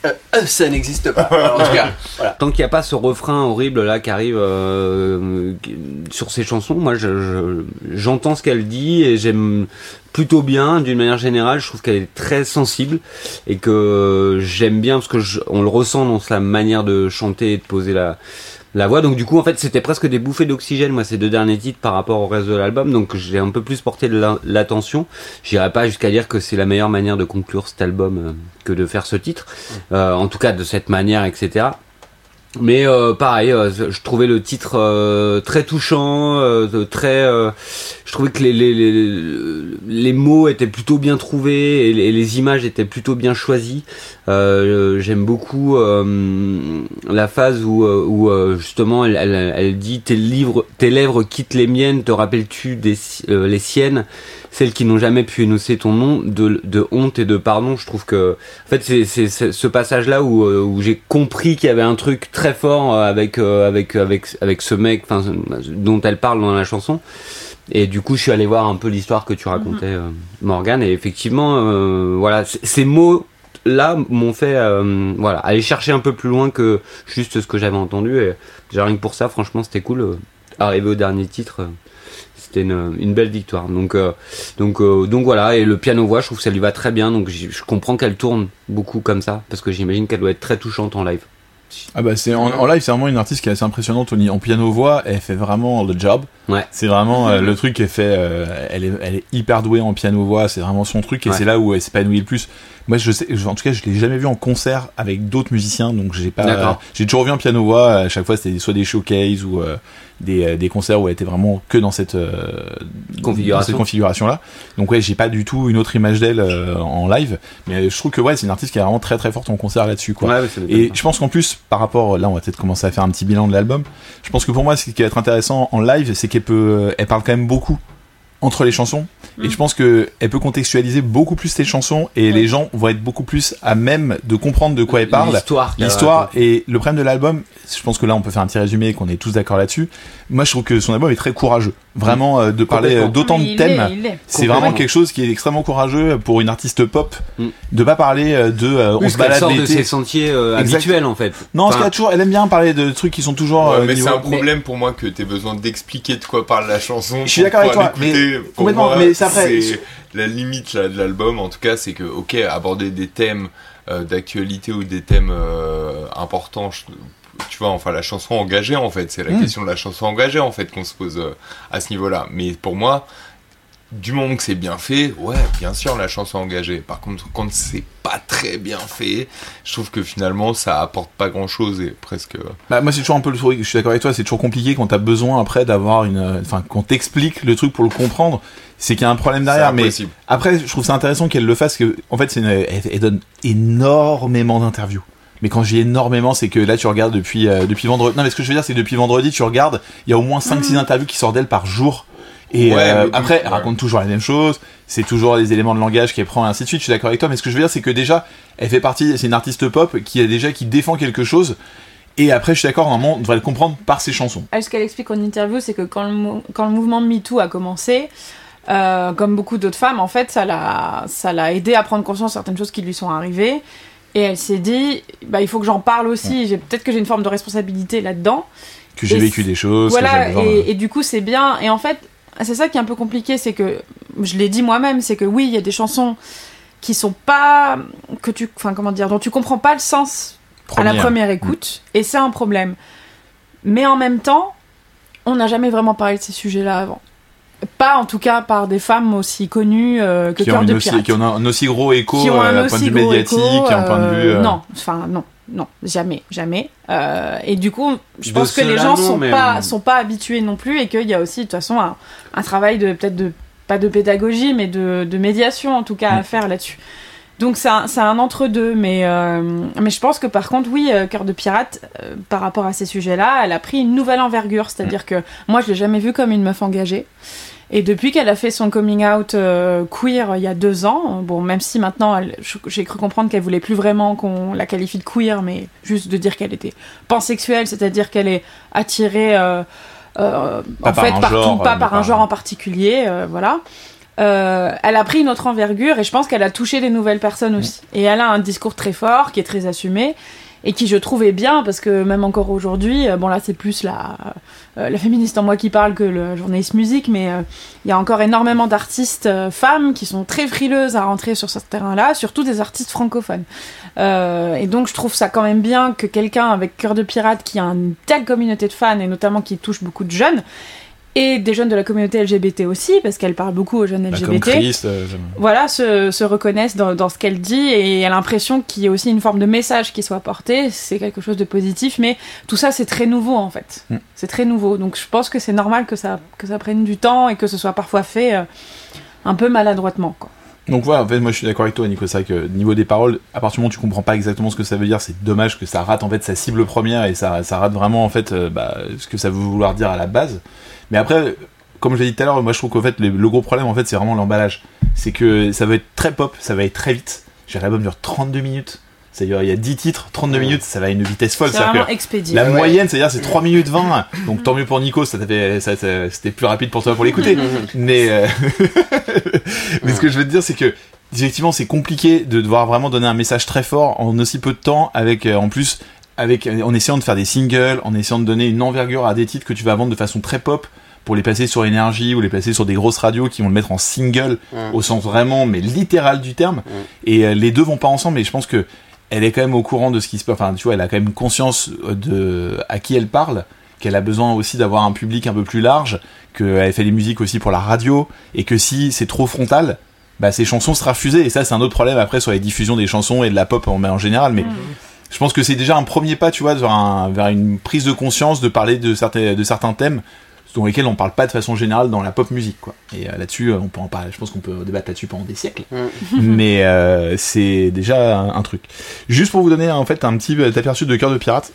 Euh, euh, ça n'existe pas. Alors, *laughs* en tout cas, voilà. Tant qu'il n'y a pas ce refrain horrible là qui arrive euh, sur ces chansons, moi je- je- j'entends ce qu'elle dit et j'aime plutôt bien d'une manière générale. Je trouve qu'elle est très sensible et que j'aime bien parce que je- on le ressent dans sa manière de chanter et de poser la la voix. Donc du coup en fait c'était presque des bouffées d'oxygène moi ces deux derniers titres par rapport au reste de l'album. Donc j'ai un peu plus porté l'attention. J'irai pas jusqu'à dire que c'est la meilleure manière de conclure cet album euh, que de faire ce titre. Euh, en tout cas de cette manière etc. Mais euh, pareil, euh, je trouvais le titre euh, très touchant, euh, très. euh, je trouvais que les, les, les, les mots étaient plutôt bien trouvés et les, images étaient plutôt bien choisies. J'aime beaucoup la phase où, où justement elle, elle, elle dit tes livres, tes lèvres quittent les miennes, te rappelles-tu des les siennes, celles qui n'ont jamais pu énoncer ton nom, de, de honte et de pardon. Je trouve que en fait, c'est ce passage-là où, euh, où j'ai compris qu'il y avait un truc très fort euh, avec euh, avec avec avec ce mec, dont elle parle dans la chanson. Et du coup, je suis allé voir un peu l'histoire que tu racontais, euh, Morgane. Et effectivement, euh, voilà, ces mots là m'ont fait euh, voilà aller chercher un peu plus loin que juste ce que j'avais entendu. Et déjà, rien que pour ça, franchement, c'était cool. euh, arriver au dernier titre. C'était une, une belle victoire. Donc, euh, donc, euh, donc voilà. Et le piano voix, je trouve que ça lui va très bien. Donc, je comprends qu'elle tourne beaucoup comme ça, parce que j'imagine qu'elle doit être très touchante en live. Ah bah c'est en, en live c'est vraiment une artiste qui est assez impressionnante ni- en piano voix elle fait vraiment le job Ouais. c'est vraiment euh, le truc qu'elle fait elle est elle est hyper douée en piano voix c'est vraiment son truc et Ouais. c'est là où elle s'épanouit le plus moi je sais en tout cas je l'ai jamais vu en concert avec d'autres musiciens donc j'ai pas D'accord. j'ai toujours vu en piano voix à chaque fois c'était soit des showcases ou euh, des, euh, des concerts où elle était vraiment que dans cette euh, Configuration. cette configuration là donc ouais j'ai pas du tout une autre image d'elle euh, en live mais je trouve que ouais c'est une artiste qui est vraiment très très forte en concert là-dessus quoi Ouais, et je pense qu'en plus, par rapport, là, on va peut-être commencer à faire un petit bilan de l'album. Je pense que pour moi, ce qui va être intéressant en live, c'est qu'elle peut, elle parle quand même beaucoup entre les chansons. Et je pense que elle peut contextualiser beaucoup plus les chansons et les gens vont être beaucoup plus à même de comprendre de quoi elle parle. L'histoire. L'histoire et le problème de l'album, je pense que là on peut faire un petit résumé et qu'on est tous d'accord là-dessus. Moi je trouve que son album est très courageux. Vraiment euh, de parler euh, d'autant de thèmes. C'est vraiment quelque chose qui est extrêmement courageux pour une artiste pop Mm. de pas parler euh, de euh, Oui, on se balade sort de ses sentiers euh, habituels en fait. Non, parce Enfin, qu'elle a toujours, elle aime bien parler de trucs qui sont toujours. Ouais, euh, mais niveau- c'est un problème pour moi que t'aies besoin d'expliquer de quoi parle la chanson. Je suis d'accord avec toi, mais l'écouter. Pour complètement, moi, mais c'est la limite là, de l'album, en tout cas, c'est que, ok, aborder des thèmes euh, d'actualité ou des thèmes euh, importants, je- tu vois, enfin la chanson engagée en fait, c'est la Mm. question de la chanson engagée en fait qu'on se pose euh, à ce niveau-là. Mais pour moi, du moment que c'est bien fait, ouais, bien sûr la chanson engagée. Par contre, quand c'est pas très bien fait, je trouve que finalement ça apporte pas grand-chose et presque. Bah, moi, c'est toujours un peu le truc. Je suis d'accord avec toi. C'est toujours compliqué quand t'as besoin après d'avoir une, euh, enfin, qu'on t'explique le truc pour le comprendre. C'est qu'il y a un problème derrière. c'est Mais impossible. après, je trouve ça intéressant qu'elle le fasse. Que, en fait, une- elle, elle donne énormément d'interviews. Mais quand je dis énormément, c'est que là, tu regardes depuis, euh, depuis vendredi. Non, mais ce que je veux dire, c'est que depuis vendredi, tu regardes, il y a au moins 5-6 interviews qui sortent d'elle par jour. Et Ouais, euh, mais- après, elle ouais. raconte toujours la même chose. C'est toujours les éléments de langage qu'elle prend, et ainsi de suite. Je suis d'accord avec toi. Mais ce que je veux dire, c'est que déjà, elle fait partie, c'est une artiste pop qui a déjà, qui défend quelque chose. Et après, je suis d'accord, normalement, on devrait le comprendre par ses chansons. Elle, ce qu'elle explique en interview, c'est que quand le, quand le mouvement MeToo a commencé, euh, comme beaucoup d'autres femmes, en fait, ça l'a, ça l'a aidé à prendre conscience de certaines choses qui lui sont arrivées. Et elle s'est dit, bah, il faut que j'en parle aussi. J'ai, peut-être que j'ai une forme de responsabilité là-dedans. Que j'ai Et vécu des choses. Voilà, et du coup, c'est bien. Et en fait, c'est ça qui est un peu compliqué, c'est que, je l'ai dit moi-même, c'est que oui, il y a des chansons qui sont pas, que tu, enfin, comment dire, dont tu comprends pas le sens à la Première. écoute, et c'est un problème. Mais en même temps, on n'a jamais vraiment parlé de ces sujets-là avant. Pas en tout cas par des femmes aussi connues euh, que qui ont, Cœur de aussi, Pirate. qui ont un, un aussi gros écho Qui ont un euh, d'un point de aussi vue médiatique, écho, un point de vue. euh, euh, Non, enfin non, non, jamais, jamais. Euh, et du coup, je De pense que les gens non, sont pas sont pas habitués non plus et qu'il y a aussi de toute façon un, un travail de peut-être de pas de pédagogie mais de, de médiation en tout cas à Mm. faire là-dessus. Donc c'est un, entre-deux, mais, euh, mais je pense que par contre, oui, euh, Cœur de Pirate, euh, par rapport à ces sujets-là, elle a pris une nouvelle envergure. C'est-à-dire que moi, je l'ai jamais vue comme une meuf engagée. Et depuis qu'elle a fait son coming out euh, queer il y a deux ans, bon, même si maintenant j'ai cru comprendre qu'elle voulait plus vraiment qu'on la qualifie de queer, mais juste de dire qu'elle était pansexuelle, c'est-à-dire qu'elle est attirée euh, euh, en par fait genre, pas par un par- genre en particulier, voilà. Euh, elle a pris une autre envergure et je pense qu'elle a touché des nouvelles personnes aussi. Et elle a un discours très fort, qui est très assumé et qui je trouvais bien parce que même encore aujourd'hui, euh, bon là c'est plus la, euh, la féministe en moi qui parle que le journaliste musique, mais euh, il y a encore énormément d'artistes femmes qui sont très frileuses à rentrer sur ce terrain-là, surtout des artistes francophones. Et donc je trouve ça quand même bien que quelqu'un avec cœur de pirate qui a une telle communauté de fans et notamment qui touche beaucoup de jeunes et des jeunes de la communauté LGBT aussi parce qu'elle parle beaucoup aux jeunes bah, LGBT comme Chris, euh, voilà, se, se reconnaissent dans, dans ce qu'elle dit et a l'impression qu'il y a aussi une forme de message qui soit porté. C'est quelque chose de positif, mais tout ça c'est très nouveau en fait. Mm. C'est très nouveau, donc je pense que c'est normal que ça, que ça prenne du temps et que ce soit parfois fait euh, un peu maladroitement. Quoi. Donc voilà, en fait, moi je suis d'accord avec toi, Nico. C'est vrai que niveau des paroles, à partir du moment où tu comprends pas exactement ce que ça veut dire, c'est dommage que ça rate en fait sa cible première et ça, ça rate vraiment en fait euh, bah, ce que ça veut vouloir dire à la base. Mais après, comme je l'ai dit tout à l'heure, moi je trouve qu'en fait le, le gros problème en fait c'est vraiment l'emballage. C'est que ça va être très pop, ça va être très vite. J'ai l'album dure 32 minutes. C'est-à-dire il y a 10 titres, 32 minutes, ça va à une vitesse folle. C'est vraiment expédié. la Ouais. moyenne, c'est-à-dire c'est 3 minutes 20. Donc tant mieux pour Nico, ça- c'était plus rapide pour toi pour l'écouter. *laughs* Mais, euh, *laughs* mais ce que je veux te dire, c'est que effectivement, c'est compliqué de devoir vraiment donner un message très fort en aussi peu de temps, avec euh, en plus, avec en essayant de faire des singles, en essayant de donner une envergure à des titres que tu vas vendre de façon très pop pour les passer sur énergie ou les passer sur des grosses radios qui vont le mettre en single Mm. au sens vraiment mais littéral du terme Mm. et euh, les deux vont pas ensemble mais je pense que elle est quand même au courant de ce qui se passe enfin tu vois elle a quand même conscience de à qui elle parle qu'elle a besoin aussi d'avoir un public un peu plus large qu'elle fait des musiques aussi pour la radio et que si c'est trop frontal bah ses chansons sera refusées et ça c'est un autre problème après sur les diffusions des chansons et de la pop en, en général mais je pense que c'est déjà un premier pas tu vois vers, un- vers une prise de conscience de parler de certains de certains thèmes dans lesquels on parle pas de façon générale dans la pop musique quoi. Et euh, là-dessus euh, on peut en parler. Je pense qu'on peut débattre là-dessus pendant des siècles. *laughs* Mais euh, c'est déjà un, un truc. Juste pour vous donner en fait un petit aperçu de Cœur de Pirate.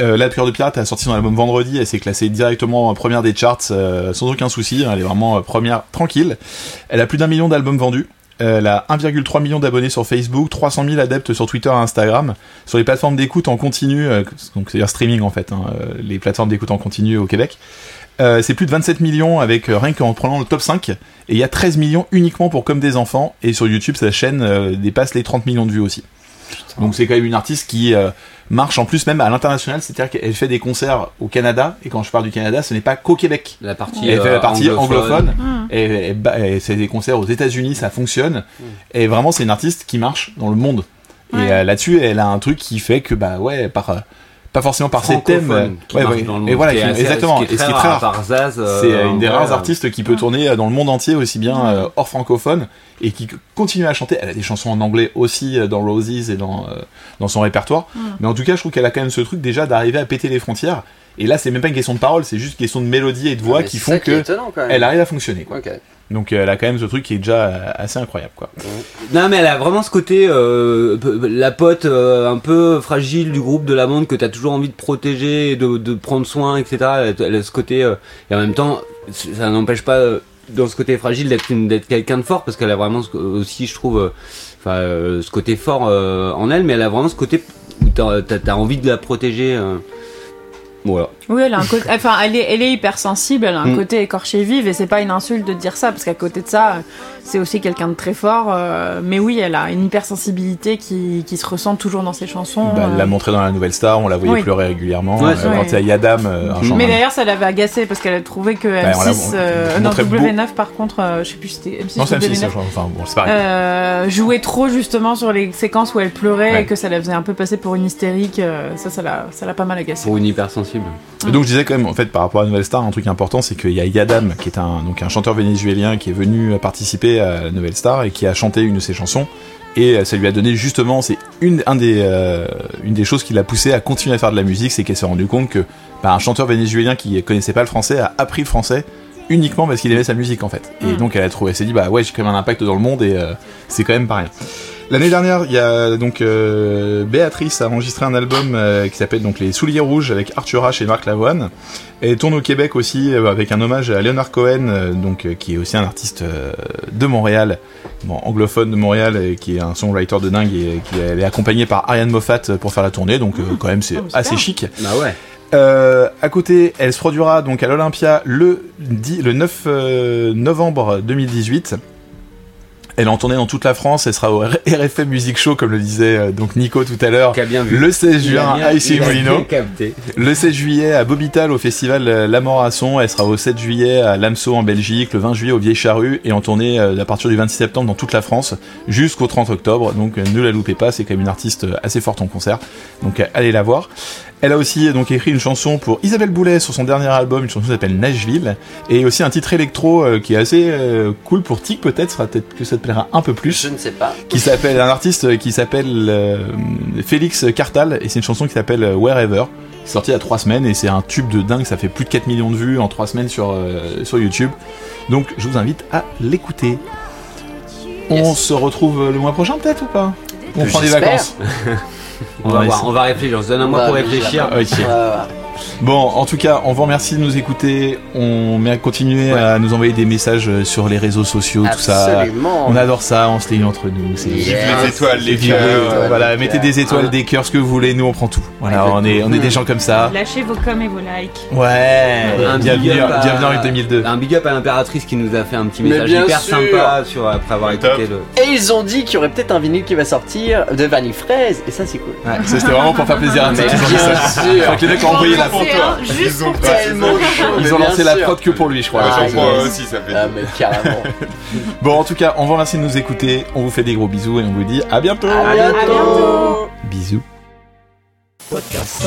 Euh, là, Cœur de Pirate a sorti son album vendredi, elle s'est classée directement en première des charts sans aucun souci, elle est vraiment première tranquille. Elle a plus d'un million d'albums vendus, elle a 1,3 million d'abonnés sur Facebook, 300 000 adeptes sur Twitter et Instagram. Sur les plateformes d'écoute en continu, euh, donc c'est-à-dire streaming en fait, hein, euh, les plateformes d'écoute en continu au Québec, euh, c'est plus de 27 millions avec euh, rien qu'en prenant le top 5. Et il y a 13 millions uniquement pour Comme des enfants. Et sur YouTube, sa chaîne euh, dépasse les 30 millions de vues aussi. Donc c'est quand même une artiste qui euh, marche en plus même à l'international, c'est-à-dire qu'elle fait des concerts au Canada. Et quand je parle du Canada, ce n'est pas qu'au Québec. La partie, Elle fait euh, la partie anglophone. Mm. Et, et, bah, et c'est des concerts aux États-Unis, ça fonctionne. Et vraiment, c'est une artiste qui marche dans le monde. Et Ouais. euh, là-dessus, elle a un truc qui fait que, bah ouais, par, euh, pas forcément par ses thèmes. francophone qui ouais, marche ouais, dans le monde, et voilà, qui assez- exactement. ce qui est et ce qui est très rare, euh, C'est euh, une des ouais, rares euh, artistes qui peut tourner euh, dans le monde entier, aussi bien euh, hors francophone, et qui continue à chanter. Elle a des chansons en anglais aussi euh, dans Roses et dans, euh, dans son répertoire. Mais en tout cas, je trouve qu'elle a quand même ce truc déjà d'arriver à péter les frontières. Et là, c'est même pas une question de parole, c'est juste une question de mélodie et de voix Mais qui font qui que étonnant, elle arrive à fonctionner. Quoi. Donc euh, elle a quand même ce truc qui est déjà euh, assez incroyable. Quoi. Non mais elle a vraiment ce côté euh, la pote un peu fragile du groupe de la monde que t'as toujours envie de protéger, de, de prendre soin, etc. Elle a, ce côté et en même temps ça n'empêche pas dans ce côté fragile d'être quelqu'un de fort parce qu'elle a vraiment aussi je trouve ce côté fort en elle mais elle a vraiment ce côté où t'as t'as envie de la protéger. Voilà. Oui, elle a un côté. Enfin, elle est, elle est hypersensible, elle a un Mm. côté écorché vive, et c'est pas une insulte de dire ça, parce qu'à côté de ça, c'est aussi quelqu'un de très fort. euh, mais oui, elle a une hypersensibilité qui, qui se ressent toujours dans ses chansons. Bah, elle l'a euh. montré dans la Nouvelle Star, on la voyait Oui. pleurer régulièrement. Ouais, Euh, c'est quand il y a Yadam, euh, un chant- Mais d'ailleurs, ça l'avait agacé parce qu'elle a trouvé que Bah, on l'a- M6, on- euh, on non, montrait W9 par contre, euh, je sais plus si c'était M6 Non, ou c'est M6, W9, je crois. enfin bon, c'est pareil. euh, jouait trop justement sur les séquences où elle pleurait Ouais. et que ça la faisait un peu passer pour une hystérique. euh, ça, ça l'a, ça l'a pas mal agacé. Pour une hypersensible. Et donc je disais quand même, en fait, par rapport à Nouvelle Star, un truc important, c'est qu'il y a Yadam, qui est un, donc un chanteur vénézuélien qui est venu participer à la Nouvelle Star et qui a chanté une de ses chansons. Et euh, ça lui a donné justement, c'est une, un des, euh, une des choses qui l'a poussé à continuer à faire de la musique, c'est qu'elle s'est rendu compte que bah, un chanteur vénézuélien qui connaissait pas le français a appris le français uniquement parce qu'il aimait sa musique en fait. Et Mm. donc elle a trouvé, elle s'est dit bah ouais j'ai quand même un impact dans le monde et euh, c'est quand même pas rien. L'année dernière, il y a donc euh, Béatrice a enregistré un album euh, qui s'appelle donc Les Souliers Rouges avec Arthur H et Marc Lavoine. Elle tourne au Québec aussi euh, avec un hommage à Leonard Cohen, euh, donc euh, qui est aussi un artiste euh, de Montréal, bon, anglophone de Montréal, et qui est un songwriter de dingue et qui elle est accompagnée par Ariane Moffat pour faire la tournée. Donc euh, quand même c'est Oh, assez chic. Bah ouais. Euh, à côté, elle se produira donc à l'Olympia le, 10 le 9 euh, novembre 2018. Elle est en tournée dans toute la France. Elle sera au RFM *laughs* Music Show, comme le disait euh, donc Nico tout à l'heure. Le 16 Il a juin à Issy Molino. Le 16 juillet à Bobital au festival euh, La Morasson. Elle sera au 7 juillet à Lamso en Belgique. Le 20 juillet au Vieille Charrue. Et en tournée euh, à partir du 26 septembre dans toute la France jusqu'au 30 octobre. Donc ne la loupez pas. C'est quand même une artiste assez forte en concert. Donc allez la voir. Elle a aussi donc écrit une chanson pour Isabelle Boulet sur son dernier album, une chanson qui s'appelle Nashville, et aussi un titre électro euh, qui est assez euh, cool pour Tic peut-être, sera peut-être que ça te plaira un peu plus Je ne sais pas. qui s'appelle un artiste euh, qui s'appelle euh, Félix Cartal et c'est une chanson qui s'appelle Wherever. C'est sorti il y a trois semaines et c'est un tube de dingue. Ça fait plus de 4 millions de vues en trois semaines sur sur YouTube. Donc je vous invite à l'écouter. On se retrouve le mois prochain peut-être ou pas? On prend des vacances. *laughs* On va voir, on va réfléchir. On se donne un mois pour réfléchir. réfléchir. Ok. Ouais, ouais. Bon, en tout cas, on vous remercie de nous écouter. On met à continuer à nous envoyer des messages euh, sur les réseaux sociaux, tout ça. Absolument. On adore ça, on se lit entre nous. C'est Yes. Les étoiles, les cœurs. euh, voilà, mettez des étoiles, des cœurs, ce que vous voulez, nous on prend tout. Voilà, on est, on est des gens comme ça. Lâchez vos coms et vos likes. Ouais, Un bienvenue, big up à- bienvenue en 2002. Un big up à l'impératrice qui nous a fait un petit message bien hyper sûr. sympa sur, après avoir Top. écouté le. Et ils ont dit qu'il y aurait peut-être un vinyle qui va sortir de Vanille Fraise, et ça c'est cool. Ouais, ça, c'était vraiment pour faire plaisir à *laughs* sûr. Je crois que les mecs ont envoyé la Ils ont. Tellement. Ils lancé la prod que pour lui, je crois. Ah, J'en yes. aussi, ça fait. Ah mais carrément. *laughs* Bon, en tout cas, on vous remercie de nous écouter. On vous fait des gros bisous et on vous dit à bientôt. À bientôt. Bisous. Podcast.